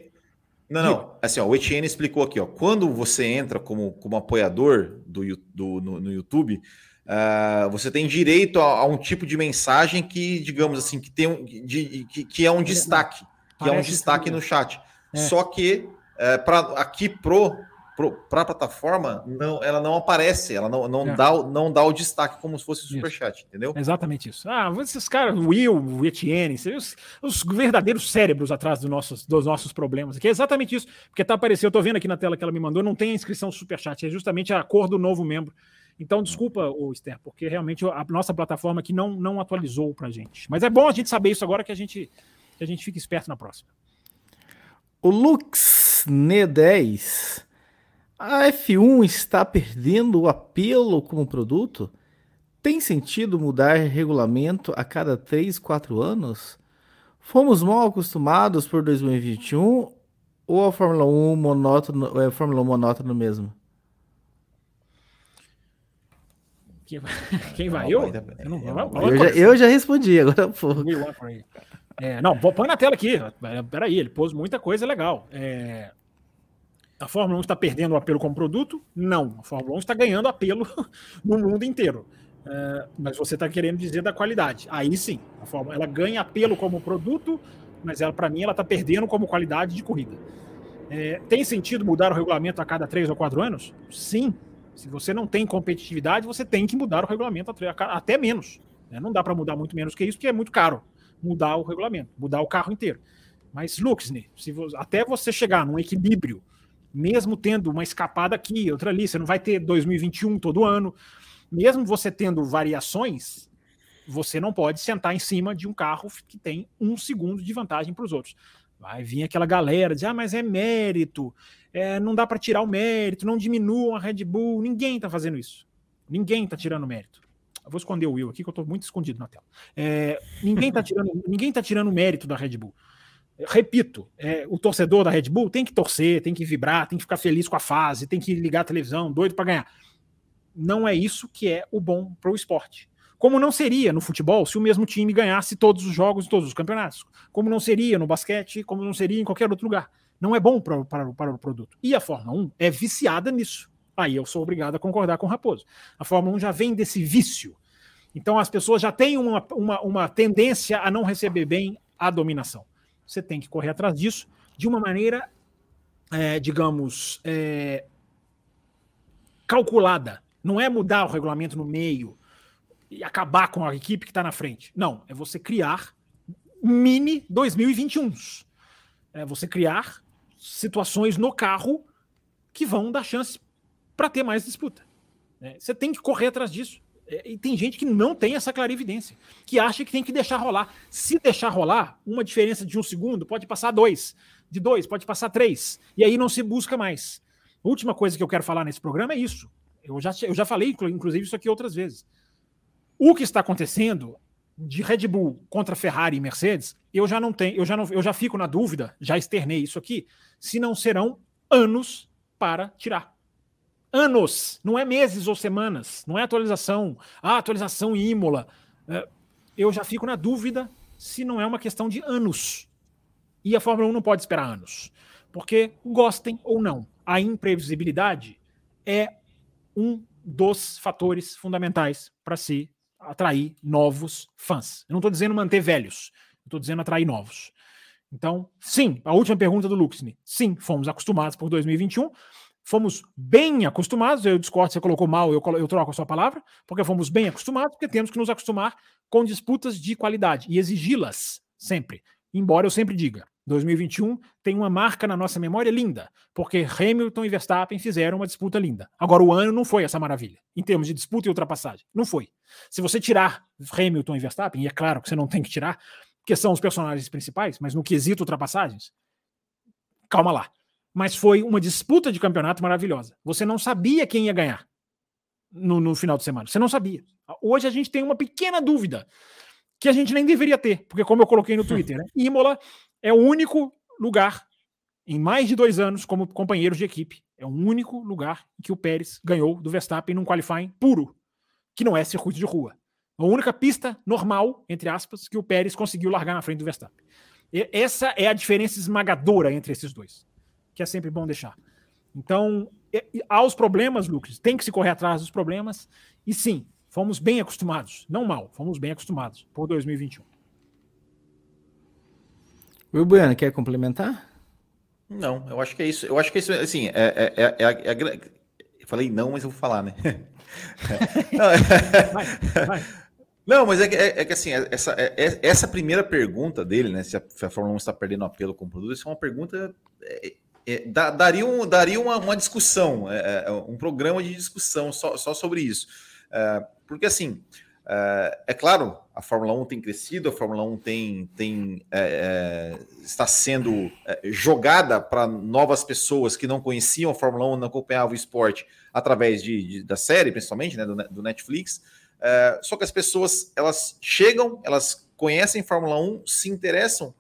não, não, assim, ó, o Etienne explicou aqui, ó, quando você entra como, como apoiador do, do no, no YouTube, uh, você tem direito a, a, um tipo de mensagem que, digamos assim, que tem um, de, que, que é um destaque, que é um destaque no chat. É. Só que uh, para aqui pro para a plataforma, não, ela não aparece, ela não, não, é. dá, não dá o destaque como se fosse o superchat, entendeu? Exatamente isso. Ah, esses caras, o Will, o Etienne, os, os verdadeiros cérebros atrás dos nossos, dos nossos problemas aqui. É exatamente isso, porque tá aparecendo, eu tô vendo aqui na tela que ela me mandou, não tem a inscrição superchat, é justamente a cor do novo membro. Então, desculpa, o Esther, porque realmente a nossa plataforma aqui não, não atualizou para gente. Mas é bom a gente saber isso agora que a gente, que a gente fique esperto na próxima. O Lux Ne10 a F1 está perdendo o apelo como produto? Tem sentido mudar regulamento a cada 3, 4 anos? Fomos mal acostumados por 2021 ou a Fórmula 1 monótono, é a Fórmula 1 monótono mesmo? Quem vai? Quem vai? Eu? Eu, não, eu, já, eu já respondi, agora pô. É, não, põe na tela aqui. Peraí, ele pôs muita coisa legal. É, a Fórmula 1 está perdendo o apelo como produto? Não. A Fórmula 1 está ganhando apelo no mundo inteiro. É, mas você está querendo dizer da qualidade. Aí sim, a Fórmula ela ganha apelo como produto, mas ela para mim ela está perdendo como qualidade de corrida. É, tem sentido mudar o regulamento a cada três ou quatro anos? Sim. Se você não tem competitividade, você tem que mudar o regulamento até menos. Né? Não dá para mudar muito menos que isso, porque é muito caro mudar o regulamento, mudar o carro inteiro. Mas, Luxne, se você, até você chegar num equilíbrio, mesmo tendo uma escapada aqui, outra ali, você não vai ter 2021 todo ano, mesmo você tendo variações, você não pode sentar em cima de um carro que tem um segundo de vantagem para os outros. Vai vir aquela galera dizer, ah, mas é mérito, é, não dá para tirar o mérito, não diminuam a Red Bull. Ninguém está fazendo isso. Ninguém está tirando mérito. Eu vou esconder o Will aqui, que eu estou muito escondido na tela. É, ninguém está tirando, ninguém tá tirando mérito da Red Bull. Repito, é, o torcedor da Red Bull tem que torcer, tem que vibrar, tem que ficar feliz com a fase, tem que ligar a televisão, doido para ganhar. Não é isso que é o bom para o esporte. Como não seria no futebol se o mesmo time ganhasse todos os jogos e todos os campeonatos. Como não seria no basquete, como não seria em qualquer outro lugar. Não é bom para, para, o produto. E a Fórmula 1 é viciada nisso. Aí eu sou obrigado a concordar com o Raposo. A Fórmula 1 já vem desse vício. Então as pessoas já têm uma, uma, uma tendência a não receber bem a dominação. Você tem que correr atrás disso de uma maneira, é, digamos, é, calculada. Não é mudar o regulamento no meio, e acabar com a equipe que está na frente. Não, é você criar mini 2021. É você criar situações no carro que vão dar chance para ter mais disputa. É, você tem que correr atrás disso. É, e tem gente que não tem essa clarividência, que acha que tem que deixar rolar. Se deixar rolar, uma diferença de um segundo pode passar dois, de dois pode passar três, e aí não se busca mais. A última coisa que eu quero falar nesse programa é isso. Eu já, eu já falei, inclusive, isso aqui outras vezes. O que está acontecendo de Red Bull contra Ferrari e Mercedes, eu já não tenho, eu já não, eu já fico na dúvida, já externei isso aqui, se não serão anos para tirar. Anos, não é meses ou semanas, não é atualização, ah, atualização Imola. É, eu já fico na dúvida se não é uma questão de anos. E a Fórmula 1 não pode esperar anos. Porque, gostem ou não, a imprevisibilidade é um dos fatores fundamentais para se atrair novos fãs. Eu não estou dizendo manter velhos, estou dizendo atrair novos. Então, sim, a última pergunta do Luxne. Sim, fomos acostumados por 2021. Fomos bem acostumados. Eu discordo, você colocou mal, eu, eu troco a sua palavra, porque fomos bem acostumados, porque temos que nos acostumar com disputas de qualidade e exigi-las sempre. Embora eu sempre diga, 2021 tem uma marca na nossa memória linda, porque Hamilton e Verstappen fizeram uma disputa linda. Agora, o ano não foi essa maravilha, em termos de disputa e ultrapassagem. Não foi. Se você tirar Hamilton e Verstappen, e é claro que você não tem que tirar, porque são os personagens principais, mas no quesito ultrapassagens, calma lá. Mas foi uma disputa de campeonato maravilhosa. Você não sabia quem ia ganhar no, no final de semana. Você não sabia. Hoje a gente tem uma pequena dúvida que a gente nem deveria ter, porque como eu coloquei no Twitter, né? Imola é o único lugar em mais de dois anos como companheiros de equipe. É o único lugar que o Pérez ganhou do Verstappen num qualifying puro, que não é circuito de rua. A única pista normal, entre aspas, que o Pérez conseguiu largar na frente do Verstappen. E essa é a diferença esmagadora entre esses dois, que é sempre bom deixar. Então, há os problemas, Lucas, tem que se correr atrás dos problemas, e sim, fomos bem acostumados, não mal, fomos bem acostumados por 2021. Will Bueno, quer complementar? Não, eu acho que é isso. Eu acho que é isso, assim, é, é, é, é, é eu falei não, mas eu vou falar, né? não, vai, vai. não, mas é que, é, é que assim, essa, essa primeira pergunta dele, né? Se a, se a Fórmula 1 está perdendo apelo com o produto, isso é uma pergunta. Daria um, daria uma, uma discussão, um programa de discussão só, só sobre isso. porque assim, é, é claro, a Fórmula 1 tem crescido, a Fórmula 1 tem, tem, é, é, está sendo é, jogada para novas pessoas que não conheciam a Fórmula 1, não acompanhavam o esporte através de, de da série, principalmente, né, do, do Netflix. É, só que as pessoas elas chegam, elas conhecem Fórmula 1, se interessam,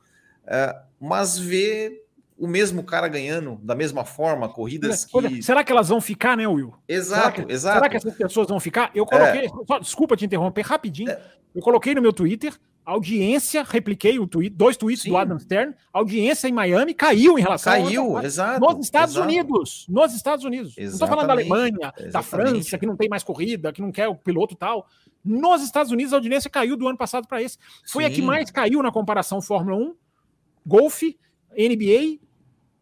é, mas vê o mesmo cara ganhando da mesma forma, corridas que. Será que elas vão ficar, né, Will? Exato, será que, exato. Será que essas pessoas vão ficar? Eu coloquei, é. só, desculpa te interromper rapidinho. É. Eu coloquei no meu Twitter, audiência, repliquei o tweet, dois tweets Sim. do Adam Stern, audiência em Miami caiu em relação Caiu, exato. Nos Estados exato. Unidos. Nos Estados Unidos. Exatamente, não estou falando da Alemanha, exatamente. da França, que não tem mais corrida, que não quer o piloto tal. Nos Estados Unidos, a audiência caiu do ano passado para esse. Foi Sim. a que mais caiu na comparação Fórmula 1, Golfe, NBA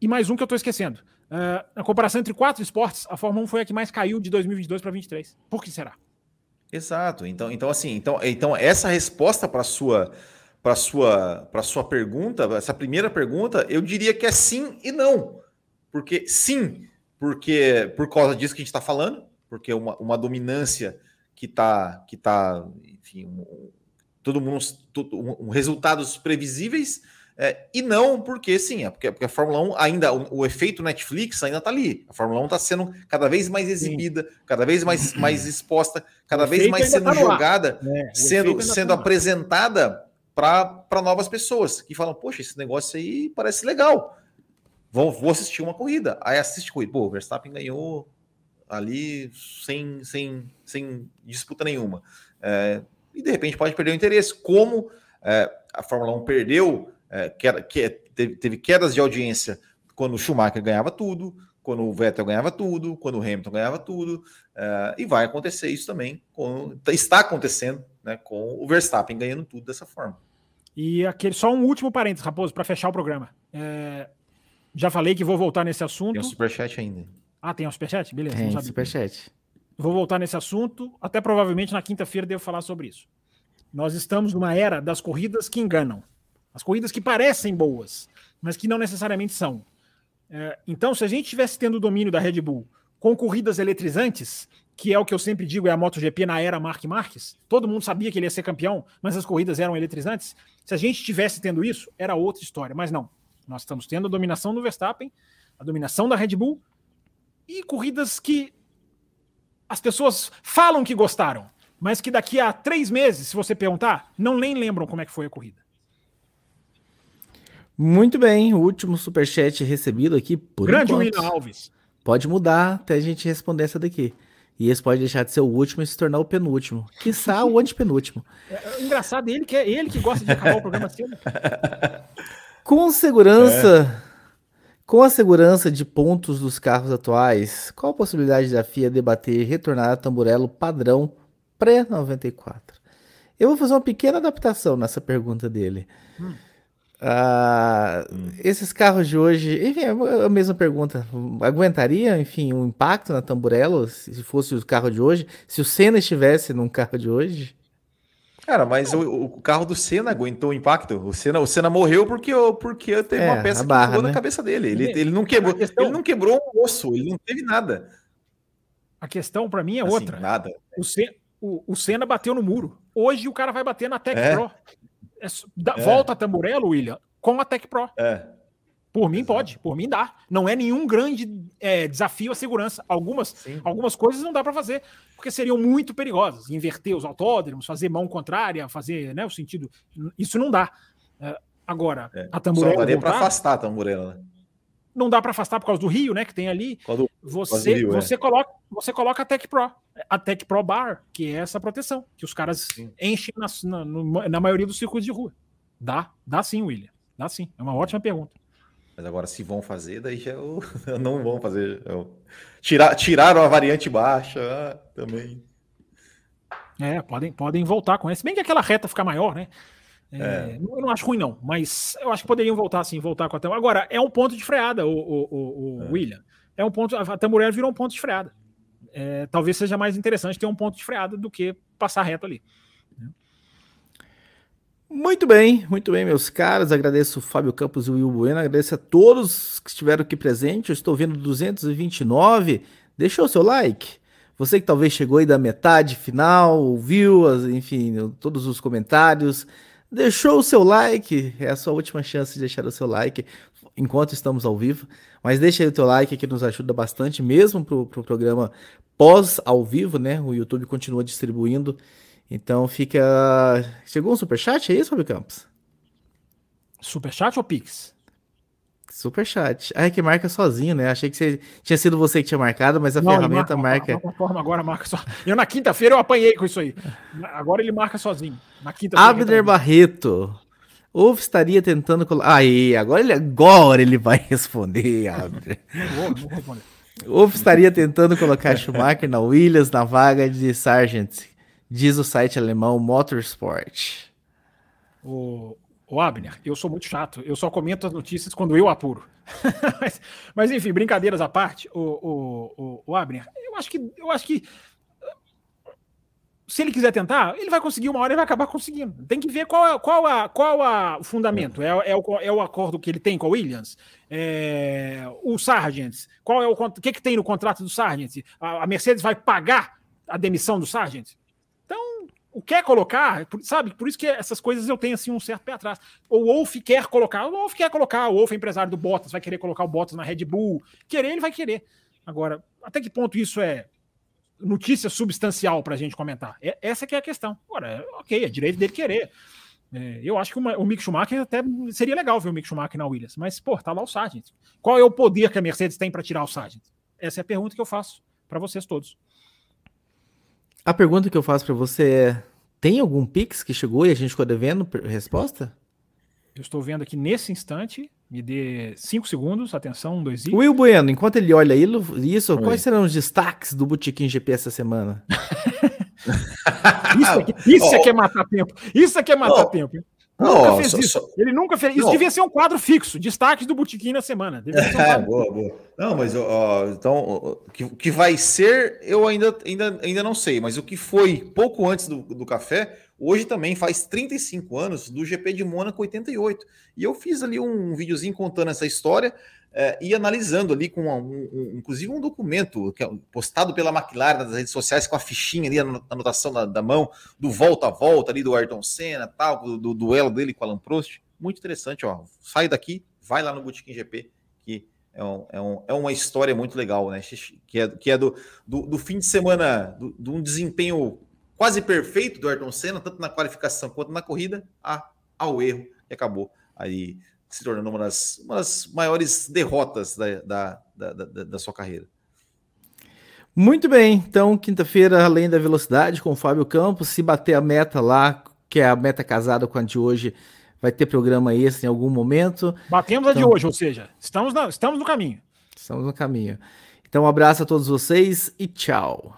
e mais um que eu estou esquecendo. Uh, na comparação entre quatro esportes, a Fórmula 1 foi a que mais caiu de 2022 para 2023. Por que será? Exato. Então, então assim, então, então essa resposta para sua para sua para sua pergunta, essa primeira pergunta, eu diria que é sim e não. Porque sim, porque por causa disso que a gente está falando, porque uma, uma dominância que está que tá, enfim, um, todo mundo um, resultados previsíveis é, e não porque sim, é porque, porque a Fórmula 1 ainda, o, o efeito Netflix ainda está ali. A Fórmula 1 está sendo cada vez mais exibida, sim. cada vez mais, mais exposta, cada o vez mais sendo tá jogada, é, sendo, sendo tá apresentada para novas pessoas que falam: Poxa, esse negócio aí parece legal. Vou, vou assistir uma corrida. Aí assiste corrida. Pô, o Verstappen ganhou ali sem, sem, sem disputa nenhuma. É, e de repente pode perder o interesse. Como é, a Fórmula 1 perdeu é, que, que, teve, teve quedas de audiência quando o Schumacher ganhava tudo, quando o Vettel ganhava tudo, quando o Hamilton ganhava tudo, uh, e vai acontecer isso também, com, está acontecendo né, com o Verstappen ganhando tudo dessa forma. E aquele só um último parênteses, Raposo, para fechar o programa. É, já falei que vou voltar nesse assunto. Tem um superchat ainda. Ah, tem um superchat? Beleza. Tem um superchat. Vou voltar nesse assunto, até provavelmente na quinta-feira devo falar sobre isso. Nós estamos numa era das corridas que enganam. As corridas que parecem boas, mas que não necessariamente são. É, então, se a gente tivesse tendo o domínio da Red Bull com corridas eletrizantes, que é o que eu sempre digo é a MotoGP na era Mark Marques, todo mundo sabia que ele ia ser campeão, mas as corridas eram eletrizantes. Se a gente tivesse tendo isso, era outra história, mas não. Nós estamos tendo a dominação do Verstappen, a dominação da Red Bull e corridas que as pessoas falam que gostaram, mas que daqui a três meses, se você perguntar, não nem lembram como é que foi a corrida. Muito bem, o último superchat recebido aqui por Grande William Alves. Pode mudar até a gente responder essa daqui. E esse pode deixar de ser o último e se tornar o penúltimo. Quiçá o antepenúltimo. É, é engraçado, ele que é ele que gosta de acabar o programa cedo. Com segurança, é. com a segurança de pontos dos carros atuais, qual a possibilidade da FIA debater e retornar a tamburelo padrão pré-94? Eu vou fazer uma pequena adaptação nessa pergunta dele. Hum. Uh, hum. Esses carros de hoje, enfim, é a mesma pergunta. Aguentaria, enfim, um impacto na Tamburello se fosse o carro de hoje? Se o Senna estivesse num carro de hoje? Cara, mas o, o carro do Senna aguentou o impacto. O Senna, o Senna morreu porque, porque teve é, uma peça barra, que pegou né? na cabeça dele. Ele, ele, não quebrou, questão... ele não quebrou um osso, ele não teve nada. A questão para mim é assim, outra. Nada. O, Senna, o, o Senna bateu no muro. Hoje o cara vai bater na Tech é. Pro. É, dá, é. Volta a Tamburello, William, com a Tech Pro. É. Por mim Exato. pode, por mim dá. Não é nenhum grande é, desafio à segurança. Algumas, algumas coisas não dá para fazer, porque seriam muito perigosas. Inverter os autódromos, fazer mão contrária, fazer né, o sentido. Isso não dá. É, agora, é. a Tamburello. Só daria para afastar a Tamburello, né? Não dá para afastar por causa do Rio, né? Que tem ali. Do, você Rio, é. você, coloca, você coloca a Tech Pro, a Tech Pro Bar, que é essa proteção, que os caras sim. enchem na, na, na maioria dos circuitos de rua. Dá, dá sim, William. Dá sim. É uma ótima pergunta. Mas agora, se vão fazer, daí já é não vão fazer. É Tirar, tiraram a variante baixa ah, também. É, podem, podem voltar com essa. Bem que aquela reta fica maior, né? É, é. Eu não acho ruim, não, mas eu acho que poderiam voltar assim, voltar com a Tamburello. Agora, é um ponto de freada, o, o, o, o é. William. É um ponto. A Tamburello virou um ponto de freada. É, talvez seja mais interessante ter um ponto de freada do que passar reto ali. Muito bem, muito bem, meus caros. Agradeço o Fábio Campos e o Will Bueno. Agradeço a todos que estiveram aqui presentes. Eu estou vendo 229. Deixou o seu like? Você que talvez chegou aí da metade final, ouviu, enfim, todos os comentários. Deixou o seu like, é a sua última chance de deixar o seu like enquanto estamos ao vivo. Mas deixa aí o teu like que nos ajuda bastante, mesmo para o pro programa pós ao vivo, né? O YouTube continua distribuindo. Então fica. Chegou um superchat, é isso, Fábio Campos? Superchat ou Pix? Superchat. Ah, é que marca sozinho, né? Achei que você... tinha sido você que tinha marcado, mas a Não, ferramenta marca. marca... Forma agora marca só. Eu na quinta-feira eu apanhei com isso aí. Agora ele marca sozinho. Na quinta Abner Barreto. Ou estaria tentando colocar. Aí, agora ele, agora ele vai responder, Abner. Ou estaria tentando colocar Schumacher na Williams na vaga de Sargent, diz o site alemão Motorsport. O, o Abner, eu sou muito chato. Eu só comento as notícias quando eu apuro. mas, mas, enfim, brincadeiras à parte, o, o, o, o, Abner, eu acho que eu acho que se ele quiser tentar, ele vai conseguir uma hora e vai acabar conseguindo. Tem que ver qual é, qual a, qual a, o fundamento. É, é, o, é o acordo que ele tem com o Williams? É, o Sargent? Qual é o, o que, que tem no contrato do Sargent? A, a Mercedes vai pagar a demissão do Sargent? O quer colocar, sabe? Por isso que essas coisas eu tenho assim um certo pé atrás. O Wolf quer colocar, o Wolf quer colocar, o Wolf é empresário do Bottas, vai querer colocar o Bottas na Red Bull. Querer, ele vai querer. Agora, até que ponto isso é notícia substancial para a gente comentar. É, essa que é a questão. Agora, ok, é direito dele querer. É, eu acho que uma, o Mick Schumacher até seria legal ver o Mick Schumacher na Williams, mas, pô, tá lá o Sargent. Qual é o poder que a Mercedes tem para tirar o Sargent? Essa é a pergunta que eu faço para vocês todos. A pergunta que eu faço para você é: tem algum Pix que chegou e a gente ficou devendo resposta? Eu estou vendo aqui nesse instante me dê cinco segundos, atenção, um, dois e. Will Bueno, enquanto ele olha isso, Oi. quais serão os destaques do Botequim GP essa semana? isso aqui, isso aqui é matar tempo. Isso aqui é matar oh. tempo. Nunca oh, fez so, isso. So... Ele nunca fez. Isso devia ser um quadro fixo, destaques do Botequim na semana. Um é, boa, boa. Não, mas ó, então, o que, que vai ser, eu ainda, ainda, ainda não sei, mas o que foi pouco antes do, do café Hoje também faz 35 anos do GP de Mônaco 88. E eu fiz ali um videozinho contando essa história é, e analisando ali com um, um, inclusive um documento que é postado pela McLaren nas redes sociais com a fichinha ali, a anotação da, da mão, do volta a volta ali do Ayrton Senna, tal, do, do, duelo dele com Alan Prost. Muito interessante, ó. Sai daqui, vai lá no Botequim GP, que é, um, é, um, é, uma história muito legal, né? Que é, que é do, do, do fim de semana, de um desempenho quase perfeito do Ayrton Senna, tanto na qualificação quanto na corrida, a, ao erro e acabou aí se tornando uma das, uma das maiores derrotas da, da, da, da, da sua carreira. Muito bem, então quinta-feira, além da velocidade, com o Fábio Campos, se bater a meta lá, que é a meta casada com a de hoje, vai ter programa esse em algum momento. Batemos então, a de hoje, ou seja, estamos, na, estamos no caminho. Estamos no caminho. Então, um abraço a todos vocês e tchau.